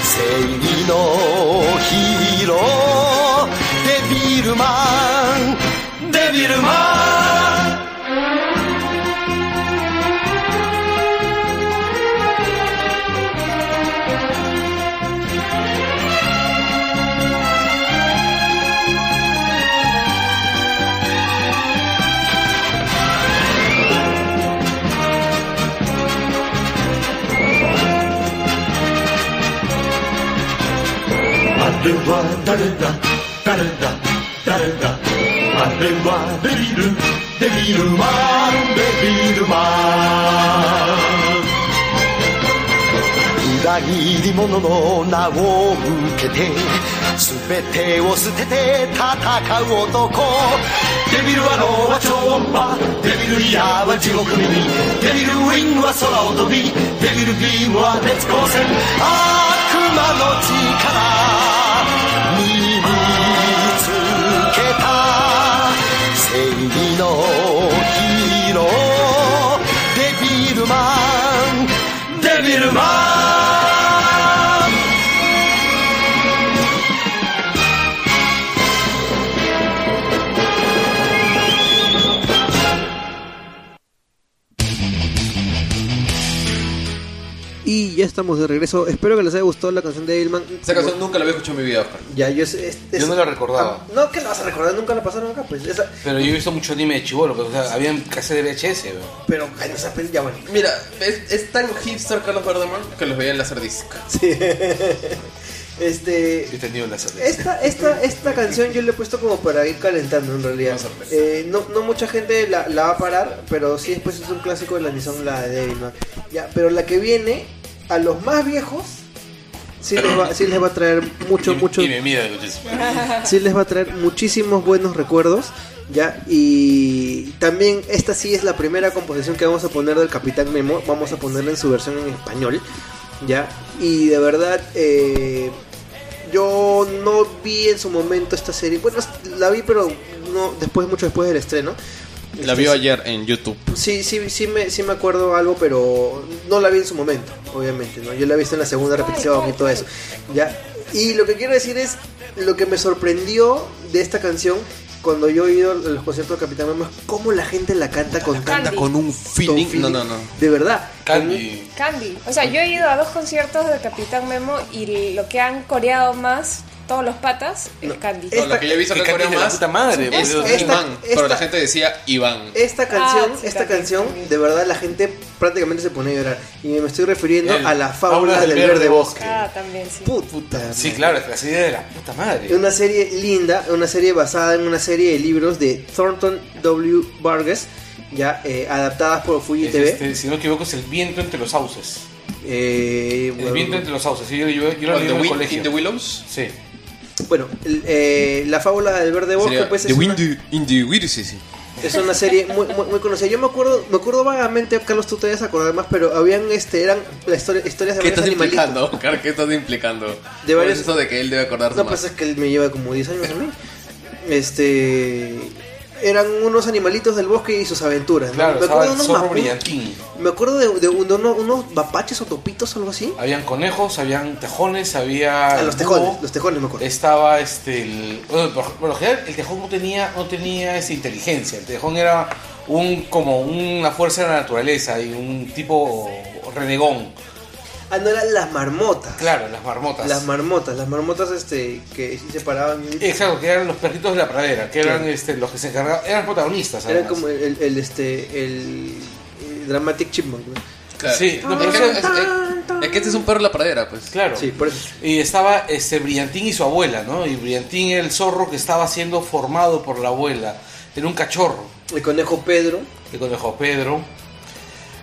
[SPEAKER 5] 正義のヒーローれは誰だ誰だ誰だ。あれはデビルデビルマンデビルマン。裏切り者の名を受けて全てを捨てて戦う男。デビルはノーは超音波デビルイヤーは地獄耳。デビルウィングは空を飛びデビルビームは鉄光線。悪魔の力。のヒーロー。デビルマン。デビルマン。
[SPEAKER 2] Y ya estamos de regreso. Espero que les haya gustado la canción de Devilman.
[SPEAKER 1] Esa canción nunca la había escuchado en mi vida, Oscar.
[SPEAKER 2] Ya, yo, es- es- es-
[SPEAKER 4] Yo no la recordaba.
[SPEAKER 2] Ah, no, que la vas a recordar, nunca la pasaron acá, pues. Esa,
[SPEAKER 4] Pero yo he visto mucho anime de chivolo, pero, o sea, habían cassette de VHS, weón.
[SPEAKER 2] pero esa peli, ya bueno.
[SPEAKER 1] Mira, es, es tan hipster Carlos Verdeman que los veía en Laserdisc.
[SPEAKER 2] Sí. [LAUGHS] este.
[SPEAKER 4] La.
[SPEAKER 2] Esta, esta, esta canción yo le he puesto como para ir calentando en realidad. Eh, no, no mucha gente la, la va a parar, pero sí después es un clásico de la Nissan, la de Devilman. Ya, pero la que viene, a los más viejos, sí les va, sí les va a traer [COUGHS] mucho,
[SPEAKER 4] Y-
[SPEAKER 2] mucho,
[SPEAKER 4] Y me mira
[SPEAKER 2] sí les va a traer muchísimos buenos recuerdos. Ya, y también esta sí es la primera composición que vamos a poner del Capitán Memo. Vamos a ponerla en su versión en español. Ya, y de verdad, eh, yo no vi en su momento esta serie. Bueno, la vi, pero no después, mucho después del estreno.
[SPEAKER 1] La vio ayer en YouTube.
[SPEAKER 2] Sí, sí, sí me, sí me acuerdo algo, pero no la vi en su momento, obviamente, ¿no? Yo la he visto en la segunda repetición y todo eso. ¿Ya? Y lo que quiero decir es, lo que me sorprendió de esta canción, cuando yo he ido a los conciertos de Capitán Memo, es cómo la gente la canta con tanta.
[SPEAKER 1] Con un feeling. No, no, no.
[SPEAKER 2] De verdad.
[SPEAKER 4] Candy.
[SPEAKER 3] Candy. O sea, yo he ido a dos conciertos de Capitán Memo y lo que han coreado más todos los patas es
[SPEAKER 2] No.
[SPEAKER 3] Candy.
[SPEAKER 2] Es-
[SPEAKER 1] No, lo que yo he visto
[SPEAKER 4] Que
[SPEAKER 1] Corea
[SPEAKER 4] de la
[SPEAKER 1] más
[SPEAKER 4] puta madre,
[SPEAKER 1] es
[SPEAKER 4] boludo.
[SPEAKER 2] Esta-
[SPEAKER 1] Iván, pero
[SPEAKER 2] esta-
[SPEAKER 1] la gente decía Iván.
[SPEAKER 2] Esta canción,
[SPEAKER 3] Ah, sí,
[SPEAKER 2] esta canción,
[SPEAKER 3] también.
[SPEAKER 2] de verdad la gente prácticamente se pone a llorar. Y me estoy refiriendo
[SPEAKER 4] El
[SPEAKER 2] a la fábula del verde bosque.
[SPEAKER 3] Ah, también, sí.
[SPEAKER 2] Puta.
[SPEAKER 4] Sí,
[SPEAKER 2] madre.
[SPEAKER 4] claro, la serie de la puta madre.
[SPEAKER 2] Una serie linda, una serie basada en una serie de libros de Thornton W. Vargas, ya eh, adaptadas por Fuji
[SPEAKER 4] Es
[SPEAKER 2] TV.
[SPEAKER 4] este, si no me equivoco, es El viento entre los sauces.
[SPEAKER 2] Eh,
[SPEAKER 4] El
[SPEAKER 2] bueno,
[SPEAKER 4] viento entre los sauces. Sí, yo, yo, yo lo leí
[SPEAKER 1] the
[SPEAKER 4] en el colegio.
[SPEAKER 1] in the Willows.
[SPEAKER 4] Sí.
[SPEAKER 2] Bueno, el- eh, la fábula del verde bosque
[SPEAKER 1] Sería
[SPEAKER 2] pues
[SPEAKER 1] The
[SPEAKER 2] es una,
[SPEAKER 1] in the sí, sí.
[SPEAKER 2] es una serie muy, muy, muy conocida. Yo me acuerdo, me acuerdo vagamente, Carlos, tú te debes acordar más, pero habían este, eran la historia, historias de
[SPEAKER 1] ¿Qué
[SPEAKER 2] varios
[SPEAKER 1] estás
[SPEAKER 2] animalitos.
[SPEAKER 1] implicando, Oscar? ¿Qué estás implicando?
[SPEAKER 2] De
[SPEAKER 1] ¿Cuál
[SPEAKER 2] varios-
[SPEAKER 1] es eso de que él debe acordarse
[SPEAKER 2] No,
[SPEAKER 1] más?
[SPEAKER 2] pues es que él me lleva como 10 años a mí. Este. Eran unos animalitos del bosque y sus aventuras. ¿no?
[SPEAKER 4] Claro,
[SPEAKER 2] me acuerdo de unos
[SPEAKER 4] brillantín.
[SPEAKER 2] Me acuerdo de, de un- de uno- unos mapaches o topitos algo así.
[SPEAKER 4] Habían conejos, habían tejones, había.
[SPEAKER 2] Ah, los tejones, los tejones me acuerdo.
[SPEAKER 4] Estaba este. El, bueno, por lo general, el tejón no tenía, no tenía esa inteligencia. El tejón era un como una fuerza de la naturaleza y un tipo renegón.
[SPEAKER 2] Ah, no eran las marmotas.
[SPEAKER 4] Claro, las marmotas.
[SPEAKER 2] Las marmotas, las marmotas este que sí se paraban.
[SPEAKER 4] Exacto, que eran los perritos de la pradera, que eran
[SPEAKER 2] Claro.
[SPEAKER 4] este, los que se encargaban, eran protagonistas.
[SPEAKER 2] Eran
[SPEAKER 4] además.
[SPEAKER 2] como el, el, este el, el Dramatic Chipmunk. ¿no?
[SPEAKER 1] Claro.
[SPEAKER 4] Sí, no, pero
[SPEAKER 1] es,
[SPEAKER 4] eso-
[SPEAKER 1] que, es- es- es que este es un perro de la pradera, pues.
[SPEAKER 4] Claro.
[SPEAKER 2] Sí, por eso.
[SPEAKER 4] Y estaba este Brillantín y su abuela, ¿no? Y Brillantín era el zorro que estaba siendo formado por la abuela. Era un cachorro.
[SPEAKER 2] El conejo Pedro.
[SPEAKER 4] El conejo Pedro.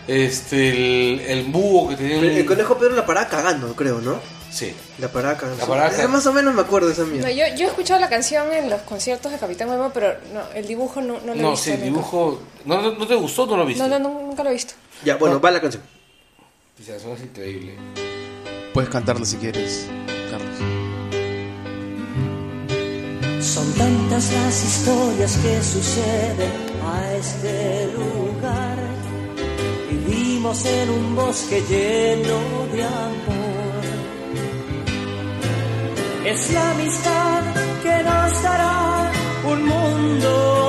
[SPEAKER 4] Este, el, el búho que tenía un...
[SPEAKER 2] El conejo Pedro la paraba cagando, creo, ¿no?
[SPEAKER 4] Sí.
[SPEAKER 2] La paraba cagando.
[SPEAKER 4] La paraba
[SPEAKER 2] Eh,
[SPEAKER 4] cagando.
[SPEAKER 2] Más o menos me acuerdo de esa mierda.
[SPEAKER 3] No, yo, yo he escuchado la canción en los conciertos de Capitán Memo, pero no, el dibujo no, no lo he
[SPEAKER 4] No,
[SPEAKER 3] visto.
[SPEAKER 4] sí, el dibujo... ¿No, no, no te gustó o no lo viste?
[SPEAKER 3] No, no, no, nunca lo he visto.
[SPEAKER 2] Ya, bueno,
[SPEAKER 4] No.
[SPEAKER 2] va la canción.
[SPEAKER 4] O sea, eso es increíble.
[SPEAKER 1] Puedes cantarlo si quieres, Carlos.
[SPEAKER 6] Son tantas las historias que suceden a este lugar. En un bosque lleno de amor. Es la amistad que nos dará un mundo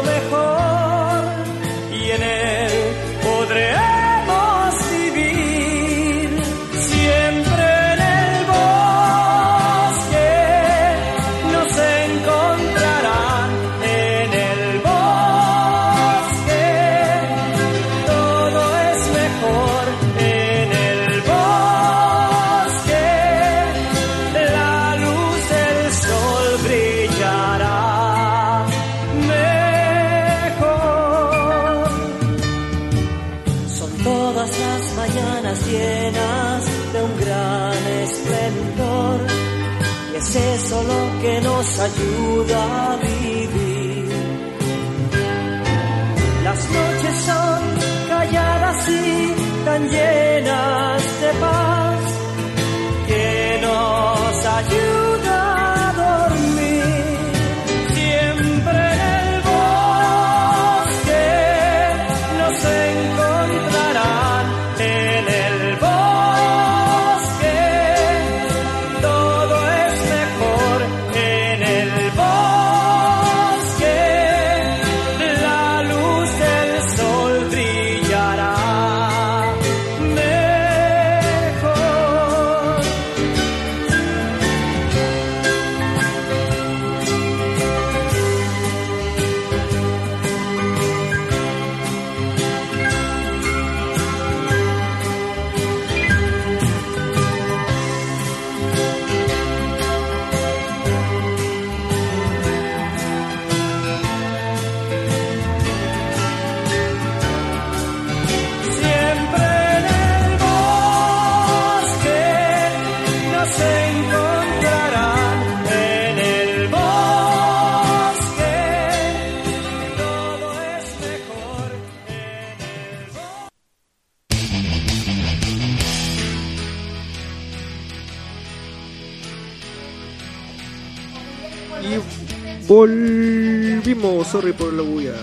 [SPEAKER 2] sorry por la bulla.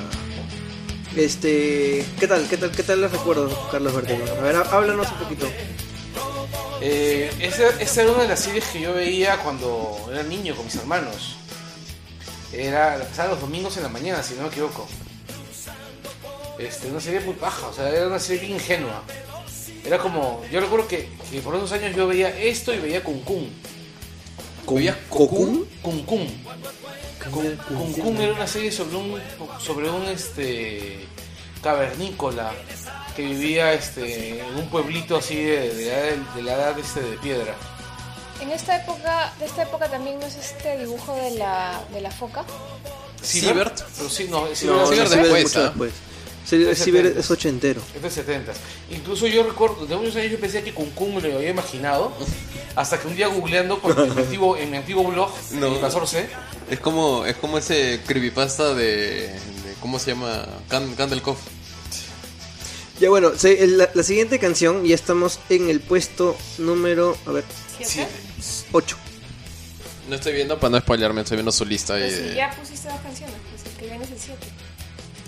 [SPEAKER 2] Este, ¿qué tal? ¿Qué tal? ¿Qué tal les recuerdo, Carlos Bertino? A ver, há- háblanos un poquito.
[SPEAKER 4] Eh, esa, esa era una de las series que yo veía cuando era niño con mis hermanos. Era, la pasaba los domingos en la mañana, si no me equivoco. Este, una serie muy baja, o sea, era una serie bien ingenua. Era como, yo recuerdo que, que por esos años yo veía esto y veía Kun Kun.
[SPEAKER 1] ¿Veías
[SPEAKER 2] Cocoon?
[SPEAKER 4] Kun Kun. Kun Kun Kun era una serie sobre un, sobre un este, cavernícola que vivía este, en un pueblito así de, de la edad, de la edad, este, de piedra.
[SPEAKER 3] En esta época, de esta época también no es este dibujo de la, de la foca.
[SPEAKER 1] Siebert.
[SPEAKER 4] Pero sí, no, es
[SPEAKER 2] No,
[SPEAKER 4] Siebert es
[SPEAKER 1] después,
[SPEAKER 2] mucho Ciber-
[SPEAKER 4] Es
[SPEAKER 2] Ciber
[SPEAKER 4] 70.
[SPEAKER 2] es ochentero.
[SPEAKER 4] es de 70. Incluso yo recuerdo, de muchos años yo pensé que Kun me lo había imaginado, hasta que un día googleando con- en, mi antiguo, en mi antiguo blog, [LAUGHS]
[SPEAKER 1] No.
[SPEAKER 4] en Invasor C,
[SPEAKER 1] Es como, es como ese creepypasta de, de- ¿Cómo se llama? Can, Candlecove.
[SPEAKER 2] Ya bueno, se- el- la, la siguiente canción, ya estamos en el puesto número, a ver,
[SPEAKER 3] ¿Siete?
[SPEAKER 2] 8.
[SPEAKER 1] No estoy viendo para no spoilearme, estoy viendo su lista.
[SPEAKER 3] Pero
[SPEAKER 1] ahí
[SPEAKER 3] si
[SPEAKER 1] de-
[SPEAKER 3] ya pusiste dos canciones, pues el que viene es el 7.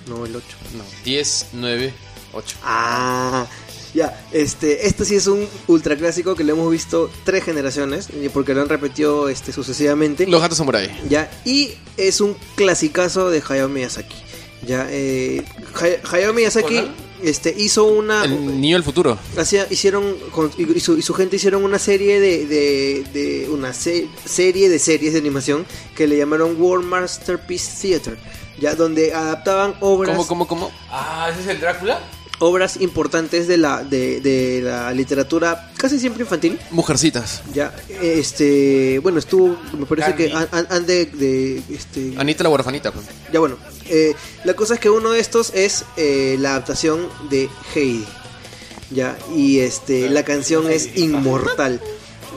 [SPEAKER 2] No, el 8.
[SPEAKER 1] No, 10, 9, 8.
[SPEAKER 2] Ah, ya, este, este sí es un ultra clásico que lo hemos visto tres generaciones, y porque lo han repetido este, sucesivamente.
[SPEAKER 1] Los gatos samurai.
[SPEAKER 2] Ya, y es un clasicazo de Hayao Miyazaki. Ya, eh, Hay- Hayao Miyazaki este, hizo una.
[SPEAKER 1] El niño del futuro.
[SPEAKER 2] hacía- hicieron y, y su, y su gente hicieron una serie de, de, de una se- serie de series de animación que le llamaron World Masterpiece Theater ya donde adaptaban obras
[SPEAKER 1] ¿Cómo, cómo, cómo?
[SPEAKER 4] ah, ese es el Drácula.
[SPEAKER 2] obras importantes de la de, de la literatura casi siempre infantil
[SPEAKER 1] Mujercitas.
[SPEAKER 2] ya este bueno estuvo me parece
[SPEAKER 4] Candy.
[SPEAKER 2] que han, han- han de, de, este
[SPEAKER 1] Anita la huerfanita. pues.
[SPEAKER 2] ya bueno, eh, la cosa es que uno de estos es eh, la adaptación de Heidi. Ya, y este la canción es inmortal.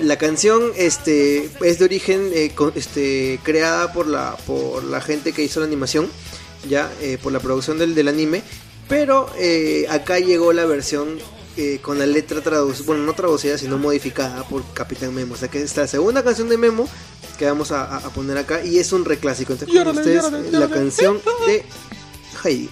[SPEAKER 2] La canción este es de origen eh, con- este creada por la por la gente que hizo la animación, ya eh, por la producción del, del anime, pero eh, acá llegó la versión eh, con la letra traducida, bueno, no traducida, sino modificada por Capitán Memo. O sea que es la segunda canción de Memo que vamos a, poner acá y es un reclásico. Entonces, con ustedes la canción de Heidi.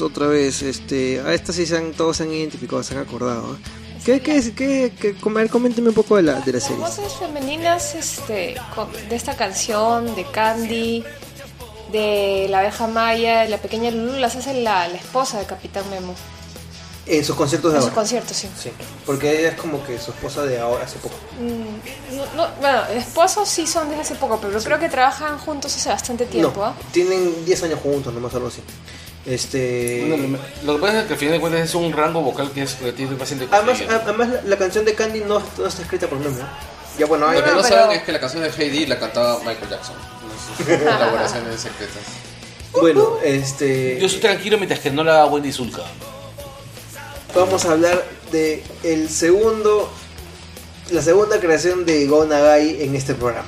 [SPEAKER 2] Otra vez. Este, a esta sí se han, todos se han identificado, se han acordado. ¿eh? ¿Qué, qué, qué, qué- com- a ver, coménteme un poco de la, de la serie.
[SPEAKER 3] Voces femeninas este, de esta canción, de Candy, de la abeja Maya, de la pequeña Lulu, las hace la, la esposa de Capitán Memo.
[SPEAKER 2] En sus conciertos de
[SPEAKER 3] En sus
[SPEAKER 2] ahora.
[SPEAKER 3] conciertos, sí.
[SPEAKER 2] Sí, porque ella es como que su esposa de ahora, hace poco.
[SPEAKER 3] Mm, no- no, bueno, esposos sí son desde hace poco, pero creo que trabajan juntos hace bastante tiempo.
[SPEAKER 2] no,
[SPEAKER 3] ¿ah?
[SPEAKER 2] tienen 10 años juntos, nomás algo así. Este.
[SPEAKER 4] Bueno, lo que pasa es que al final de cuentas es un rango vocal que es relativamente fácil de
[SPEAKER 2] Además, a- además la, la canción de Candy no, no está escrita por Memo. Ya bueno, hay
[SPEAKER 1] Lo que no
[SPEAKER 3] pero-
[SPEAKER 1] saben es que la canción de Heidi la cantaba Michael Jackson. En sus colaboraciones [LAUGHS] secretas.
[SPEAKER 2] bueno, este
[SPEAKER 4] Yo estoy tranquilo mientras que no la haga Wendy Zulka.
[SPEAKER 2] vamos a hablar de el segundo la segunda creación de Go Nagai en este programa.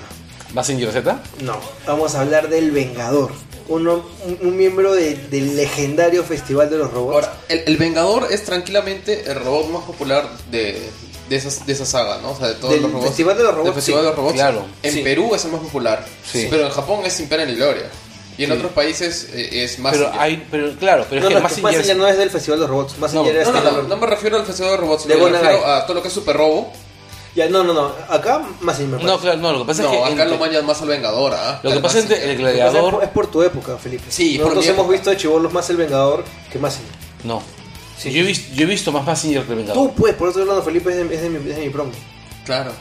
[SPEAKER 4] ¿Massinger Z?
[SPEAKER 2] No, vamos a hablar del Vengador, uno, un, un miembro de- del legendario Festival de los Robots.
[SPEAKER 1] Ahora, el, el Vengador es tranquilamente el robot más popular de, de, esas, de esa saga, ¿no? O sea, de todos
[SPEAKER 2] Del
[SPEAKER 1] los robots.
[SPEAKER 2] Festival de los Robots,
[SPEAKER 1] Del Festival
[SPEAKER 2] sí.
[SPEAKER 1] de los Robots.
[SPEAKER 4] Claro,
[SPEAKER 1] En
[SPEAKER 2] sí.
[SPEAKER 1] Perú es el más popular.
[SPEAKER 4] Sí.
[SPEAKER 1] Pero en Japón es sin pena ni gloria. Y en
[SPEAKER 4] Sí.
[SPEAKER 1] otros países eh, es más.
[SPEAKER 4] Pero hay, pero claro, pero
[SPEAKER 2] no,
[SPEAKER 4] es
[SPEAKER 2] no,
[SPEAKER 4] que
[SPEAKER 2] es que
[SPEAKER 4] Massinger
[SPEAKER 2] Mazinger no es del Festival de los Robots, Mazinger
[SPEAKER 4] No,
[SPEAKER 2] es
[SPEAKER 1] No, no,
[SPEAKER 2] de-
[SPEAKER 1] no, no me refiero al Festival de Robots,
[SPEAKER 2] De
[SPEAKER 1] me refiero a todo lo que es Super Robo.
[SPEAKER 2] Ya, no, no, no, acá Mazinger.
[SPEAKER 4] No, claro, no, lo que pasa
[SPEAKER 1] No,
[SPEAKER 4] es que
[SPEAKER 1] acá
[SPEAKER 4] entre-
[SPEAKER 1] lo mañan más al Vengador, ¿ah?
[SPEAKER 4] Lo que pasa es que el gladiador
[SPEAKER 2] por- es por tu época, Felipe.
[SPEAKER 1] Sí, por
[SPEAKER 2] Nosotros hemos
[SPEAKER 1] época.
[SPEAKER 2] visto de chivolos más el Vengador que Mazinger.
[SPEAKER 4] no.
[SPEAKER 2] Sí.
[SPEAKER 4] Yo he visto, yo he visto más Massinger que el Vengador.
[SPEAKER 2] Tú, pues, por estoy hablando, Felipe, es de, es de mi, es de mi promo.
[SPEAKER 1] Claro.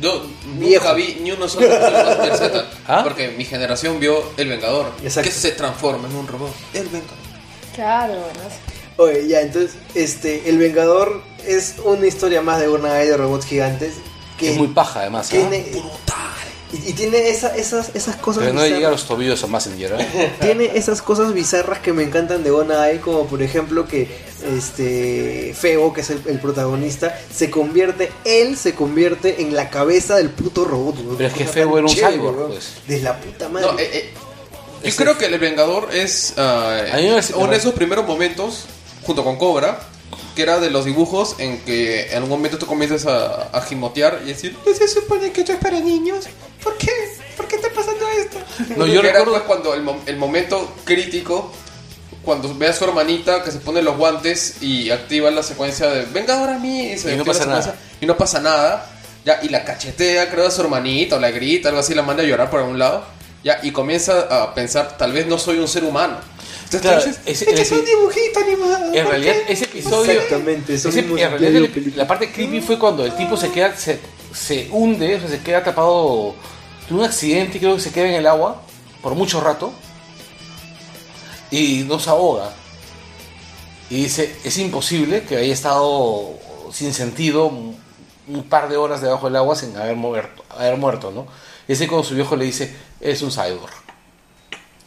[SPEAKER 1] Yo
[SPEAKER 2] Viejo.
[SPEAKER 1] nunca vi ni uno solo de Z. [LAUGHS]
[SPEAKER 4] ¿Ah?
[SPEAKER 1] Porque mi generación vio El Vengador.
[SPEAKER 2] Exacto.
[SPEAKER 1] Que se transforma en un robot. El Vengador.
[SPEAKER 3] Claro, bueno.
[SPEAKER 2] Oye, ya, entonces, este, El Vengador es una historia más de una de robots gigantes que
[SPEAKER 4] Es muy paja además. ¿ah?
[SPEAKER 2] tiene, y, y tiene esa- esas, esas cosas
[SPEAKER 4] Pero no le llega a
[SPEAKER 2] bizarras.
[SPEAKER 4] los tobillos a Massinger, ¿eh? [LAUGHS]
[SPEAKER 2] Tiene esas cosas bizarras que me encantan de Eye, como por ejemplo que este Feo, que es el, el protagonista, se convierte, él se convierte en la cabeza del puto robot.
[SPEAKER 4] Pero es que
[SPEAKER 2] tan
[SPEAKER 4] era un
[SPEAKER 2] chévere,
[SPEAKER 4] cyborg,
[SPEAKER 2] weón.
[SPEAKER 4] pues.
[SPEAKER 2] De la puta madre.
[SPEAKER 1] No, eh, eh, yo creo que El Vengador es
[SPEAKER 4] A mí me parece-
[SPEAKER 1] uno de esos primeros momentos, junto con Cobra, que era de los dibujos en que en algún momento tú comienzas a, a gimotear y decir, ¿no se supone que esto es para niños? ¿Por qué? ¿Por qué está pasando esto?
[SPEAKER 4] No, yo
[SPEAKER 1] Que era,
[SPEAKER 4] recuerdo-
[SPEAKER 1] pues, cuando el, el momento crítico, cuando ve a su hermanita que se pone los guantes y activa la secuencia de Vengador a mí y, se
[SPEAKER 4] Y no pasa nada.
[SPEAKER 1] y no pasa nada. Ya, y la cachetea, creo, a su hermanita, o la grita, algo así, la manda a llorar por algún lado. Ya, y comienza a pensar, tal vez no soy un ser humano.
[SPEAKER 4] Claro, ese-
[SPEAKER 1] "Este es un dibujito animado.
[SPEAKER 4] En
[SPEAKER 1] ¿por
[SPEAKER 4] realidad,
[SPEAKER 1] qué?
[SPEAKER 4] ese episodio.
[SPEAKER 2] Exactamente,
[SPEAKER 4] ese- en realidad, el- la parte creepy fue cuando el tipo se queda. Se, se hunde, o sea, se queda atrapado. Tuvo un accidente y creo que se queda en el agua por mucho rato. Y no se ahoga. Y dice: Es imposible que haya estado sin sentido un, un par de horas debajo del agua sin haber muerto, haber muerto ¿no? Y ese cuando su viejo le dice: Es un cyborg.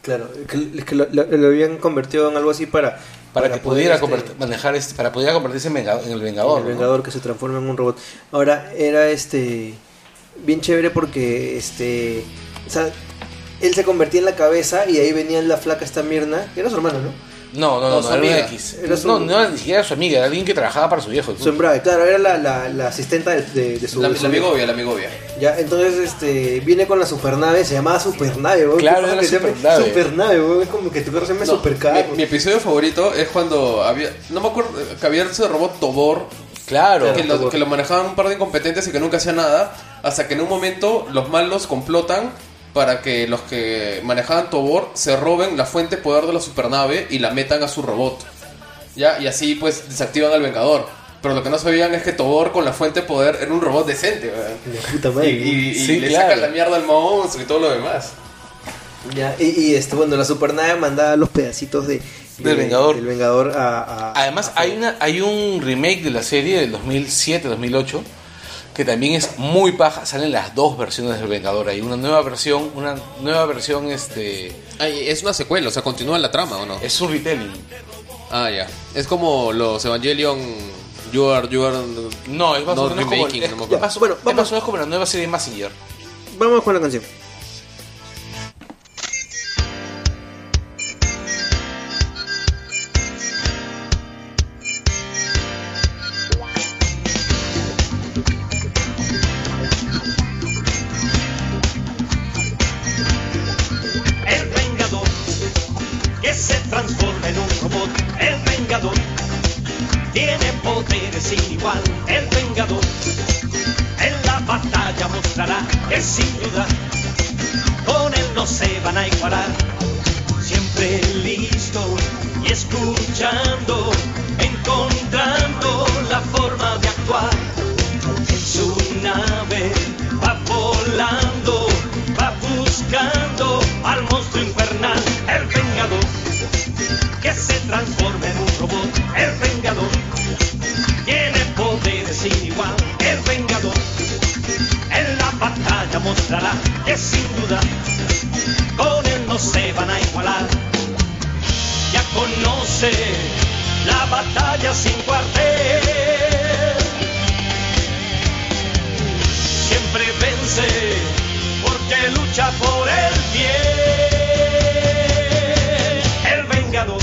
[SPEAKER 2] Claro, que, que lo, lo- habían convertido en algo así para...
[SPEAKER 4] Para, que
[SPEAKER 2] poder,
[SPEAKER 4] pudiera
[SPEAKER 2] este,
[SPEAKER 4] manejar este, para pudiera convertirse en, venga- en el Vengador.
[SPEAKER 2] el
[SPEAKER 4] ¿no?
[SPEAKER 2] Vengador que se transforma en un robot. Ahora, era este... Bien chévere porque, este... O sea, él se convertía en la cabeza y ahí venía la flaca esta Mirna, que era su hermana, ¿no?
[SPEAKER 4] No, no,
[SPEAKER 1] No,
[SPEAKER 4] no, era una
[SPEAKER 1] amiga.
[SPEAKER 4] X.
[SPEAKER 2] Era su-
[SPEAKER 4] No, no era ni siquiera su amiga, era alguien que trabajaba para su viejo.
[SPEAKER 2] Su embrague, claro, era la, la, la asistenta de, de, de su...
[SPEAKER 1] La,
[SPEAKER 2] de su
[SPEAKER 1] la
[SPEAKER 2] viejo.
[SPEAKER 1] amigovia, la amigovia.
[SPEAKER 2] Ya, entonces este viene con la supernave, se llamaba supernave, weón.
[SPEAKER 4] Claro,
[SPEAKER 2] ¿Qué pasa
[SPEAKER 4] era
[SPEAKER 2] que
[SPEAKER 4] supernave.
[SPEAKER 2] Supernave, weón, es como que tu carro se llame
[SPEAKER 1] No,
[SPEAKER 2] supercarro.
[SPEAKER 1] mi, mi episodio favorito es cuando había. No me acuerdo. Que había ese robot Tobor.
[SPEAKER 4] Claro.
[SPEAKER 1] Que lo,
[SPEAKER 2] Tobor.
[SPEAKER 1] que lo manejaban un par de incompetentes y que nunca hacía nada. Hasta que en un momento los malos complotan para que los que manejaban Tobor se roben la fuente de poder de la supernave y la metan a su robot. ¿Ya? Y así pues desactivan al Vengador. Pero lo que no sabían es que Tobor con la fuente de poder era un robot decente.
[SPEAKER 2] puta
[SPEAKER 1] Y,
[SPEAKER 2] madre.
[SPEAKER 1] y- y
[SPEAKER 4] Sí,
[SPEAKER 1] le
[SPEAKER 4] claro.
[SPEAKER 1] sacan la mierda al monstruo y todo lo demás.
[SPEAKER 2] Ya, y, y, este, bueno, la supernave mandaba los pedacitos de, de-
[SPEAKER 4] Del Vengador.
[SPEAKER 2] del Vengador a, a-
[SPEAKER 4] Además,
[SPEAKER 2] a-
[SPEAKER 4] hay, una, hay un remake de la serie del 2007-2008 que también es muy paja. Salen las dos versiones del Vengador. Hay una nueva versión, una nueva versión, este.
[SPEAKER 1] Ay, es una secuela, o sea, continúa la trama, ¿o no?
[SPEAKER 4] Es un retelling.
[SPEAKER 1] Ah, ya. Es como los Evangelion. You are, you are.
[SPEAKER 4] No, es más o menos como. es-
[SPEAKER 1] no me
[SPEAKER 4] es más-
[SPEAKER 2] Bueno,
[SPEAKER 4] es
[SPEAKER 2] vamos.
[SPEAKER 4] más o menos como la nueva serie de Massinger.
[SPEAKER 2] Vamos con la canción.
[SPEAKER 7] Van a igualar. Ya conoce la batalla sin cuartel. Siempre vence porque lucha por el bien. El vengador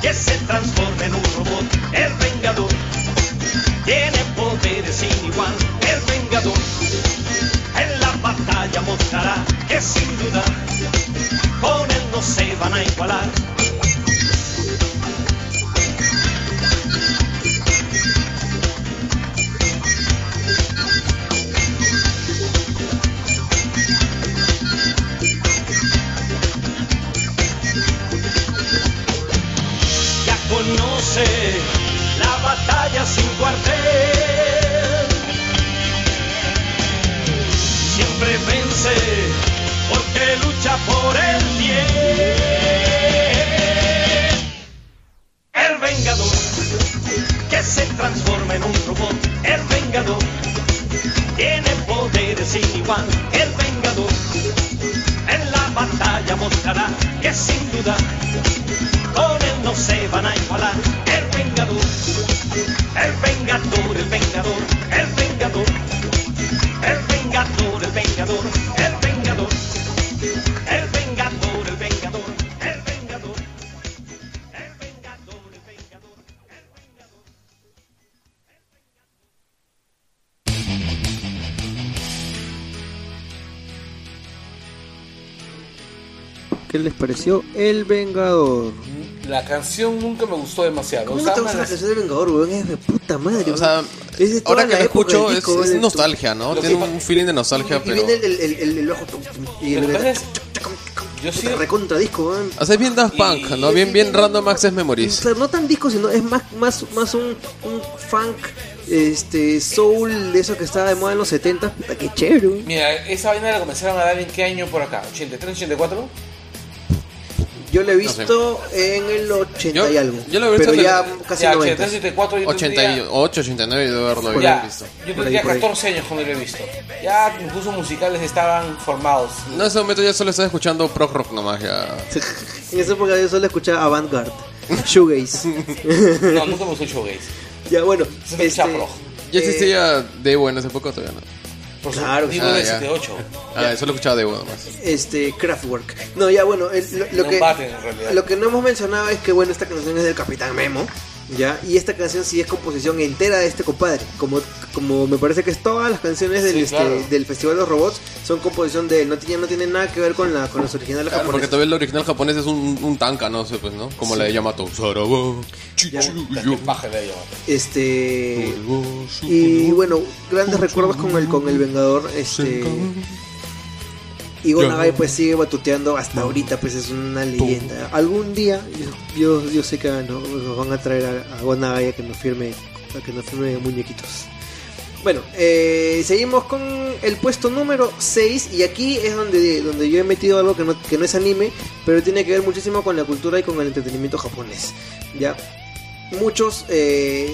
[SPEAKER 7] que se transforma Ya conoce la batalla sin cuartel. Siempre vence porque lucha por el bien. El vengador en la batalla mostrará que sin duda
[SPEAKER 2] pareció? El Vengador.
[SPEAKER 4] La canción nunca me gustó demasiado.
[SPEAKER 2] ¿Cómo
[SPEAKER 4] O
[SPEAKER 2] no
[SPEAKER 4] sea,
[SPEAKER 2] te gusta la canción del Vengador, weón? Es de puta madre.
[SPEAKER 1] O sea.
[SPEAKER 2] Es
[SPEAKER 1] ahora que la escucho es,
[SPEAKER 2] disco,
[SPEAKER 1] es
[SPEAKER 2] weón.
[SPEAKER 1] nostalgia, ¿no? Tiene
[SPEAKER 4] que
[SPEAKER 1] un feeling de nostalgia,
[SPEAKER 2] Y
[SPEAKER 1] pero...
[SPEAKER 2] viene el, el, el, el ojo y el
[SPEAKER 4] que es- yo sí-
[SPEAKER 2] recontra disco, weón.
[SPEAKER 1] O sea, es bien Daft Punk, ¿no? Bien, bien Random Access
[SPEAKER 2] O
[SPEAKER 1] Memories.
[SPEAKER 2] sea, no tan disco, sino es más, más, más un, un funk, este, soul, de eso que estaba de moda en los 70. Puta, qué chévere, weón.
[SPEAKER 4] Mira, esa vaina la comenzaron a dar en qué año por acá? ¿83, 84?
[SPEAKER 2] Yo lo he visto en el 80
[SPEAKER 1] Yo-
[SPEAKER 2] y algo.
[SPEAKER 1] yo lo he visto
[SPEAKER 2] pero
[SPEAKER 1] en
[SPEAKER 2] ya
[SPEAKER 1] el-
[SPEAKER 2] casi
[SPEAKER 4] ya,
[SPEAKER 2] 90.
[SPEAKER 4] 83, 84 yo tendría,
[SPEAKER 1] 88, 89 debo haberlo
[SPEAKER 2] Por
[SPEAKER 1] visto.
[SPEAKER 4] yo tendría
[SPEAKER 2] ahí, por ahí.
[SPEAKER 4] 14 años cuando lo he visto. Ya incluso musicales estaban formados.
[SPEAKER 1] No, en ese momento ya solo estaba escuchando prog rock nomás, ya... [LAUGHS]
[SPEAKER 2] En esa época yo solo escuchaba Avantgarde, Shoegaze.
[SPEAKER 4] No, nunca me gustó el showgaze. [LAUGHS]
[SPEAKER 2] ya, bueno.
[SPEAKER 4] Se me
[SPEAKER 2] este.
[SPEAKER 1] ¿Ya
[SPEAKER 2] eh,
[SPEAKER 1] existía Devo en esa época o todavía no?
[SPEAKER 4] Por
[SPEAKER 2] Claro,
[SPEAKER 4] su, digo
[SPEAKER 1] ah,
[SPEAKER 4] de
[SPEAKER 1] ya.
[SPEAKER 4] 78.
[SPEAKER 1] Ah, solo escuchaba Devo nomás.
[SPEAKER 2] este Kraftwerk. No, ya bueno, el- lo, lo
[SPEAKER 4] No
[SPEAKER 2] que
[SPEAKER 4] en realidad.
[SPEAKER 2] lo que no hemos mencionado es que bueno, esta canción es del Capitán Memo, ya, y esta canción sí es composición entera de este compadre, como como me parece que es todas las canciones del
[SPEAKER 4] Sí,
[SPEAKER 2] este,
[SPEAKER 4] claro.
[SPEAKER 2] del Festival de los Robots son composición de él, no tiene no tiene nada que ver con la con los originales
[SPEAKER 1] Claro, porque todavía el original japonés es un, un tanka, no sé, pues, ¿no? Como la de Yamato.
[SPEAKER 2] Ya. Este y bueno, grandes recuerdos con el con el Vengador, este Y Go Nagai pues sigue batuteando hasta ahorita, pues es una leyenda. Algún día, yo, yo, yo sé que no- nos van a traer a, a Nagai a que nos firme, a que nos firme muñequitos. Bueno, eh, seguimos con el puesto número 6 y aquí es donde, donde yo he metido algo que no, que no es anime, pero tiene que ver muchísimo con la cultura y con el entretenimiento japonés. ¿ya? Muchos, eh,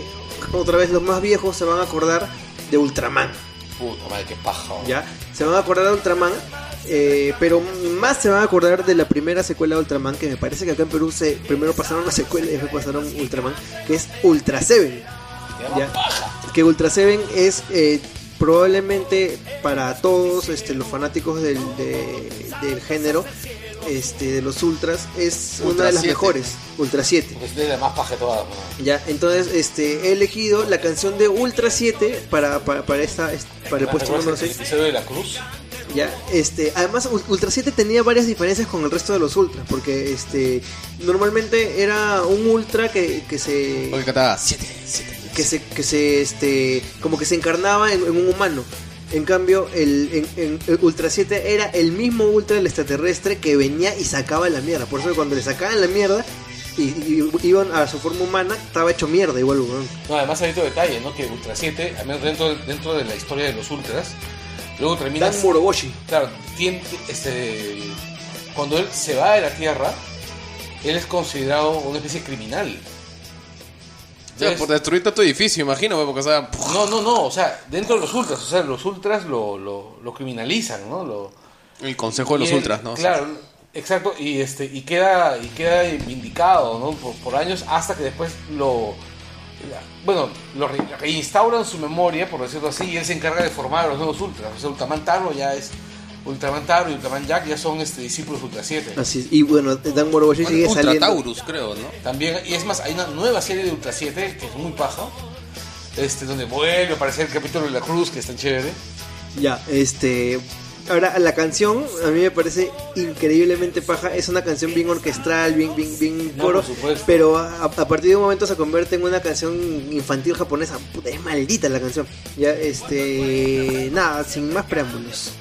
[SPEAKER 2] otra vez los más viejos, se van a acordar de Ultraman.
[SPEAKER 4] Puta madre, qué paja.
[SPEAKER 2] ¿ya? Se van a acordar de Ultraman, eh, pero más se van a acordar de la primera secuela de Ultraman, que me parece que acá en Perú se, primero pasaron la secuela y después pasaron Ultraman, que es Ultra Seven. ¿ya? Que Ultra Seven es eh, probablemente para todos este, los fanáticos del, de- del género, este, de los ultras, es
[SPEAKER 1] Ultra
[SPEAKER 2] una de las
[SPEAKER 1] 7.
[SPEAKER 2] mejores, Ultra 7.
[SPEAKER 4] Porque es la más paja de todas. weón.
[SPEAKER 2] Ya, entonces este, he elegido la canción de Ultra 7 para, para, para, esta, para el puesto
[SPEAKER 4] ¿Recuerdas
[SPEAKER 2] número
[SPEAKER 4] el
[SPEAKER 2] 6.
[SPEAKER 4] episodio de la cruz?
[SPEAKER 2] Ya, este, además Ul- Ultra 7 tenía varias diferencias con el resto de los Ultras, porque este normalmente era un Ultra que, que se
[SPEAKER 1] Porque cantaba 7, 7.
[SPEAKER 2] que se, que se este, como que se encarnaba en, en un humano. En cambio, el, en- en- el Ultra 7 era el mismo Ultra del extraterrestre que venía y sacaba la mierda. Por eso cuando le sacaban la mierda y, y iban a su forma humana, estaba hecho mierda igual, weón.
[SPEAKER 4] No, además hay otro detalle, ¿no? Que Ultra 7, al menos dentro, dentro de la historia de los Ultras, luego termina...
[SPEAKER 2] Dan Moroboshi.
[SPEAKER 4] Claro, tiene, este, cuando él se va de la Tierra, él es considerado una especie de criminal.
[SPEAKER 1] O sea, por destruir todo tu edificio, imagino, porque, o sea, pff,
[SPEAKER 4] No, no, no, o sea, dentro de los ultras, o sea, los ultras lo, lo, lo criminalizan, ¿no? Lo,
[SPEAKER 1] el consejo de los
[SPEAKER 4] él-
[SPEAKER 1] ultras, ¿no?
[SPEAKER 4] Claro, exacto, y este y queda y queda vindicado, ¿no? Por, por años hasta que después lo bueno, lo re- reinstauran su memoria, por decirlo así, y él se encarga de formar a los nuevos ultras. O sea, Ultraman Taro ya es Ultraman Taro y Ultraman Jack ya son este discípulos Ultra 7.
[SPEAKER 2] Así es. Y bueno, Dan Moroboshi sigue
[SPEAKER 1] Ultra
[SPEAKER 2] saliendo.
[SPEAKER 1] Taurus, creo, ¿no?
[SPEAKER 4] También, y es más, hay una nueva serie de Ultra 7 que es muy paja. Este, donde vuelve a aparecer el capítulo de la cruz, que es tan chévere.
[SPEAKER 2] Ya, este. Ahora, la canción a mí me parece increíblemente paja. Es una canción bien orquestral, bien, bien, bien
[SPEAKER 4] No,
[SPEAKER 2] coro. Pero a, a partir de un momento se convierte en una canción infantil japonesa. Puta, es maldita la canción. Ya, este. Nada, sin más preámbulos.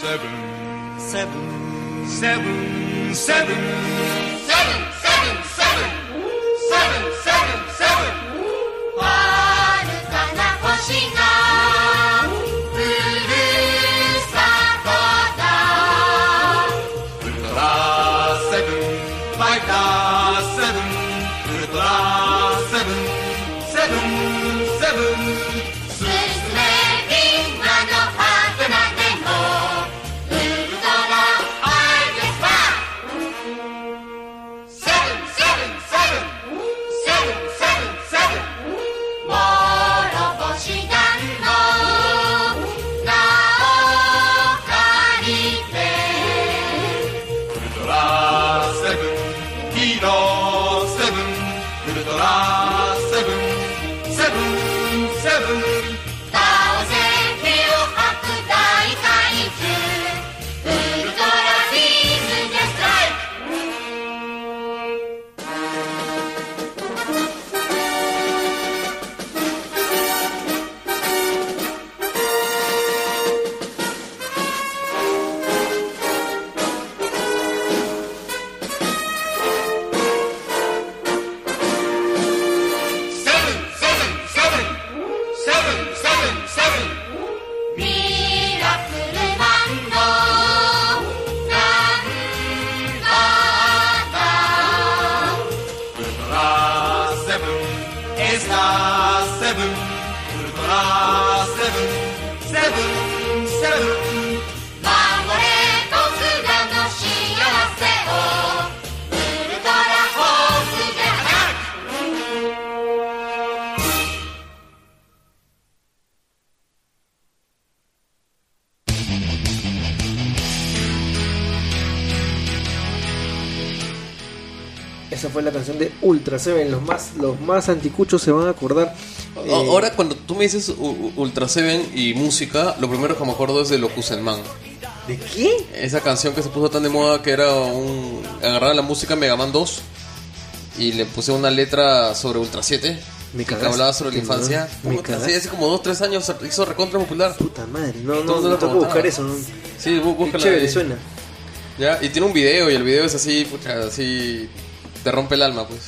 [SPEAKER 6] Seven, seven, seven. Ultra
[SPEAKER 2] fue la canción de Ultra Seven. Los más, los más anticuchos se van a acordar. Eh,
[SPEAKER 1] Ahora, cuando tú me dices Ultra Seven y música, lo primero que me acuerdo es de Locuselman.
[SPEAKER 2] ¿De qué?
[SPEAKER 1] Esa canción que se puso tan de moda que era un. Agarrar la música Mega Man 2 y le puse una letra sobre Ultra 7
[SPEAKER 2] Me
[SPEAKER 1] que hablaba sobre la infancia.
[SPEAKER 2] ¿no? Me cagaste.
[SPEAKER 1] sí, hace como 2-3 años se hizo recontra popular.
[SPEAKER 2] Puta madre. No, no, no, que buscar eso. ¿no?
[SPEAKER 1] Sí, bú-
[SPEAKER 2] Qué
[SPEAKER 1] búscala
[SPEAKER 2] chévere
[SPEAKER 1] ahí.
[SPEAKER 2] suena.
[SPEAKER 1] Ya, y tiene un video y el video es así, pucha, así. Te rompe el alma, pues.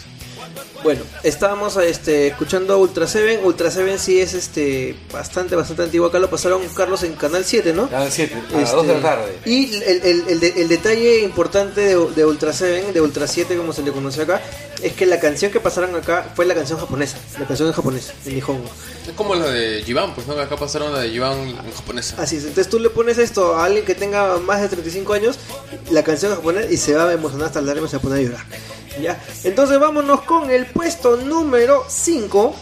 [SPEAKER 2] Bueno, estábamos este, escuchando Ultra Seven. Ultra Seven sí es este bastante, bastante antiguo. Acá lo pasaron Carlos en Canal 7, ¿no?
[SPEAKER 4] A las 7, a las
[SPEAKER 2] Este,
[SPEAKER 4] 2 de la tarde.
[SPEAKER 2] Y el, el- el de- el detalle importante de, de Ultra 7, de Ultra 7 como se le conoce acá, es que la canción que pasaron acá fue la canción japonesa, la canción en japonés, en Nihongo.
[SPEAKER 1] Es como la de Jivan, pues, ¿no? Acá pasaron la de Jivan en japonesa.
[SPEAKER 2] Así es, entonces tú le pones esto a alguien que tenga más de 35 años, la canción en japonés, y se va a emocionar hasta el lágrimas y se va a poner a llorar. ¿Ya? Entonces vámonos con el puesto número 5,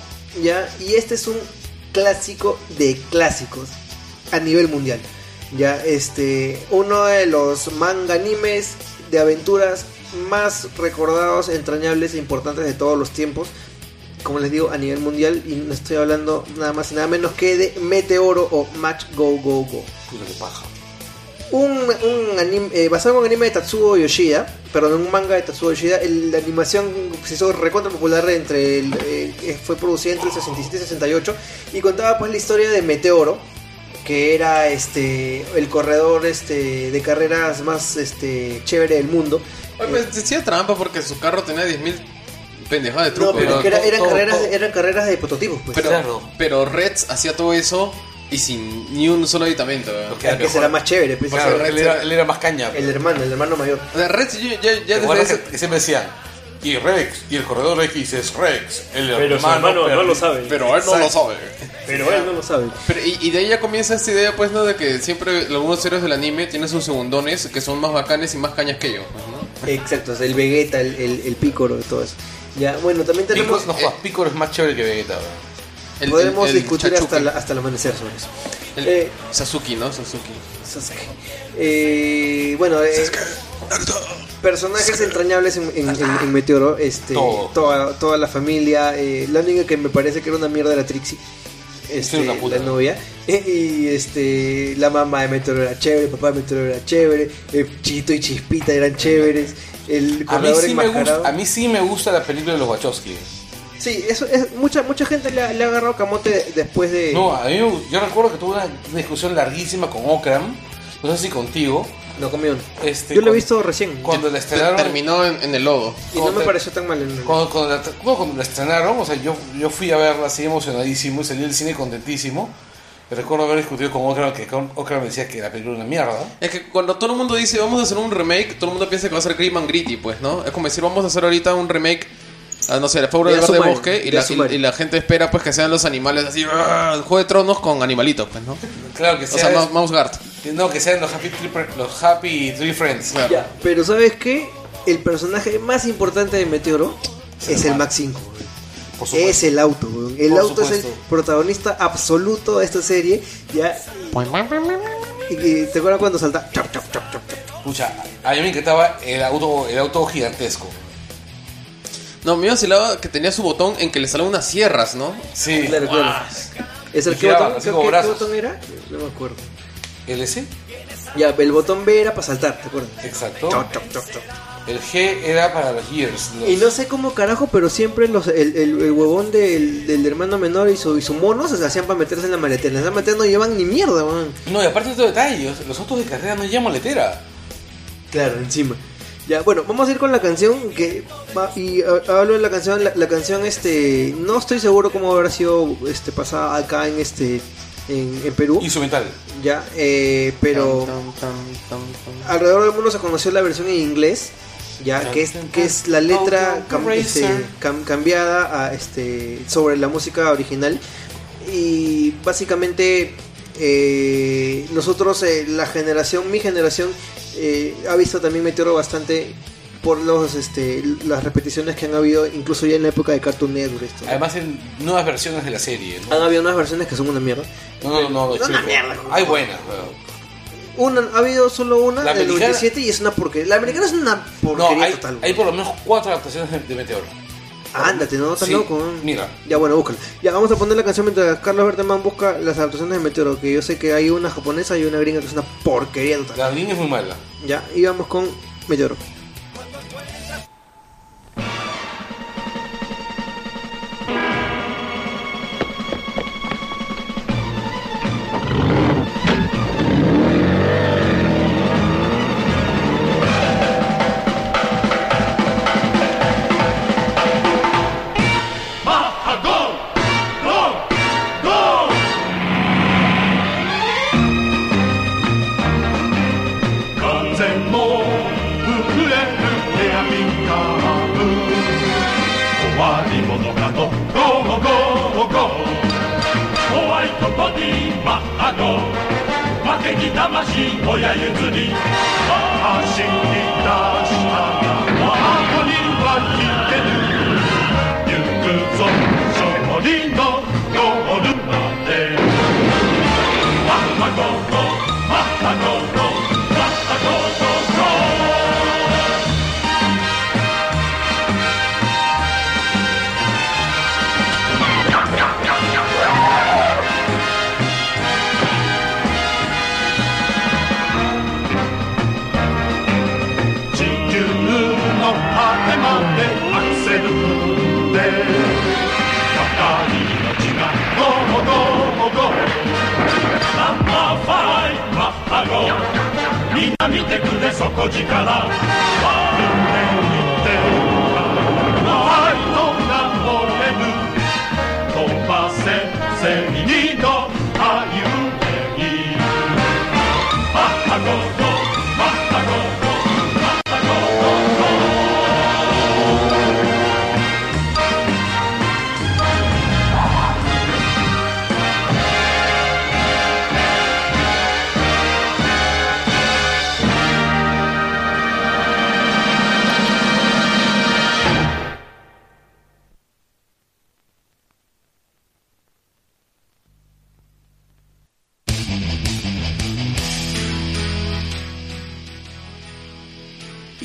[SPEAKER 2] ¿ya? Y este es un clásico de clásicos a nivel mundial. Ya, este, uno de los manga animes de aventuras más recordados, entrañables e importantes de todos los tiempos. Como les digo, a nivel mundial. Y no estoy hablando nada más y nada menos que de Meteoro o Match Go Go Go.
[SPEAKER 4] Paja.
[SPEAKER 2] Un, un anime, eh, basado en un anime de Tatsuo Yoshida, perdón, en un manga de Tatsuo Yoshida, el- la animación se hizo recontra popular entre el, eh, fue producida entre el 67 y 68 y contaba pues la historia de Meteoro, que era este el corredor este de carreras más este chévere del mundo.
[SPEAKER 1] Oye, pues decía trampa porque su carro tenía 10.000 pendejadas de
[SPEAKER 2] No,
[SPEAKER 1] truco.
[SPEAKER 2] pero
[SPEAKER 1] ¿no?
[SPEAKER 2] es que era- eran
[SPEAKER 4] todo-
[SPEAKER 2] carreras
[SPEAKER 4] todo-
[SPEAKER 2] eran carreras de prototipos, pues.
[SPEAKER 1] Pero,
[SPEAKER 4] Claro.
[SPEAKER 1] pero Reds hacía todo eso y sin ni un solo aditamento.
[SPEAKER 2] el que será más chévere, pues,
[SPEAKER 4] Claro,
[SPEAKER 2] el,
[SPEAKER 4] él, era, él era más caña.
[SPEAKER 2] el hermano, el hermano mayor.
[SPEAKER 1] O sea, Reds yo- ya, ya
[SPEAKER 4] ¿Te
[SPEAKER 1] desde ese-
[SPEAKER 4] que, que siempre decían? Y Rex, y el corredor X es Rex. El
[SPEAKER 8] Pero su hermano no lo sabe.
[SPEAKER 1] Pero él no lo sabe.
[SPEAKER 2] Pero él no lo sabe.
[SPEAKER 1] Pero, y, y de ahí ya comienza esta idea, pues, ¿no? De que siempre algunos héroes del anime tienen sus segundones que son más bacanes y más cañas que ellos, pues, ¿no?
[SPEAKER 2] Exacto, o sea, el Vegeta, el, el, el Pícoro y todo eso. Ya, bueno, también
[SPEAKER 4] Piccolo,
[SPEAKER 2] tenemos.
[SPEAKER 4] no, jodas, Piccolo es más chévere que Vegeta.
[SPEAKER 1] El-
[SPEAKER 2] podemos
[SPEAKER 1] el- el
[SPEAKER 2] discutir hasta, la- hasta el amanecer sobre eso.
[SPEAKER 1] El
[SPEAKER 2] Eh,
[SPEAKER 1] Sasuke, ¿no? Sasuke.
[SPEAKER 2] Sasuke. Eh, bueno, eh, personajes entrañables en, en- en- en Meteoro, este,
[SPEAKER 4] Todo.
[SPEAKER 2] toda, toda la familia. eh, la única que me parece que era una mierda era Trixie. Este,
[SPEAKER 4] Sí, una puta.
[SPEAKER 2] la novia y este la mamá de Meteoro era chévere, el papá de Meteoro era chévere, eh, Chito y Chispita eran chéveres, el
[SPEAKER 4] A mí, sí me gusta, a mí sí me gusta la película de los Wachowski.
[SPEAKER 2] Sí, eso es mucha mucha gente le ha, le ha agarrado camote después de
[SPEAKER 4] No, a mí yo recuerdo que tuve una, una discusión larguísima con Okram, no sé si contigo.
[SPEAKER 2] No comió.
[SPEAKER 4] Este,
[SPEAKER 2] Yo lo he
[SPEAKER 4] cuando-
[SPEAKER 2] visto recién
[SPEAKER 4] Cuando la estrenaron.
[SPEAKER 1] Terminó en, en el lodo.
[SPEAKER 2] y no
[SPEAKER 4] cuando
[SPEAKER 2] me
[SPEAKER 4] te-
[SPEAKER 2] pareció tan mal. en-
[SPEAKER 4] Cuando, cuando la, bueno, cuando la estrenaron, o sea, yo, yo fui a verla así emocionadísimo y salí del cine contentísimo. Y recuerdo haber discutido con Okram que con- Okram me decía que la película era una mierda.
[SPEAKER 1] Es que cuando todo el mundo dice vamos a hacer un remake, todo el mundo piensa que va a ser Grim and Gritty, pues, ¿no? Es como decir vamos a hacer ahorita un remake, ah, no sé, la Fábula
[SPEAKER 2] De
[SPEAKER 1] del Verde
[SPEAKER 2] Azumare,
[SPEAKER 1] Bosque y la,
[SPEAKER 2] Azumare.
[SPEAKER 1] y, y la gente espera pues que sean los animales así, ¡ah! Juego de Tronos con animalitos, pues, ¿no?
[SPEAKER 4] Claro que
[SPEAKER 1] O
[SPEAKER 4] sea.
[SPEAKER 1] sea, Mouse- Guard.
[SPEAKER 4] no, que sean los Happy, los happy Tree Friends.
[SPEAKER 1] Claro.
[SPEAKER 2] Ya, pero ¿sabes qué? El personaje más importante de Meteoro es el Max 5.
[SPEAKER 4] Por supuesto.
[SPEAKER 2] Es el auto, weón. El
[SPEAKER 4] Por
[SPEAKER 2] auto es el protagonista absoluto de esta serie. Ya. Y, y te acuerdas cuando salta. Chop, chop, chop, chop, chop.
[SPEAKER 4] Pucha, a mí me encantaba el auto, el auto gigantesco.
[SPEAKER 1] No, me vacilaba que tenía su botón en que le salían unas sierras, ¿no?
[SPEAKER 4] Sí.
[SPEAKER 2] Claro, claro. ¿Es el
[SPEAKER 4] giraba,
[SPEAKER 2] botón?
[SPEAKER 4] así
[SPEAKER 2] ¿Qué,
[SPEAKER 4] como
[SPEAKER 2] qué- qué
[SPEAKER 4] brazos.
[SPEAKER 2] botón era? No me acuerdo.
[SPEAKER 4] ¿El S?
[SPEAKER 2] Ya, el botón B era para saltar, ¿te acuerdas?
[SPEAKER 4] Exacto.
[SPEAKER 2] Chop, chop, chop, chop.
[SPEAKER 4] El G era para los Gears. los-
[SPEAKER 2] Y no sé cómo carajo, pero siempre los, el, el- el huevón del, del hermano menor y su, y su mono se hacían para meterse en la maletera. En la maletera no llevan ni mierda, man.
[SPEAKER 4] No, y aparte de otro detalle, los autos de carrera no llevan maletera.
[SPEAKER 2] Claro, encima. Ya, bueno, vamos a ir con la canción que va- y ah, hablo de la canción, la, la canción este no estoy seguro cómo habrá sido este pasada acá en este en, en Perú,
[SPEAKER 4] Instrumental.
[SPEAKER 2] ya, eh, pero alrededor del mundo se conoció la versión en inglés, ya que es que es la letra cam- este, cam- cambiada a este sobre la música original. Y básicamente eh, nosotros eh, la generación mi generación eh, ha visto también Meteoro bastante por los este las repeticiones que han habido incluso ya en la época de Cartoon Network esto.
[SPEAKER 4] Además en nuevas versiones de la serie, ¿no?
[SPEAKER 2] han habido unas versiones que son una mierda
[SPEAKER 4] No, no, no, no,
[SPEAKER 2] una
[SPEAKER 4] chico.
[SPEAKER 2] mierda,
[SPEAKER 4] Hay buenas, weón.
[SPEAKER 2] una ha habido solo una
[SPEAKER 4] La
[SPEAKER 2] del
[SPEAKER 4] americana-
[SPEAKER 2] 97 y es una porquería la americana es una
[SPEAKER 4] No,
[SPEAKER 2] porquería
[SPEAKER 4] hay,
[SPEAKER 2] total
[SPEAKER 4] hay por lo menos cuatro adaptaciones de, de Meteoro.
[SPEAKER 2] Ándate no estás
[SPEAKER 4] Sí,
[SPEAKER 2] loco
[SPEAKER 4] Mira,
[SPEAKER 2] Ya, bueno, búscala. Ya, vamos a poner la canción mientras Carlos Berteman busca las adaptaciones de Meteoro. Que yo sé que hay una japonesa y una gringa que es una porquería total.
[SPEAKER 4] la línea es muy mala.
[SPEAKER 2] Ya, y vamos con Meteoro.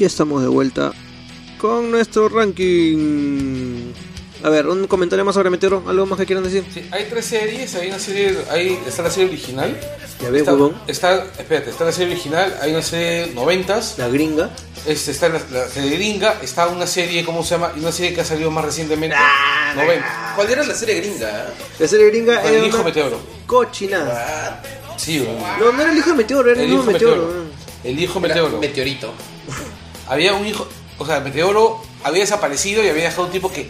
[SPEAKER 2] Y estamos de vuelta con nuestro ranking. A ver, un comentario más sobre Meteoro, algo más que quieran decir.
[SPEAKER 4] Sí, hay tres series, hay una serie, hay, está la serie original.
[SPEAKER 2] Ya ves,
[SPEAKER 4] está,
[SPEAKER 2] huevón.
[SPEAKER 4] está, espérate, está la serie original, hay una serie noventas,
[SPEAKER 2] La gringa.
[SPEAKER 4] este, está la, la serie gringa, está una serie, ¿cómo se llama? Y una serie que ha salido más recientemente,
[SPEAKER 2] Ah,
[SPEAKER 4] 90.
[SPEAKER 1] ¿Cuál era la serie gringa?
[SPEAKER 2] La serie gringa
[SPEAKER 4] El
[SPEAKER 2] era
[SPEAKER 4] hijo
[SPEAKER 2] una
[SPEAKER 4] meteoro.
[SPEAKER 2] cochinada.
[SPEAKER 4] Sí, weón.
[SPEAKER 2] No, no era el hijo de Meteoro, era el,
[SPEAKER 4] el
[SPEAKER 2] hijo
[SPEAKER 4] hijo
[SPEAKER 2] Meteoro.
[SPEAKER 4] meteoro. El hijo
[SPEAKER 1] Era
[SPEAKER 4] meteoro.
[SPEAKER 1] Meteorito.
[SPEAKER 4] Había un hijo, o sea, Meteoro había desaparecido y había dejado un tipo que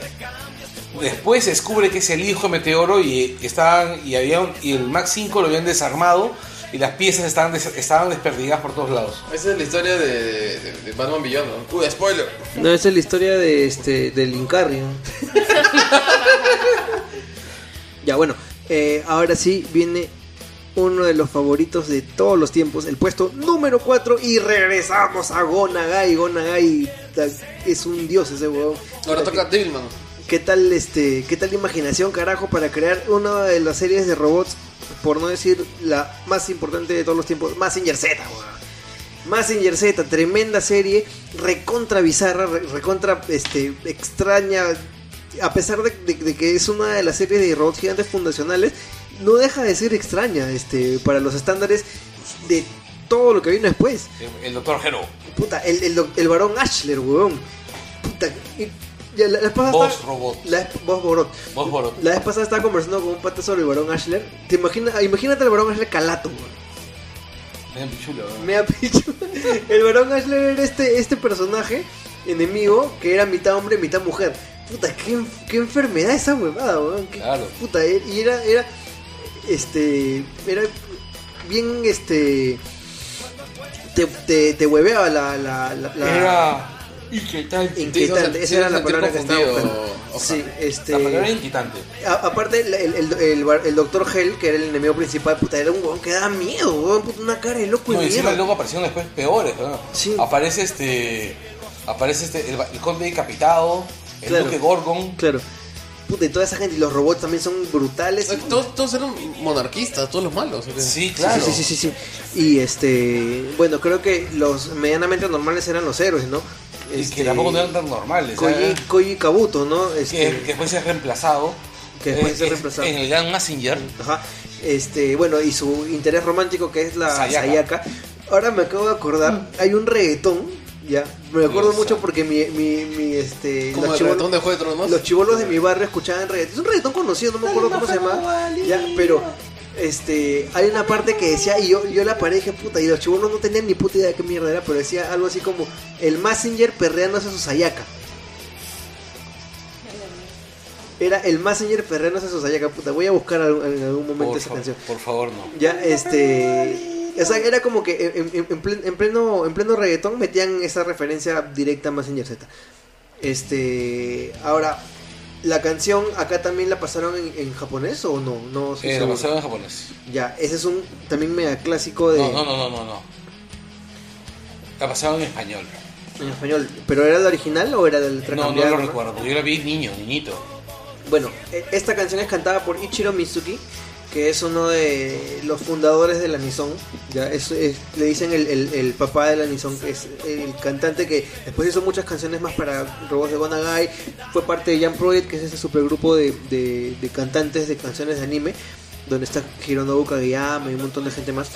[SPEAKER 4] después se descubre que es el hijo de Meteoro y estaban y había un- y el Max 5 lo habían desarmado y las piezas estaban des- estaban desperdigadas por todos lados.
[SPEAKER 1] Esa es la historia de, de, de Batman Beyond, ¿no? Uy, spoiler.
[SPEAKER 2] No, esa es la historia de este del Incarrio. [LAUGHS] ya, bueno, eh, ahora sí viene uno de los favoritos de todos los tiempos, el puesto número 4 y regresamos a Gonagai. Gonagai es un dios ese huevón.
[SPEAKER 1] Ahora toca Devilman.
[SPEAKER 2] ¿Qué tal este, qué tal imaginación, carajo, para crear una de las series de robots, por no decir la más importante de todos los tiempos, Mazinger Z, weón. Mazinger Z, tremenda serie, recontra bizarra, re- recontra este, extraña, a pesar de, de- de que es una de las series de robots gigantes fundacionales, no deja de ser extraña, este, para los estándares de todo lo que vino después.
[SPEAKER 4] El, el doctor Hero,
[SPEAKER 2] Puta, el, el, el varón Ashler, weón. Puta, y- ya, la, la vez pasada estaba-
[SPEAKER 4] robot.
[SPEAKER 2] La, voz Borot.
[SPEAKER 4] Voz Borot.
[SPEAKER 2] La vez pasada estaba conversando con un pata sobre el varón Ashler. ¿Te imaginas? Imagínate el varón Ashler calato, weón. Me ha picho. [LAUGHS] El varón Ashler era este, este personaje enemigo que era mitad hombre, mitad mujer. Puta, qué, qué enfermedad esa huevada, weón. Qué-
[SPEAKER 4] Claro.
[SPEAKER 2] Puta, y era, era, este, era bien, este, te, te, te hueveaba la, la, la, la-
[SPEAKER 4] Era inquietante.
[SPEAKER 2] inquietante. Esa era la palabra que estaba buscando. Sí, este.
[SPEAKER 4] La palabra era inquietante.
[SPEAKER 2] a- aparte, el, el, el, doctor Hell, que era el enemigo principal, puta, era un huevón que daba miedo, huevón, puta, una cara de loco
[SPEAKER 4] No,
[SPEAKER 2] y
[SPEAKER 4] y encima luego aparecieron después peores, ¿no?
[SPEAKER 2] Sí.
[SPEAKER 4] Aparece este. Aparece este. El, el conde decapitado, el
[SPEAKER 2] Claro.
[SPEAKER 4] duque Gorgon.
[SPEAKER 2] Claro. Puta, y toda esa gente, y los robots también son brutales.
[SPEAKER 1] O sea, Todos, todos eran monarquistas, todos los malos.
[SPEAKER 4] Sí, claro.
[SPEAKER 2] Sí, sí, sí, sí, sí. Y este, bueno, creo que los medianamente normales eran los héroes, ¿no?
[SPEAKER 4] Y
[SPEAKER 2] Este,
[SPEAKER 4] que tampoco no eran tan normales.
[SPEAKER 2] Koji,
[SPEAKER 4] ¿sabes?
[SPEAKER 2] Koji Kabuto, ¿no?
[SPEAKER 4] que,
[SPEAKER 2] Este,
[SPEAKER 4] que después se ha reemplazado.
[SPEAKER 2] Que después
[SPEAKER 4] eh,
[SPEAKER 2] se ha
[SPEAKER 4] es-
[SPEAKER 2] reemplazado.
[SPEAKER 4] En el Gran Massinger.
[SPEAKER 2] Ajá. Este, bueno, y su interés romántico que es la
[SPEAKER 4] Sayaka.
[SPEAKER 2] Sayaka. Ahora me acabo de acordar, hay un reggaetón, ya. Me acuerdo
[SPEAKER 4] Dios
[SPEAKER 2] mucho porque mi, mi, mi este
[SPEAKER 1] Como
[SPEAKER 2] los
[SPEAKER 1] el
[SPEAKER 2] chibolos-
[SPEAKER 1] reggaetón de Juego de Tronos.
[SPEAKER 2] los chivolos de mi barrio escuchaban reggaetón. Es un reggaetón conocido, no me acuerdo cómo se llama. Ya, pero este hay una parte que decía y yo yo la paré y dije, puta, y los chivolos no tenían ni puta idea de qué mierda era, pero decía algo así como el Messenger perreándose a su Sayaka. Era el Messenger perreándose a su Sayaka, puta. Voy a buscar algún- en algún momento
[SPEAKER 4] Por,
[SPEAKER 2] esa canción.
[SPEAKER 4] por favor, no.
[SPEAKER 2] Ya, este. O sea, era como que en, en- en plen- en pleno, en pleno reggaetón metían esa referencia directa a Messenger Z. Este. Ahora, la canción acá también la pasaron en, en japonés o no? No estoy
[SPEAKER 4] Eh,
[SPEAKER 2] seguro.
[SPEAKER 4] pasaron en japonés.
[SPEAKER 2] Ya, ese es un también mega clásico de.
[SPEAKER 4] No, no, no, no, no, no. La pasaron en español.
[SPEAKER 2] En español. ¿Pero era el original o era del
[SPEAKER 4] No, no lo recuerdo, yo la vi niño, niñito.
[SPEAKER 2] Bueno, e- esta canción es cantada por Ichiro Mizuki, que es uno de los fundadores de la Nison. Ya es, es- le dicen el, el- el papá de la Nison, que es el cantante que después hizo muchas canciones más para robots de Gonagai. Fue parte de Jam Project, que es ese supergrupo de, de, de cantantes de canciones de anime, donde está Hironobu Kageyama y un montón de gente más.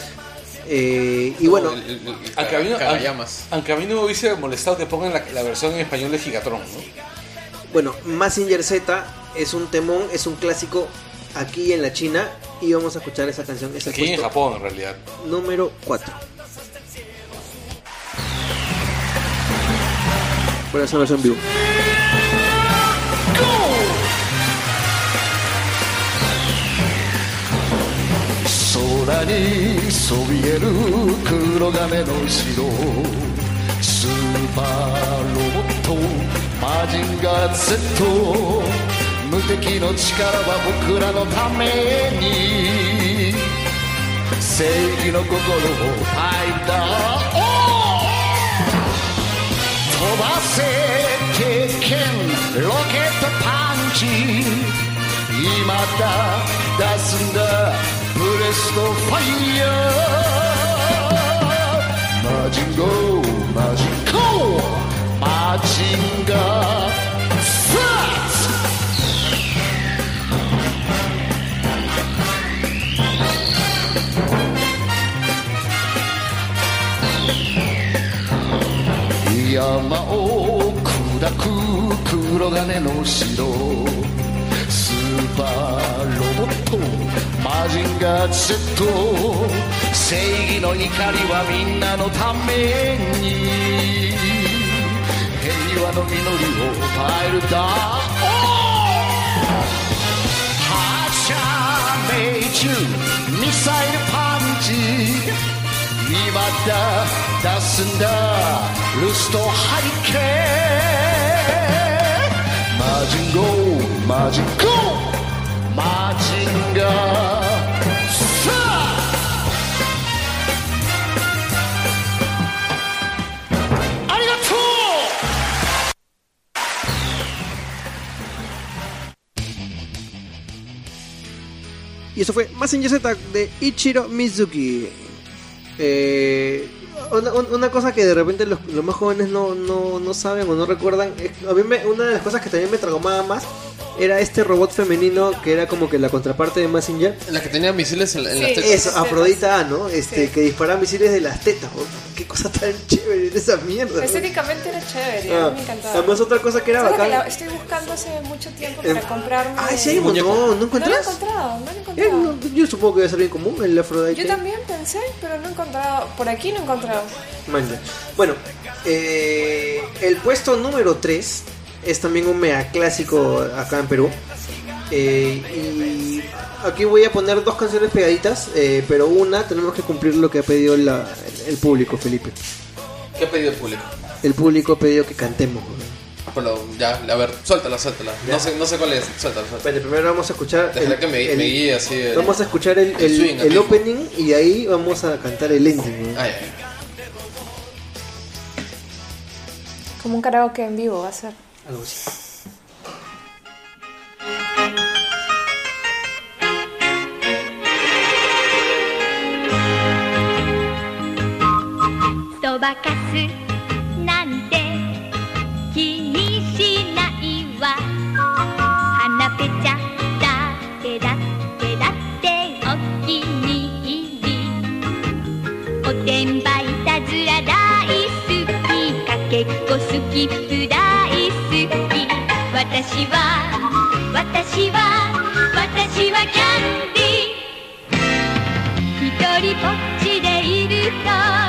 [SPEAKER 2] Eh, y bueno,
[SPEAKER 4] Aunque a, mí no, aunque a mí no me hubiese molestado que pongan la, la versión en español de Gigatron, ¿no?
[SPEAKER 2] Bueno, Massinger Z es un temón, es un clásico aquí en la China y vamos a escuchar esa canción. Es el
[SPEAKER 4] Aquí en
[SPEAKER 2] puesto
[SPEAKER 4] Japón, en realidad.
[SPEAKER 2] número 4. Voy a hacer una versión en vivo.
[SPEAKER 9] 空にそびえる黒金の城スーパーロボットマジンガー Z 無敵の力は僕らのために正義の心をファイター飛ばせ経験ロケットパンチ。今だ出すんだブレストファイヤー。マジンゴーマジンコー。マジンガー。山を砕く黒金の城。スーパーロボットマジンガー Z 正義の怒りはみんなのために。平和の実りを変えるだ。発射命中ミサイルパンチ。今だ出すんだ。ルストハリケーンマジンゴーマジンゴー。マジンガーさあ。ありがとう。
[SPEAKER 2] Y eso fue Massinger Z de Ichiro Mizuki. Eh, una, un- una cosa que de repente los, los más jóvenes no, no, no saben o no recuerdan. es- a mí me- una de las cosas que también me traumaba más era este robot femenino que era como que la contraparte de Massinger.
[SPEAKER 1] La que tenía misiles en, en las
[SPEAKER 3] Sí.
[SPEAKER 1] tetas.
[SPEAKER 2] Eso. Afrodita A, ¿no? Este,
[SPEAKER 3] Sí.
[SPEAKER 2] que disparaba misiles de las tetas. oh, Qué cosa tan chévere era esa mierda. ¿no?
[SPEAKER 3] Estéticamente era chévere,
[SPEAKER 2] Ah,
[SPEAKER 3] a mí me encantaba.
[SPEAKER 2] además otra cosa que era
[SPEAKER 3] la estoy buscando hace mucho tiempo para
[SPEAKER 2] Eh,
[SPEAKER 3] comprarme.
[SPEAKER 2] Ay, sí hay un
[SPEAKER 1] Muñeco.
[SPEAKER 2] montón, ¿no
[SPEAKER 3] No lo he encontrado, no lo he
[SPEAKER 2] Eh,
[SPEAKER 3] encontrado.
[SPEAKER 2] no, yo supongo que debe ser bien común el Afrodite.
[SPEAKER 3] Yo también pensé, pero no he encontrado. Por aquí no he encontrado.
[SPEAKER 2] Manja. Bueno, eh, el puesto número 3 es también un mega clásico acá en Perú. Eh, y aquí voy a poner dos canciones pegaditas, eh, pero una tenemos que cumplir lo que ha pedido la- el público, Felipe.
[SPEAKER 1] ¿Qué ha pedido el público?
[SPEAKER 2] El público ha pedido que cantemos.
[SPEAKER 1] Pero ya, a ver, suéltala, suéltala. No sé, no sé cuál es, suéltala, suéltala.
[SPEAKER 2] Bueno, primero vamos a escuchar.
[SPEAKER 1] Déjala que me,
[SPEAKER 2] el-
[SPEAKER 1] me guíe así. el-
[SPEAKER 2] Vamos a escuchar el,
[SPEAKER 1] el
[SPEAKER 2] el-
[SPEAKER 1] swing,
[SPEAKER 2] el opening y ahí vamos a cantar el ending. ¿no?
[SPEAKER 1] Ay, ay,
[SPEAKER 3] Como un karaoke en vivo va a ser.
[SPEAKER 2] Algo así.
[SPEAKER 10] 「おてんばいたずらだ」きかけっこスキップ大好き私は私は私はキャンディー。一人ぼっちでいると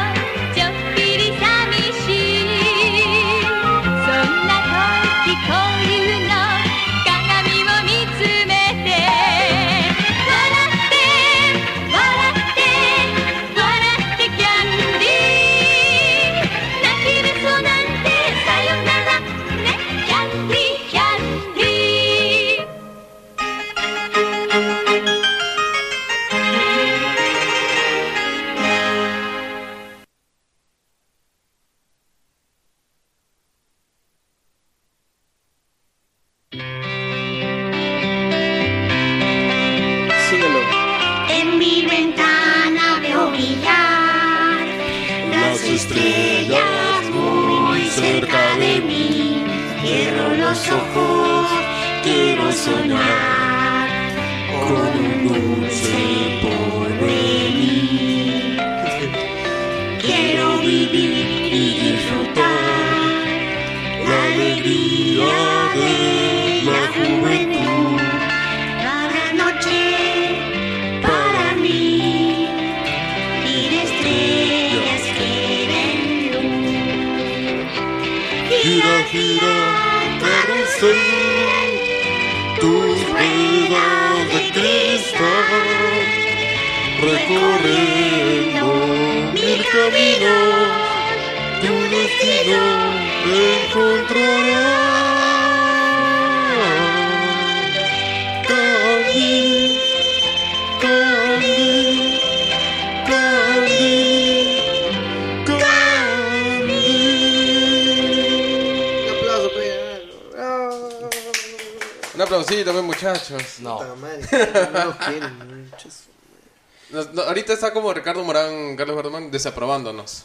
[SPEAKER 1] ahorita está como Ricardo Morán, Carlos Gardemán, desaprobándonos.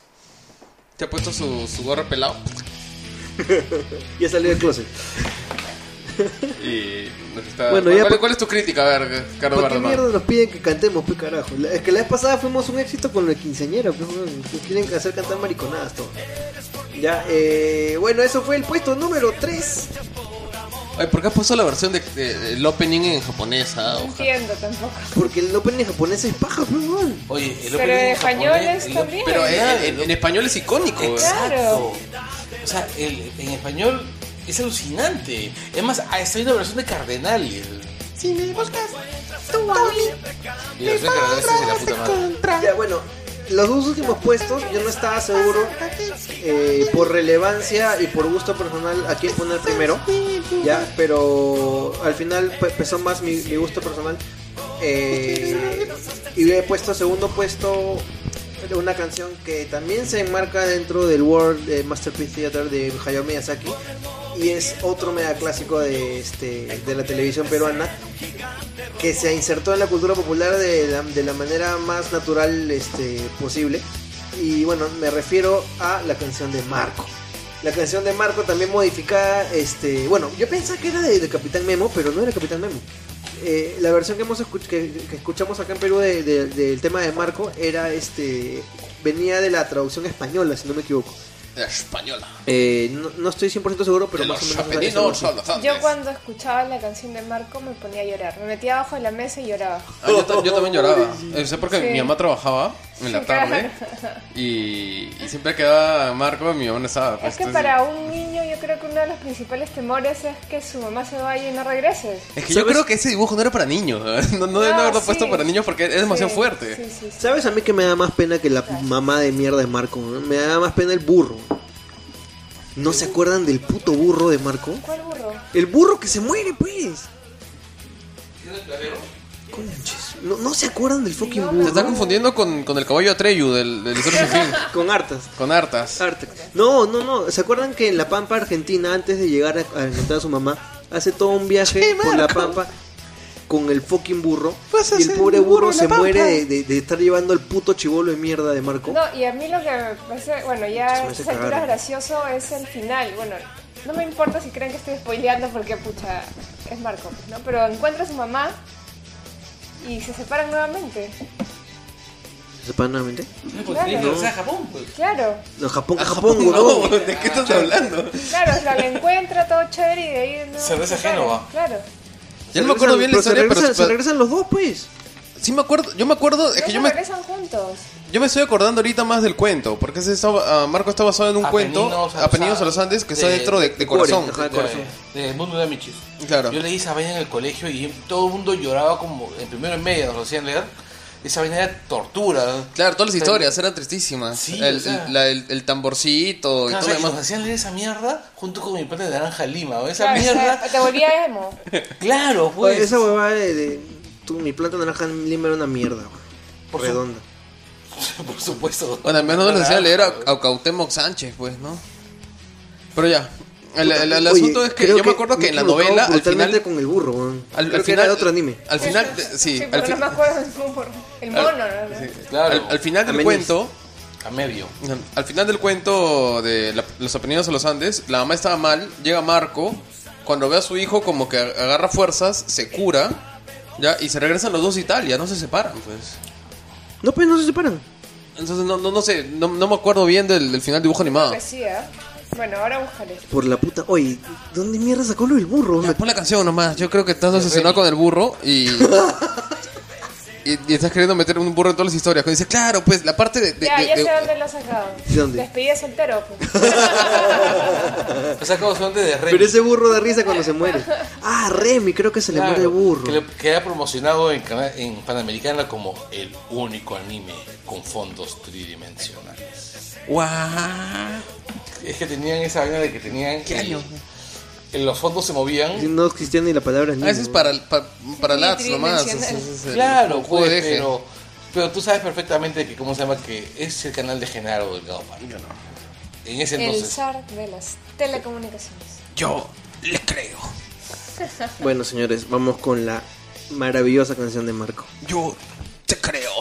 [SPEAKER 1] ¿Te ha puesto su, su gorro pelado? [LAUGHS]
[SPEAKER 2] Ya salió del closet.
[SPEAKER 1] Y nos está...
[SPEAKER 2] Bueno,
[SPEAKER 1] ¿Cuál,
[SPEAKER 2] ya
[SPEAKER 1] cuál-
[SPEAKER 2] pa-
[SPEAKER 1] cuál es tu crítica? A ver, Carlos
[SPEAKER 2] ¿Por qué mierda nos piden que cantemos, pe carajo? La- Es que la vez pasada fuimos un éxito con la quinceañera, pues, weón. Nos quieren hacer cantar mariconadas todo. Ya, eh, bueno, eso fue el puesto número 3.
[SPEAKER 1] Ay, ¿por qué has puesto la versión de, de- del opening en japonés? ah?
[SPEAKER 3] No entiendo tampoco.
[SPEAKER 2] Porque el opening japonés es paja, pues, weón.
[SPEAKER 4] Oye, el
[SPEAKER 3] Pero
[SPEAKER 4] opening
[SPEAKER 3] en
[SPEAKER 4] en
[SPEAKER 3] español
[SPEAKER 4] japonés,
[SPEAKER 3] es también.
[SPEAKER 1] Pero en,
[SPEAKER 4] Claro,
[SPEAKER 1] en- en español es icónico. ¿eh?
[SPEAKER 4] Exacto.
[SPEAKER 3] Claro.
[SPEAKER 4] O sea, el, en español es alucinante. Es más, está hay una versión de Cardenal.
[SPEAKER 10] Si me buscas, tú a mí.
[SPEAKER 4] Y la versión de Cardenal es de la puta madre.
[SPEAKER 2] Ya, bueno, los dos últimos puestos yo no estaba seguro eh, por relevancia y por gusto personal a quién poner primero. Ya, pero al final pe- pesó más mi, mi gusto personal. Eh, y he puesto segundo puesto una canción que también se enmarca dentro del World eh, Masterpiece Theater de Hayao Miyazaki y es otro mega clásico de este de la televisión peruana que se insertó en la cultura popular de la, de la manera más natural este, posible. Y bueno, me refiero a la canción de Marco. La canción de Marco también modificada, este, bueno, yo pensaba que era de, Capitán Memo, pero no era Capitán Memo. Eh, la versión que, hemos escuch- que, escuchamos acá en Perú de- de- del tema de Marco era este venía de la traducción española, si no me equivoco.
[SPEAKER 1] La española.
[SPEAKER 2] Eh, no, no estoy 100% seguro, pero
[SPEAKER 1] De
[SPEAKER 2] más
[SPEAKER 1] los
[SPEAKER 2] o menos.
[SPEAKER 3] Yo cuando escuchaba la canción de Marco me ponía a llorar. Me metía abajo de la mesa y lloraba.
[SPEAKER 1] Ah, yo, ta- yo también lloraba. [LAUGHS] Eh, sé porque
[SPEAKER 3] Sí.
[SPEAKER 1] mi mamá trabajaba en la tarde [LAUGHS] y, y siempre quedaba Marco, mi mamá no estaba. pues,
[SPEAKER 3] Es que
[SPEAKER 1] entonces-
[SPEAKER 3] para un niño yo creo que uno de los principales temores es que su mamá se vaya y no regrese.
[SPEAKER 1] Es que yo creo que ese dibujo no era para niños. [LAUGHS] No, no deben haberlo
[SPEAKER 3] sí.
[SPEAKER 1] puesto para niños porque es demasiado
[SPEAKER 3] Sí,
[SPEAKER 1] fuerte.
[SPEAKER 3] Sí, sí, sí.
[SPEAKER 2] ¿Sabes a mí que me da más pena que la mamá de mierda de Marco? ¿no? Me da más pena el burro. ¿No se acuerdan del puto burro de Marco?
[SPEAKER 3] ¿Cuál burro?
[SPEAKER 2] El burro que se muere, pues. Conches, ¿No, no se acuerdan del fucking
[SPEAKER 1] Se
[SPEAKER 2] burro?
[SPEAKER 1] está confundiendo con, con el caballo Atreyu del, del Historia Sin Fin.
[SPEAKER 2] Con hartas.
[SPEAKER 1] Con hartas.
[SPEAKER 2] Hartas. No, no, no. ¿Se acuerdan que en la Pampa Argentina, antes de llegar a, a encontrar a su mamá, hace todo un viaje por la Pampa con el fucking burro?
[SPEAKER 1] A
[SPEAKER 2] Y el pobre
[SPEAKER 1] burro
[SPEAKER 2] se muere de, de- de estar llevando el puto chivolo de mierda de Marco.
[SPEAKER 3] No, y a mí lo que me parece, bueno,
[SPEAKER 2] Se
[SPEAKER 3] ya a estas alturas gracioso es el final. Bueno, no me importa si creen que estoy spoileando porque, pucha, es Marco, pues, ¿no? Pero encuentra a su mamá y se separan nuevamente.
[SPEAKER 2] ¿Se separan nuevamente?
[SPEAKER 4] No, porque
[SPEAKER 3] Claro.
[SPEAKER 4] a Japón, pues.
[SPEAKER 3] Claro,
[SPEAKER 2] No, Japón,
[SPEAKER 1] Ah,
[SPEAKER 2] Japón,
[SPEAKER 1] no. ¿de qué estás hablando?
[SPEAKER 3] claro, o sea, la encuentra todo chévere y de ahí no.
[SPEAKER 4] Se regresa a
[SPEAKER 3] separan,
[SPEAKER 4] Génova.
[SPEAKER 3] Claro.
[SPEAKER 1] Ya no me acuerdo bien la
[SPEAKER 2] Pero se
[SPEAKER 1] historia, pero
[SPEAKER 2] se regresan los dos, pues.
[SPEAKER 1] Sí me acuerdo. Yo me acuerdo, es que yo me,
[SPEAKER 3] regresan juntos.
[SPEAKER 1] yo me estoy acordando ahorita más del cuento, porque ese estaba, ah, Marco está basado en un cuento,
[SPEAKER 4] Apeninos a los
[SPEAKER 1] Apeninos a los Andes, que está
[SPEAKER 4] de-
[SPEAKER 1] dentro de, de
[SPEAKER 2] de
[SPEAKER 1] corazón.
[SPEAKER 2] Ajá.
[SPEAKER 4] De,
[SPEAKER 2] corazón.
[SPEAKER 4] de Mundo de Michis.
[SPEAKER 1] Claro.
[SPEAKER 4] Yo leí esa vaina en el colegio y todo el mundo lloraba como en primero en media, nos lo hacían leer. Esa vaina era tortura.
[SPEAKER 1] Claro, todas las historias eran tristísimas.
[SPEAKER 4] Sí,
[SPEAKER 1] el,
[SPEAKER 4] o sea.
[SPEAKER 1] la- el- el tamborcito y
[SPEAKER 4] Claro, o
[SPEAKER 1] todo
[SPEAKER 4] sea,
[SPEAKER 1] lo
[SPEAKER 4] y nos
[SPEAKER 1] demás.
[SPEAKER 4] hacían leer esa mierda junto con mi plata de naranja lima. Esa
[SPEAKER 3] Claro, o sea,
[SPEAKER 4] mierda.
[SPEAKER 3] te volvía emo. [LAUGHS]
[SPEAKER 4] Claro, pues.
[SPEAKER 2] Oye, esa huevada de, de- tú, mi planta naranja en Lima era una mierda, güey.
[SPEAKER 4] Su-
[SPEAKER 2] Redonda. [LAUGHS]
[SPEAKER 4] Por supuesto.
[SPEAKER 1] Bueno, al menos no les hacía leer a, a Cuauhtémoc Sánchez, pues, ¿no? Pero ya. El, el- el
[SPEAKER 2] Oye,
[SPEAKER 1] asunto es que yo me acuerdo que en la novela, al final.
[SPEAKER 2] con el burro, weón.
[SPEAKER 1] Al,
[SPEAKER 2] Creo
[SPEAKER 1] al
[SPEAKER 2] que
[SPEAKER 1] final,
[SPEAKER 2] era de otro anime.
[SPEAKER 1] Al final, sí,
[SPEAKER 3] Sí,
[SPEAKER 1] al,
[SPEAKER 3] pero
[SPEAKER 1] fi-
[SPEAKER 3] no me acuerdo. El mono, ¿no?
[SPEAKER 4] Claro.
[SPEAKER 1] al- al final del cuento,
[SPEAKER 4] A medio.
[SPEAKER 1] al final del cuento de la- los Apeninos a los Andes, la mamá estaba mal, llega Marco, cuando ve a su hijo como que agarra fuerzas, se cura, ya, y se regresan los dos a Italia, no se separan, pues.
[SPEAKER 2] No, pues no se separan.
[SPEAKER 1] Entonces no, no, no sé, no, no me acuerdo bien del, del final dibujo animado.
[SPEAKER 3] Pues sí, ¿eh? Bueno, ahora buscaré.
[SPEAKER 2] Por la puta. Oye, ¿dónde mierda sacó lo del burro?
[SPEAKER 1] Ya,
[SPEAKER 2] Me-
[SPEAKER 1] pon la canción nomás, yo creo que estás obsesionado con el burro y... [LAUGHS] y, y estás queriendo meter un burro en todas las historias. Cuando dice, claro, pues la parte de. de-
[SPEAKER 3] Ya,
[SPEAKER 1] de-
[SPEAKER 3] ya
[SPEAKER 1] de-
[SPEAKER 3] sé dónde lo has sacado.
[SPEAKER 2] ¿De dónde?
[SPEAKER 3] Despedida soltero. Pues.
[SPEAKER 4] O sea, como son de Remy.
[SPEAKER 2] Pero ese burro da risa cuando se muere. [LAUGHS] Ah, Remy, creo que se le muere el burro.
[SPEAKER 4] Que, le- que ha promocionado en, en Panamericana como el único anime con fondos tridimensionales.
[SPEAKER 1] Guau.
[SPEAKER 4] Es que tenían esa vaina de que tenían. el- en los fondos se movían.
[SPEAKER 2] No existía ni la palabra
[SPEAKER 1] Ah,
[SPEAKER 2] niño.
[SPEAKER 1] ese es para, para, para
[SPEAKER 3] Sí,
[SPEAKER 1] LATs nomás. es el
[SPEAKER 4] Claro,
[SPEAKER 1] juego
[SPEAKER 4] pues,
[SPEAKER 1] de
[SPEAKER 4] pero, pero tú sabes perfectamente que, ¿cómo se llama? Que es el canal de Genaro Delgado Parque. En ese
[SPEAKER 3] El
[SPEAKER 4] entonces.
[SPEAKER 3] zar de las telecomunicaciones.
[SPEAKER 1] Yo le creo.
[SPEAKER 2] Bueno, señores, vamos con la maravillosa canción de Marco.
[SPEAKER 1] Yo te creo,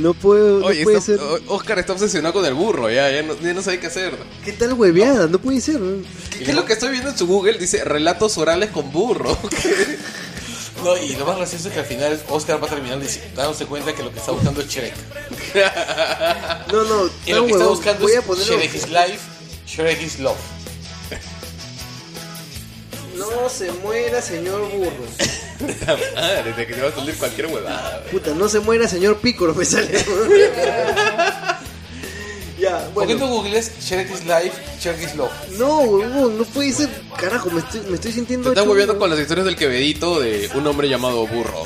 [SPEAKER 11] No
[SPEAKER 2] puedo, no puede
[SPEAKER 1] está-
[SPEAKER 2] ser.
[SPEAKER 1] Oscar está obsesionado con el burro, ya, ya no, ya no sabe qué hacer.
[SPEAKER 2] ¿Qué tal hueveada? No puede ser.
[SPEAKER 1] ¿Qué, qué es lo que estoy viendo en su Google? Dice relatos orales con burro. [LAUGHS]
[SPEAKER 4] No, y lo más gracioso es que al final Oscar va a terminar dándose cuenta que lo que está buscando es Shrek.
[SPEAKER 2] No, no, [LAUGHS]
[SPEAKER 4] Y
[SPEAKER 2] no,
[SPEAKER 4] lo que está buscando
[SPEAKER 2] Voy a
[SPEAKER 4] es
[SPEAKER 2] ponerlo.
[SPEAKER 4] Shrek is life, Shrek is love.
[SPEAKER 2] No se muera, señor burro. [LAUGHS]
[SPEAKER 1] Madre, de que te va a salir cualquier huevada.
[SPEAKER 2] Puta, no se muera, señor Pícoro, me sale. [LAUGHS] ya,
[SPEAKER 4] ¿Por qué
[SPEAKER 2] bueno.
[SPEAKER 4] no googlees Shrek is life, Shrek is love?
[SPEAKER 2] No, huevón, no puede ser. Carajo, me estoy, me estoy sintiendo.
[SPEAKER 1] Estás
[SPEAKER 2] chungo.
[SPEAKER 1] volviendo con las historias del quevedito de un hombre llamado burro.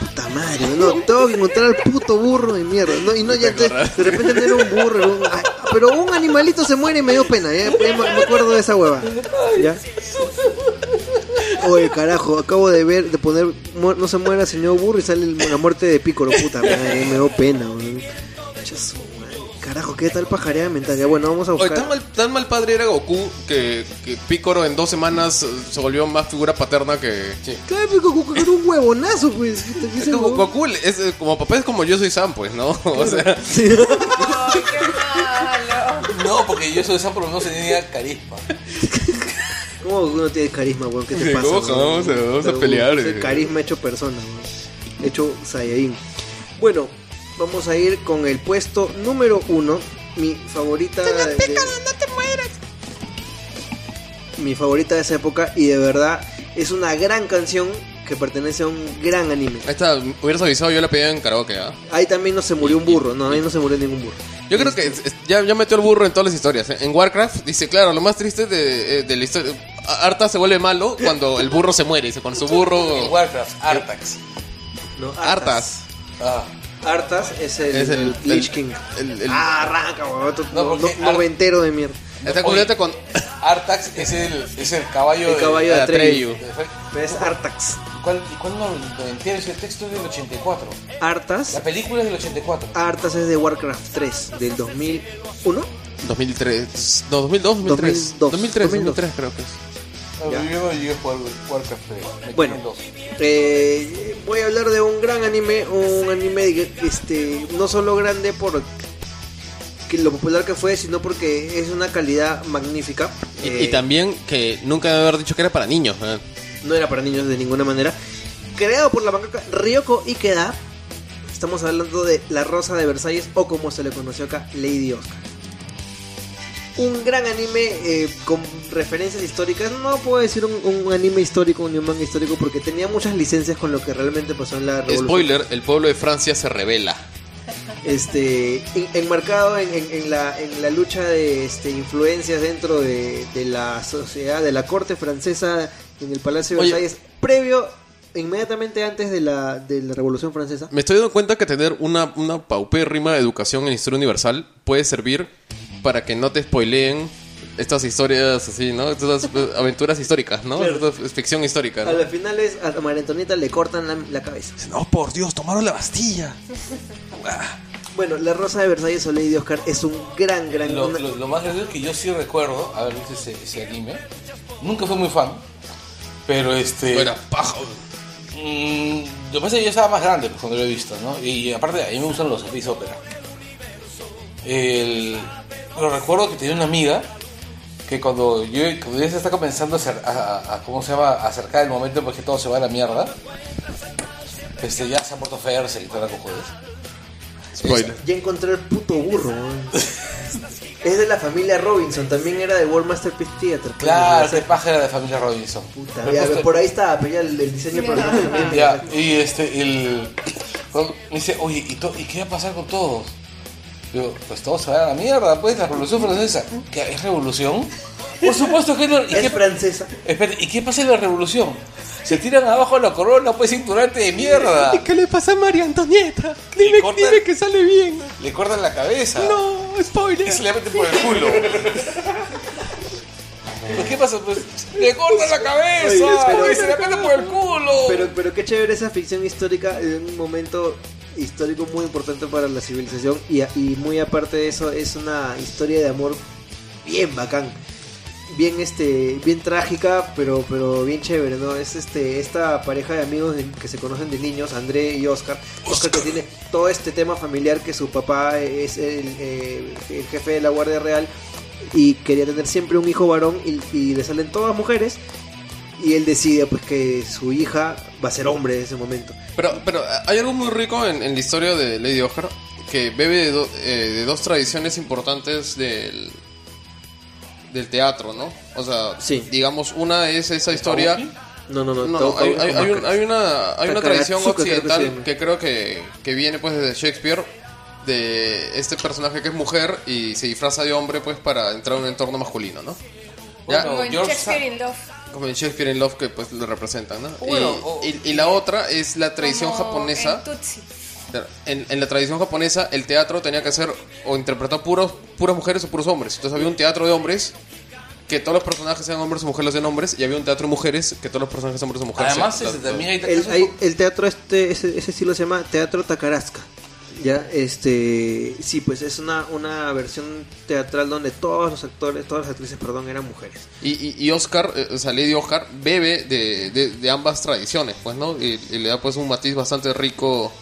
[SPEAKER 2] Puta madre, no, tengo que encontrar al puto burro de mierda. No, y no, ya te- de repente no era un burro, un- ay, pero un animalito se muere y me dio pena, ya, ya me, me acuerdo de esa hueva. ¿Ya? Oye, carajo, acabo de ver, de poner, no se muera señor burro y sale la muerte de Pícoro, puta madre, me dio pena, madre. Carajo, qué tal pajareada mental. Ya, bueno, vamos a
[SPEAKER 1] Oye,
[SPEAKER 2] buscar.
[SPEAKER 1] tan mal, tan mal padre era Goku que, que Picoro en dos semanas eh, se volvió más figura paterna que...
[SPEAKER 2] Claro, pero Goku era un huevonazo, pues. ¿Qué te-
[SPEAKER 1] Es como-
[SPEAKER 2] se-
[SPEAKER 1] Goku es, eh, como papá es como yo soy Sam, pues, ¿no? [LAUGHS] O sea, [LAUGHS]
[SPEAKER 3] Ay, qué malo.
[SPEAKER 4] No, porque yo soy San por lo menos tenía carisma. [LAUGHS]
[SPEAKER 2] ¿Cómo Goku no tiene carisma, weón? ¿Qué te pasa?
[SPEAKER 1] ¿cómo
[SPEAKER 2] weón?
[SPEAKER 1] vamos a- vamos a pelear,
[SPEAKER 2] es carisma hecho persona, weón. Hecho Saiyajin. Bueno, vamos a ir con el puesto número uno. Mi favorita. de-
[SPEAKER 8] no te mueras.
[SPEAKER 2] Mi favorita de esa época. Y de verdad, es una gran canción que pertenece a un gran anime.
[SPEAKER 1] ahí está, hubieras avisado, yo la pedía en karaoke, ¿ah?
[SPEAKER 2] Ahí también no se murió un burro. No, ahí no se murió ningún burro.
[SPEAKER 1] Yo creo que es- es- ya, ya metió el burro en todas las historias. ¿eh? En Warcraft dice, claro, lo más triste de, eh, de la historia... Arta se vuelve malo cuando el burro se muere. Dice, con su
[SPEAKER 4] En
[SPEAKER 1] burro...
[SPEAKER 4] Warcraft, Artax.
[SPEAKER 2] No,
[SPEAKER 1] Artas.
[SPEAKER 4] Ah,
[SPEAKER 2] Artas es el,
[SPEAKER 1] Es el-
[SPEAKER 2] Lich King.
[SPEAKER 1] el- el-
[SPEAKER 2] Ah, arranca, weón.
[SPEAKER 4] No,
[SPEAKER 2] no- noventero de mierda.
[SPEAKER 1] Está cubierta con...
[SPEAKER 4] Artax es el, es el caballo
[SPEAKER 2] El
[SPEAKER 4] de-
[SPEAKER 2] caballo de
[SPEAKER 1] de Atreyu.
[SPEAKER 2] Es Artax.
[SPEAKER 4] ¿Cuál, ¿Y cuál no? Lo entero es el texto es del 84.
[SPEAKER 2] Artas.
[SPEAKER 4] La película es del 84.
[SPEAKER 2] Artas es de Warcraft 3 del 2001.
[SPEAKER 1] 2003... No, 2002, 2003.
[SPEAKER 2] 2002,
[SPEAKER 1] 2003,
[SPEAKER 2] 2002.
[SPEAKER 1] 2003 creo que es.
[SPEAKER 4] No,
[SPEAKER 2] Ya.
[SPEAKER 4] Yo no llegué a jugar Warcraft 3. me quedé
[SPEAKER 2] Bueno. Eh, voy a hablar de un gran anime, un anime este, no solo grande por que lo popular que fue, sino porque es una calidad magnífica.
[SPEAKER 1] Y,
[SPEAKER 2] Eh,
[SPEAKER 1] y también que nunca debe haber dicho que era para niños. ¿eh?
[SPEAKER 2] no era para niños de ninguna manera. Creado por la mangaka Ryoko Ikeda. Estamos hablando de La Rosa de Versalles o como se le conoció acá, Lady Oscar. Un gran anime eh, con referencias históricas. No puedo decir un, un anime histórico un manga histórico porque tenía muchas licencias con lo que realmente pasó en la revolución.
[SPEAKER 1] Spoiler, el pueblo de Francia se revela.
[SPEAKER 2] este en- enmarcado en, en- en la, en la lucha de este, influencias dentro de, de la sociedad, de la corte francesa en el Palacio de
[SPEAKER 1] Oye.
[SPEAKER 2] Versalles, previo, inmediatamente antes de la, de la Revolución Francesa.
[SPEAKER 1] Me estoy dando cuenta que tener una, una paupérrima educación en historia universal puede servir para que no te spoileen estas historias así, ¿no? Estas aventuras históricas, ¿no?
[SPEAKER 2] Claro.
[SPEAKER 1] Esta ficción histórica.
[SPEAKER 2] A
[SPEAKER 1] ¿no?
[SPEAKER 2] las finales a María Antonieta le cortan la, la cabeza.
[SPEAKER 1] No, por Dios, tomaron la Bastilla. [LAUGHS]
[SPEAKER 2] Bueno, La Rosa de Versalles o Lady de Oscar es un gran, gran...
[SPEAKER 4] Lo,
[SPEAKER 2] una-
[SPEAKER 4] lo- lo más gracioso es que yo sí recuerdo haber visto ese, ese anime. Nunca fui muy fan, pero este.
[SPEAKER 1] Era paja.
[SPEAKER 4] Mm, lo que pasa es que yo estaba más grande pues, cuando lo he visto, ¿no? Y aparte, a mí me gustan los space opera. El, pero recuerdo que tenía una amiga que cuando yo cuando ya se está comenzando a, acer- a- a- a- ¿cómo se llama? A acercar el momento porque todo se va a la mierda, este, ya se ha muerto Ferse y toda la cojones.
[SPEAKER 1] Spoiler.
[SPEAKER 2] Ya encontré el puto burro. es de la familia Robinson, también era de World Masterpiece Theater.
[SPEAKER 4] Claro, qué paja era de familia Robinson.
[SPEAKER 2] puta, ya, por ahí estaba, pero ya el, el diseño también.
[SPEAKER 4] Ya, y este, el. cuando Me dice, oye, ¿y, to- ¿y qué va a pasar con todos? Digo, pues todos se van a la mierda, pues, la revolución francesa. ¿Qué, ¿Es revolución? Por supuesto que no. ¿Y
[SPEAKER 2] Es
[SPEAKER 4] qué,
[SPEAKER 2] francesa.
[SPEAKER 4] espérate, ¿y qué pasa en la revolución? Se tiran abajo la corona, pues, cinturante de mierda.
[SPEAKER 1] ¿Qué le pasa a María Antonieta?
[SPEAKER 4] Dime- dime
[SPEAKER 1] que sale bien.
[SPEAKER 4] Le cortan la cabeza.
[SPEAKER 1] No, spoiler.
[SPEAKER 4] Y se le meten por el culo. Pues, ¿Qué pasa? Pues, le cortan la cabeza.
[SPEAKER 2] Oye, pero-
[SPEAKER 4] y se le meten por el culo.
[SPEAKER 2] Pero, pero qué chévere esa ficción histórica en un momento histórico muy importante para la civilización y, muy aparte de eso es una historia de amor bien bacán bien este bien trágica pero pero bien chévere no es este esta pareja de amigos que se conocen de niños André y Oscar. Oscar que tiene todo este tema familiar que su papá es el, eh, jefe de la guardia real y quería tener siempre un hijo varón y, y le salen todas mujeres y él decide pues que su hija va a ser hombre en ese momento.
[SPEAKER 1] Pero, pero hay algo muy rico en, en la historia de Lady Oscar que bebe de, do- eh, de dos tradiciones importantes del, del teatro, ¿no? O sea,
[SPEAKER 2] Sí.
[SPEAKER 1] digamos, una es esa historia...
[SPEAKER 2] No, no, no.
[SPEAKER 1] No, no, hay, hay- hay un- hay una, hay una tradición
[SPEAKER 2] creo que se
[SPEAKER 1] occidental que creo que, que viene pues desde Shakespeare de este personaje que es mujer y se disfraza de hombre pues para entrar a un entorno masculino, ¿no? Ya,
[SPEAKER 4] Bueno,
[SPEAKER 3] Como en
[SPEAKER 4] George
[SPEAKER 3] Shakespeare in Love.
[SPEAKER 1] Como en Shakespeare in Love que pues lo representan, ¿no?
[SPEAKER 4] Bueno,
[SPEAKER 1] y,
[SPEAKER 4] o-
[SPEAKER 1] y- y la otra es la tradición
[SPEAKER 3] Como
[SPEAKER 1] japonesa.
[SPEAKER 3] en
[SPEAKER 1] la tradición japonesa el teatro tenía que ser o interpretar puros, puras mujeres o puros hombres. Entonces había un teatro de hombres que todos los personajes sean hombres o mujeres sean hombres y había un teatro de mujeres que todos los personajes sean hombres o mujeres.
[SPEAKER 4] Además,
[SPEAKER 1] sean- las-
[SPEAKER 4] también hay,
[SPEAKER 2] El, hay- el teatro este, ese, ese estilo se llama Teatro Takaraska. Ya, este, sí, pues es una, una versión teatral donde todos los actores, todas las actrices, perdón, eran mujeres.
[SPEAKER 1] Y, y, y Oscar, eh, o sea, Lady Oscar bebe de, de, de ambas tradiciones, pues, ¿no? Y, y le da pues un matiz bastante rico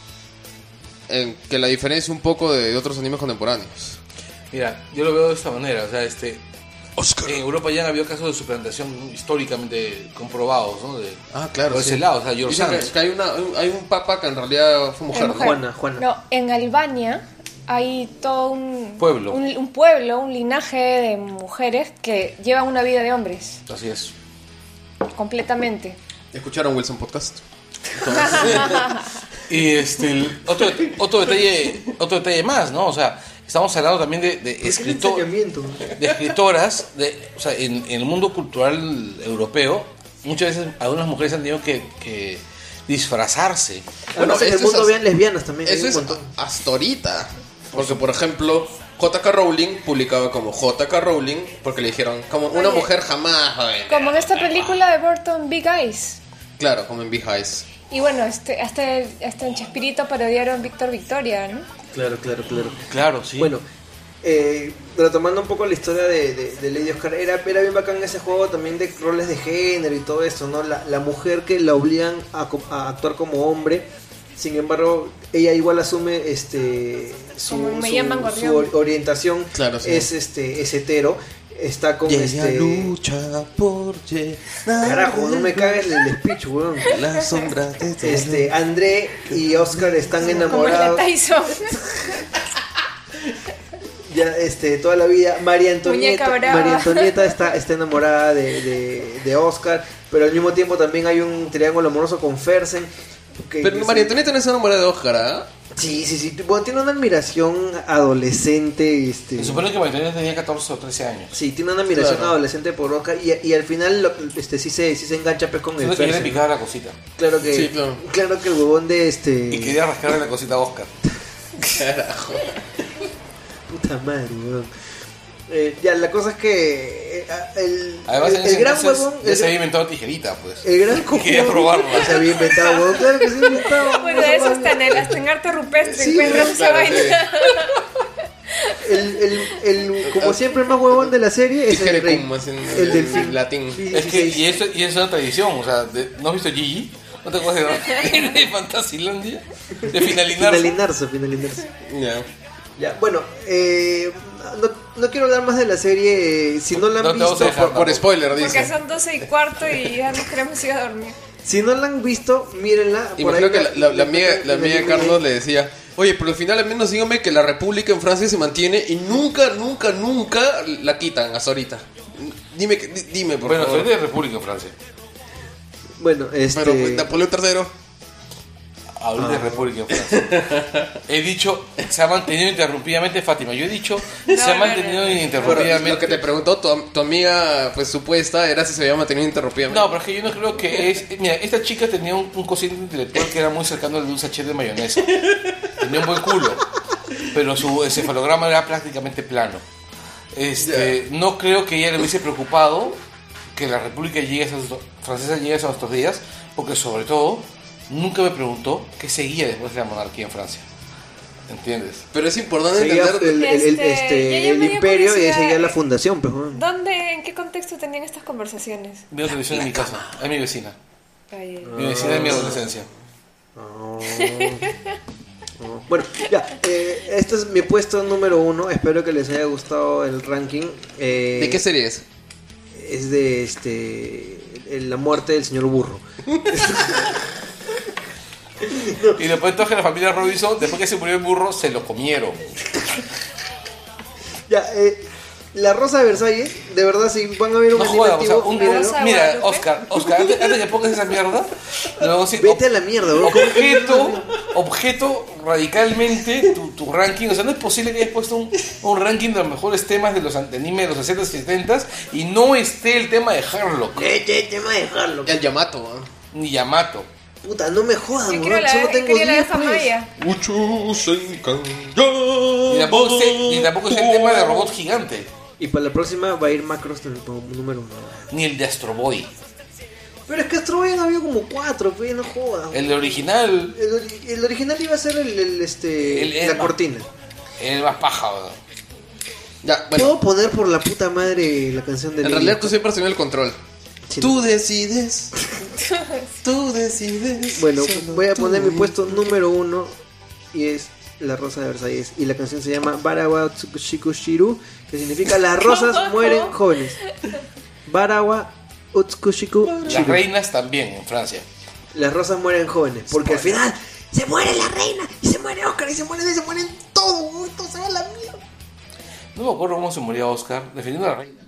[SPEAKER 1] en que la diferencia un poco de, de otros animes contemporáneos.
[SPEAKER 4] Mira, yo lo veo de esta manera, o sea, este... En Europa ya han habido casos de suplantación históricamente comprobados, ¿no? De,
[SPEAKER 1] Ah, claro.
[SPEAKER 4] Por ese lado, o sea, George Sands.
[SPEAKER 1] que hay, una, un- hay un papa que en realidad fue mujer.
[SPEAKER 2] Juana, Juana.
[SPEAKER 3] No, en Albania hay todo un
[SPEAKER 4] Pueblo.
[SPEAKER 3] un, un pueblo, un linaje de mujeres que llevan una vida de hombres,
[SPEAKER 4] Así es.
[SPEAKER 3] completamente.
[SPEAKER 1] ¿Escucharon Wilson Podcast? [LAUGHS]
[SPEAKER 4] Y este, el- otro, otro, detalle, otro detalle más, ¿no? O sea, estamos hablando también de, de, de escritoras, de, o sea, en, en el mundo cultural europeo, muchas veces algunas mujeres han tenido que, que disfrazarse.
[SPEAKER 2] Bueno, en el mundo
[SPEAKER 1] es-
[SPEAKER 2] lesbianas también.
[SPEAKER 1] Eso es hasta ahorita. Porque, por ejemplo, JK Rowling publicaba como JK Rowling porque le dijeron, como una
[SPEAKER 3] Oye.
[SPEAKER 1] mujer jamás va a vender".
[SPEAKER 3] Como en esta película de Burton, Big Eyes.
[SPEAKER 1] Claro, como en Big Eyes.
[SPEAKER 3] Y bueno, este, hasta, hasta en Chespirito parodiaron Víctor Victoria, ¿no?
[SPEAKER 2] Claro, claro, claro.
[SPEAKER 4] Claro, sí.
[SPEAKER 2] Bueno, eh, retomando un poco la historia de, de- de Lady Oscar, era, era bien bacán ese juego también de roles de género y todo eso, ¿no? La, la mujer que la obligan a, a actuar como hombre, sin embargo, ella igual asume este su, su- su or- orientación,
[SPEAKER 1] Claro, sí.
[SPEAKER 2] es este es hetero, está con este...
[SPEAKER 1] lucha por llenar
[SPEAKER 2] Carajo, no me cagues el speech, weón.
[SPEAKER 1] la sombra de
[SPEAKER 2] Este, André y Oscar están
[SPEAKER 3] Como el de
[SPEAKER 2] enamorados.
[SPEAKER 3] Tyson. [LAUGHS]
[SPEAKER 2] Ya, este toda la vida María
[SPEAKER 3] Muñeca
[SPEAKER 2] Antonieta. María Antonieta está, está enamorada de, de, de Oscar pero al mismo tiempo también hay un triángulo amoroso con Fersen
[SPEAKER 1] Pero María Antonieta no es enamorada de Oscar, ¿ah?
[SPEAKER 2] sí sí sí bueno, tiene una admiración adolescente este
[SPEAKER 4] Se supone que Magdalena tenía 14 o 13 años.
[SPEAKER 2] sí tiene una admiración
[SPEAKER 1] Claro.
[SPEAKER 2] adolescente por Oscar y, y al final lo- este sí se sí se engancha pues con el
[SPEAKER 4] que quiere
[SPEAKER 2] Fersen
[SPEAKER 4] picar la cosita.
[SPEAKER 2] claro que
[SPEAKER 1] Sí, claro.
[SPEAKER 2] claro que el huevón de este
[SPEAKER 4] Y quería rascarle la cosita a Oscar. [LAUGHS]
[SPEAKER 1] Carajo.
[SPEAKER 2] Puta madre, weón. Eh, ya, la cosa es que eh, ah, el,
[SPEAKER 4] Además,
[SPEAKER 2] el,
[SPEAKER 4] en
[SPEAKER 2] el gran
[SPEAKER 4] entonces
[SPEAKER 2] huevón,
[SPEAKER 4] ya
[SPEAKER 2] el,
[SPEAKER 4] se había inventado tijerita, pues.
[SPEAKER 2] el gran [LAUGHS]
[SPEAKER 4] Y quería
[SPEAKER 2] huevón
[SPEAKER 4] probarla. [LAUGHS]
[SPEAKER 2] se había inventado, weón. Claro que se había inventado. [LAUGHS]
[SPEAKER 3] Bueno, de eso está en el hasta en arte rupestre.
[SPEAKER 2] Sí,
[SPEAKER 3] encuentras esa
[SPEAKER 1] claro,
[SPEAKER 3] vaina.
[SPEAKER 2] El, el, el, como siempre, el más huevón de la serie es el rey. El delfín.
[SPEAKER 1] latín.
[SPEAKER 2] Sí,
[SPEAKER 4] Es
[SPEAKER 2] sí,
[SPEAKER 4] que,
[SPEAKER 2] sí.
[SPEAKER 4] y, eso, y eso es una tradición, o sea, de- ¿no has visto Gigi? ¿No te acuerdas de, de Fantasilandia? De Finalinarse.
[SPEAKER 2] Finalinarse, finalinarse.
[SPEAKER 1] Ya.
[SPEAKER 2] Ya, bueno, eh, no, no quiero hablar más de la serie. Si no la han
[SPEAKER 4] No te
[SPEAKER 2] visto,
[SPEAKER 4] dejar,
[SPEAKER 1] Por, por spoiler,
[SPEAKER 3] Porque
[SPEAKER 1] dice.
[SPEAKER 3] son 12 y cuarto y ya nos queremos ir a dormir.
[SPEAKER 2] si no la han visto, mírenla. por
[SPEAKER 1] Imagino
[SPEAKER 2] ahí
[SPEAKER 1] que la, la, la amiga, la amiga. Carlos le decía, oye, pero al final al menos dígame que la república en Francia se mantiene y nunca, nunca, nunca la quitan hasta ahorita. Dime, dime por
[SPEAKER 4] Bueno, soy
[SPEAKER 1] favor.
[SPEAKER 4] de República en Francia.
[SPEAKER 2] Bueno, este.
[SPEAKER 1] Pero pues, Napoleón III.
[SPEAKER 4] Ahorita
[SPEAKER 2] Ah.
[SPEAKER 4] de República en Francia. He dicho, se ha mantenido interrumpidamente Fátima. Yo he dicho, se
[SPEAKER 3] No,
[SPEAKER 4] ha
[SPEAKER 3] no,
[SPEAKER 4] mantenido
[SPEAKER 3] no, no.
[SPEAKER 1] Pero
[SPEAKER 4] ininterrumpidamente.
[SPEAKER 1] lo que te preguntó tu, tu amiga pues supuesta era si se había mantenido interrumpidamente.
[SPEAKER 4] No, pero es que yo no creo que es. Mira, esta chica tenía un, un cociente intelectual que era muy cercano al de un sachet de mayonesa. Tenía un buen culo, pero su encefalograma era prácticamente plano. Este, No creo que ella le hubiese preocupado que la República llegue a esos, francesa llegue a esos dos días, porque sobre todo nunca me preguntó qué seguía después de la monarquía en Francia. ¿Entiendes?
[SPEAKER 1] Pero es importante
[SPEAKER 2] Seguía
[SPEAKER 1] entender...
[SPEAKER 2] el, el- el-
[SPEAKER 3] Este,
[SPEAKER 2] este, el imperio y seguía la fundación, pues, weón.
[SPEAKER 3] ¿Dónde, en qué contexto tenían estas conversaciones?
[SPEAKER 4] Veo televisión en mi casa, es mi vecina.
[SPEAKER 3] Ay,
[SPEAKER 4] Mi vecina es mi adolescencia. [LAUGHS]
[SPEAKER 2] Bueno, ya, eh, este es mi puesto número uno. Espero que les haya gustado el ranking. Eh,
[SPEAKER 1] ¿De qué serie es?
[SPEAKER 2] Es de este. La muerte del señor burro. [LAUGHS]
[SPEAKER 4] Y después entonces la familia Robinson, después que se murió el burro, se lo comieron.
[SPEAKER 2] Ya, eh, La Rosa de Versalles, de verdad, si van a ver un
[SPEAKER 4] No
[SPEAKER 2] anime
[SPEAKER 4] jodas, o sea,
[SPEAKER 2] antiguo,
[SPEAKER 4] un-
[SPEAKER 2] mírenlo.
[SPEAKER 3] Rosa de
[SPEAKER 4] mira. Oscar, Oscar, antes, antes que pongas esa mierda, luego sí,
[SPEAKER 2] Vete a la mierda, bro.
[SPEAKER 4] objeto, objeto radicalmente tu, tu ranking. O sea, no es posible que hayas puesto un, un ranking de los mejores temas de los anime de los 60 y 70 y no esté el tema de Harlock,
[SPEAKER 2] Este tema de dejarlo.
[SPEAKER 1] El Yamato. ¿ah?
[SPEAKER 4] ni Yamato.
[SPEAKER 2] Puta, no me jodas,
[SPEAKER 3] Yo la,
[SPEAKER 2] Solo
[SPEAKER 3] yo
[SPEAKER 2] tengo
[SPEAKER 3] quería la de
[SPEAKER 2] 10, pues.
[SPEAKER 4] Ni tampoco, esté, ni tampoco esté el tema de robot gigante,
[SPEAKER 2] Y para la próxima va a ir Macros en el como número uno.
[SPEAKER 4] ni el de Astro Boy.
[SPEAKER 2] Pero es que Astro Boy han habido como cuatro, pues, no jodas.
[SPEAKER 4] El de original,
[SPEAKER 2] El, ori- el original iba a ser el, el, este,
[SPEAKER 4] El- el
[SPEAKER 2] la cortina.
[SPEAKER 4] el más paja, ¿no?
[SPEAKER 1] Ya, bueno.
[SPEAKER 2] ¿Puedo poner por la puta madre la canción de
[SPEAKER 1] En realidad tú siempre has tenido el control.
[SPEAKER 2] Sí.
[SPEAKER 1] Tú decides. [LAUGHS] Tú decides.
[SPEAKER 2] Bueno,
[SPEAKER 1] Solo
[SPEAKER 2] voy a poner mi puesto número uno y es La Rosa de Versalles. Y la canción se llama Barawa Utsukushiku que significa Las [LAUGHS] rosas mueren jóvenes. Barawa Utsukushiku
[SPEAKER 4] Las reinas también en Francia.
[SPEAKER 2] Las rosas mueren jóvenes. Porque al final se muere la reina y se muere Oscar y se mueren y se mueren todos. Todo se va a la mierda.
[SPEAKER 4] No me acuerdo cómo se murió Oscar, defendiendo a la reina.「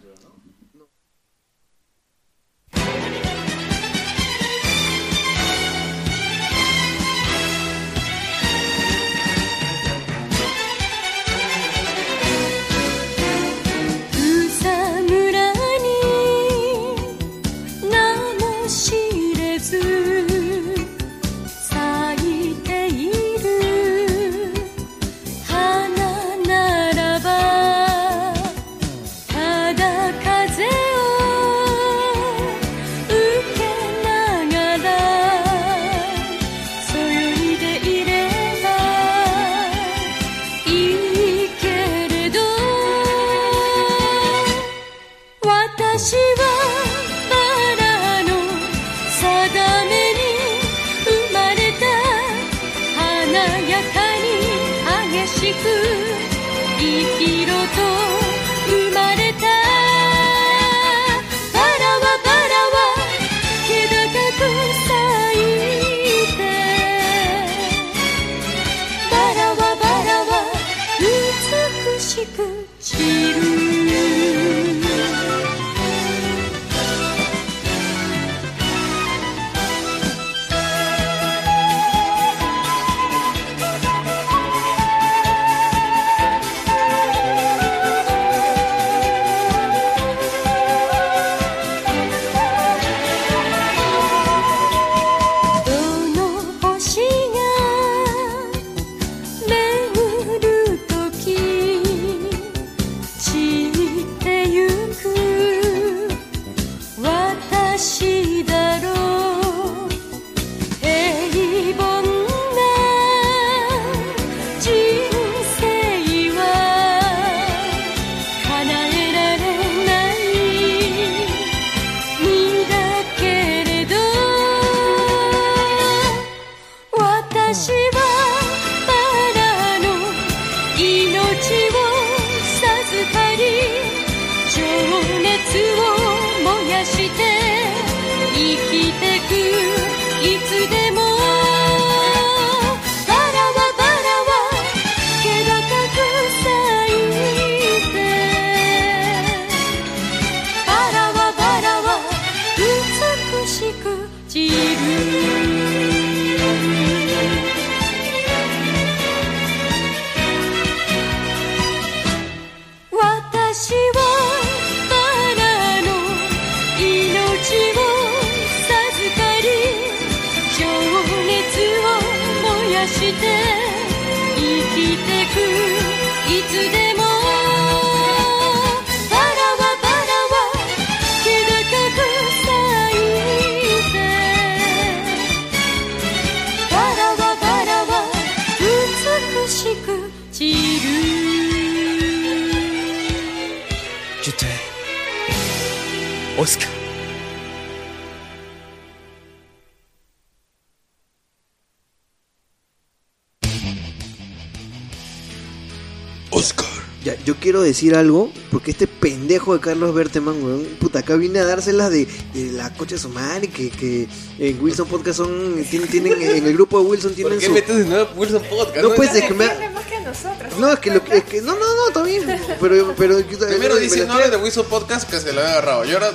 [SPEAKER 2] decir algo, porque este pendejo de Carlos Berteman, weón, puta, acá vine a dárselas de, de la coche su madre, que, que en Wilson Podcast son, tienen, tienen, en el grupo de Wilson
[SPEAKER 1] ¿Por
[SPEAKER 2] tienen
[SPEAKER 1] qué
[SPEAKER 2] su...
[SPEAKER 1] metes de nuevo Wilson Podcast?
[SPEAKER 2] No, pues, es que me...
[SPEAKER 3] Entiende más que nosotros.
[SPEAKER 2] No, es que, lo, que- es que no, no, no, está bien, pero, pero
[SPEAKER 1] Primero
[SPEAKER 2] me
[SPEAKER 1] dice no
[SPEAKER 2] estoy-
[SPEAKER 1] de Wilson Podcast que se lo había agarrado. Y ahora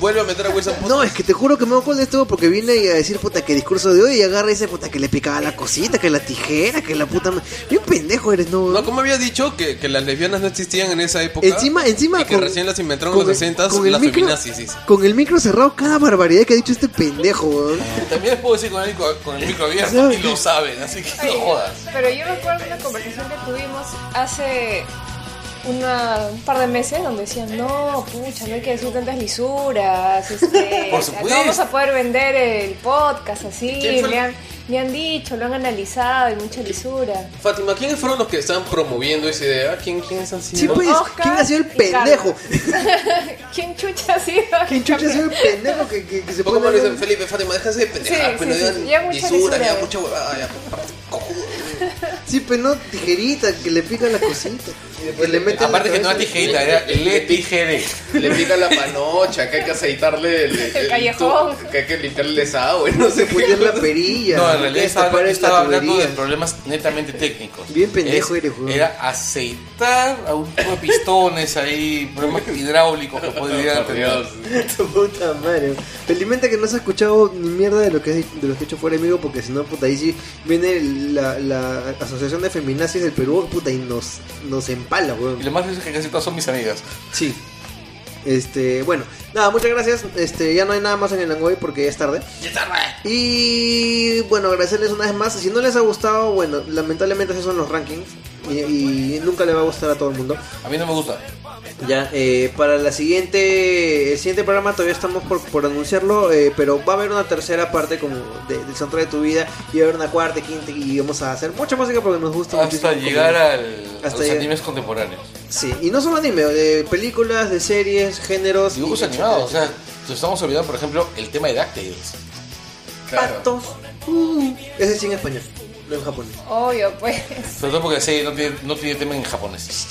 [SPEAKER 1] vuelve a meter a Wilson Podcast.
[SPEAKER 2] No, es que te juro que me hago de esto porque vine a decir, puta, que discurso de hoy y agarra ese puta que le picaba la cosita, que la tijera, que la puta... Bien pendejo eres, ¿no?
[SPEAKER 1] No, como había dicho que, que las lesbianas no existían en esa época.
[SPEAKER 2] Encima, encima
[SPEAKER 1] Y que
[SPEAKER 2] con-
[SPEAKER 1] recién las inventaron en los
[SPEAKER 2] el-
[SPEAKER 1] 60
[SPEAKER 2] con el
[SPEAKER 1] las
[SPEAKER 2] micro-
[SPEAKER 1] feminazis. sí.
[SPEAKER 2] Con el micro cerrado, cada barbaridad que ha dicho este pendejo, weón. [LAUGHS]
[SPEAKER 4] También les puedo decir con el, con el micro abierto y lo saben, así que no
[SPEAKER 3] Oye,
[SPEAKER 4] jodas.
[SPEAKER 3] Pero yo recuerdo una conversación que tuvimos hace una, un par de meses donde decían, no, pucha, no hay que decir tantas lisuras, este, [LAUGHS]
[SPEAKER 4] Por supuesto.
[SPEAKER 3] no vamos a poder vender el podcast así,
[SPEAKER 1] ¿Quién fue el-
[SPEAKER 3] me han, me han dicho, lo han analizado y mucha lisura.
[SPEAKER 1] Fátima, ¿quiénes fueron los que estaban promoviendo esa idea? ¿Quién, ¿Quiénes han sido?
[SPEAKER 2] Sí, pues,
[SPEAKER 3] Oscar
[SPEAKER 2] ¿quién ha sido el pendejo? [LAUGHS]
[SPEAKER 3] ¿Quién chucha ha sido?
[SPEAKER 2] ¿Quién chucha ha sido el pendejo que, que, que se
[SPEAKER 1] Poco
[SPEAKER 2] pone...
[SPEAKER 1] dicen, Felipe, Fátima, déjense de pendejar,
[SPEAKER 3] Sí,
[SPEAKER 1] pues no
[SPEAKER 3] sí,
[SPEAKER 1] digan
[SPEAKER 3] ya mucha
[SPEAKER 1] lisura,
[SPEAKER 3] lisura.
[SPEAKER 1] ya mucha huevada, ya.
[SPEAKER 2] Sí, pero no tijerita, que le pica la cosita. Que le meten
[SPEAKER 4] Aparte
[SPEAKER 2] la
[SPEAKER 4] que no era
[SPEAKER 2] cabeza.
[SPEAKER 4] tijerita, era le tijeré.
[SPEAKER 1] Le pica la panocha, que hay que aceitarle el,
[SPEAKER 3] El callejón.
[SPEAKER 1] tu- que hay que limpiarle el desagüe, no sé
[SPEAKER 2] Puyer la perilla.
[SPEAKER 4] No, en realidad estaba,
[SPEAKER 2] destapar
[SPEAKER 4] estaba
[SPEAKER 2] la
[SPEAKER 4] hablando de
[SPEAKER 2] tubería.
[SPEAKER 4] problemas netamente técnicos.
[SPEAKER 2] Bien pendejo
[SPEAKER 4] Es-
[SPEAKER 2] eres, weón.
[SPEAKER 4] Era aceitar a un tipo de pistones ahí, problemas [LAUGHS] hidráulicos que podrían
[SPEAKER 1] Por
[SPEAKER 4] tener.
[SPEAKER 1] Dios. [LAUGHS]
[SPEAKER 2] Tu puta madre. Felizmente que no se ha escuchado ni mierda de lo que, es- de lo que he hecho fuera amigo, porque si no, puta, ahí sí viene la, la Asociación de Feminazis del Perú, puta, y nos, nos empala, weón.
[SPEAKER 4] Y lo más es que casi todas son mis amigas.
[SPEAKER 2] Sí. Este, bueno, nada, muchas gracias. Este, ya no hay nada más en el Langoy porque ya es tarde. Y bueno, agradecerles una vez más. Si no les ha gustado, bueno, lamentablemente esos son los rankings. Y, y nunca le va a gustar a todo el mundo.
[SPEAKER 4] A mí no me gusta.
[SPEAKER 2] Ya, eh, para la siguiente, el siguiente programa todavía estamos por, por anunciarlo, eh, pero va a haber una tercera parte como de, del soundtrack de tu vida y va a haber una cuarta, quinta y vamos a hacer mucha música porque nos gusta
[SPEAKER 4] Hasta llegar al, a
[SPEAKER 2] Hasta
[SPEAKER 4] los
[SPEAKER 2] llegar.
[SPEAKER 4] animes contemporáneos.
[SPEAKER 2] Sí, y no solo anime, de películas, de series, géneros.
[SPEAKER 4] Dibujos
[SPEAKER 2] y-
[SPEAKER 4] animados, o sea, nos estamos olvidando, por ejemplo, el tema de DuckTales.
[SPEAKER 2] Patos. Uh, ese sí en español, no en japonés.
[SPEAKER 3] Obvio, pues.
[SPEAKER 4] Sobre todo porque la serie no tiene, no tiene tema en japonés.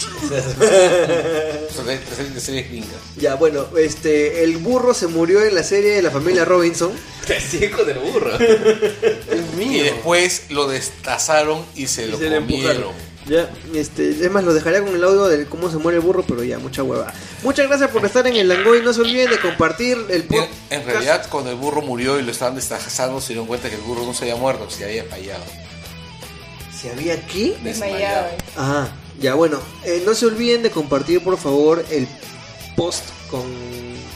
[SPEAKER 4] Sobre la serie es gringa.
[SPEAKER 2] Ya, bueno, este, el burro se murió en la serie de la familia Robinson. [LAUGHS]
[SPEAKER 1] Te sigo del burro.
[SPEAKER 2] El
[SPEAKER 1] mío.
[SPEAKER 4] Y después lo destazaron y se
[SPEAKER 2] Y
[SPEAKER 4] lo
[SPEAKER 2] se le
[SPEAKER 4] comieron.
[SPEAKER 2] empujaron. Ya, este, es más, lo dejaría con el audio de cómo se muere el burro, pero ya, mucha hueva. Muchas gracias por estar en el Langoy. No se olviden de compartir el
[SPEAKER 4] En,
[SPEAKER 2] podcast.
[SPEAKER 4] en realidad, cuando el burro murió y lo estaban destazando, se dieron cuenta que el burro no se había muerto, se había fallado.
[SPEAKER 2] Si había aquí.
[SPEAKER 3] Desmayado.
[SPEAKER 2] Ah, ya bueno. eh, no se olviden de compartir por favor el post con,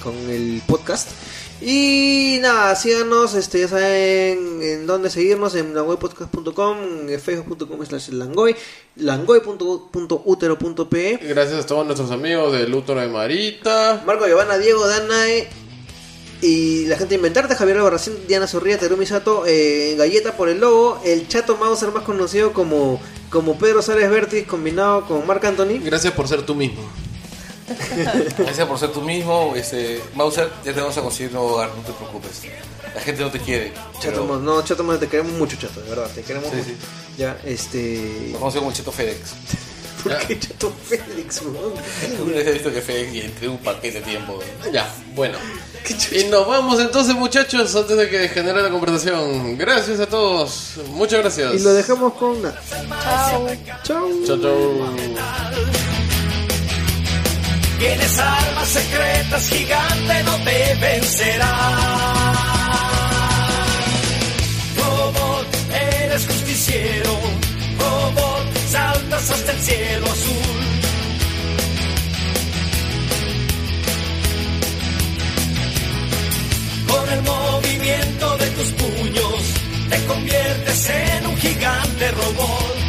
[SPEAKER 2] con el podcast. Y nada, síganos, este, ya saben en dónde seguirnos, en langoypodcast.com, en facebook.com slash langoy, langoy.utero.pe.
[SPEAKER 1] Gracias a todos nuestros amigos del útero de Marita.
[SPEAKER 2] Marco Giovanna, Diego, Danae y la gente de Inventarte, Javier Albarracín, Diana Zorrilla, Terumi Sato, eh, Galleta por el logo, el Chato Mauser más conocido como, como Pedro Sárez Vértiz combinado con Marc Anthony.
[SPEAKER 1] Gracias por ser tú mismo.
[SPEAKER 4] Gracias por ser tú mismo. Este, Mauser, ya te vamos a conseguir nuevo hogar, no te preocupes. La gente no te quiere.
[SPEAKER 2] Chato,
[SPEAKER 4] pero
[SPEAKER 2] no, Chato, Mo- te queremos mucho, Chato, de verdad, te queremos
[SPEAKER 4] Sí,
[SPEAKER 2] mucho.
[SPEAKER 4] sí.
[SPEAKER 2] Ya, este.
[SPEAKER 4] Lo conocemos como Cheto FedEx. [LAUGHS]
[SPEAKER 2] ¿Por qué Chato Félix, weón?
[SPEAKER 4] Una vez he visto que FedEx y entre un paquete de tiempo.
[SPEAKER 1] Ya, bueno. [LAUGHS] Y nos vamos entonces, muchachos, antes de que genere la conversación. Gracias a todos. Muchas gracias.
[SPEAKER 2] Y lo dejamos con.
[SPEAKER 3] Chao.
[SPEAKER 2] Chao.
[SPEAKER 1] Chao, chao.
[SPEAKER 7] Tienes armas secretas, gigante no te vencerá. Robot, eres justiciero. Robot, hasta el cielo azul. Con el movimiento de tus puños te conviertes en un gigante robot.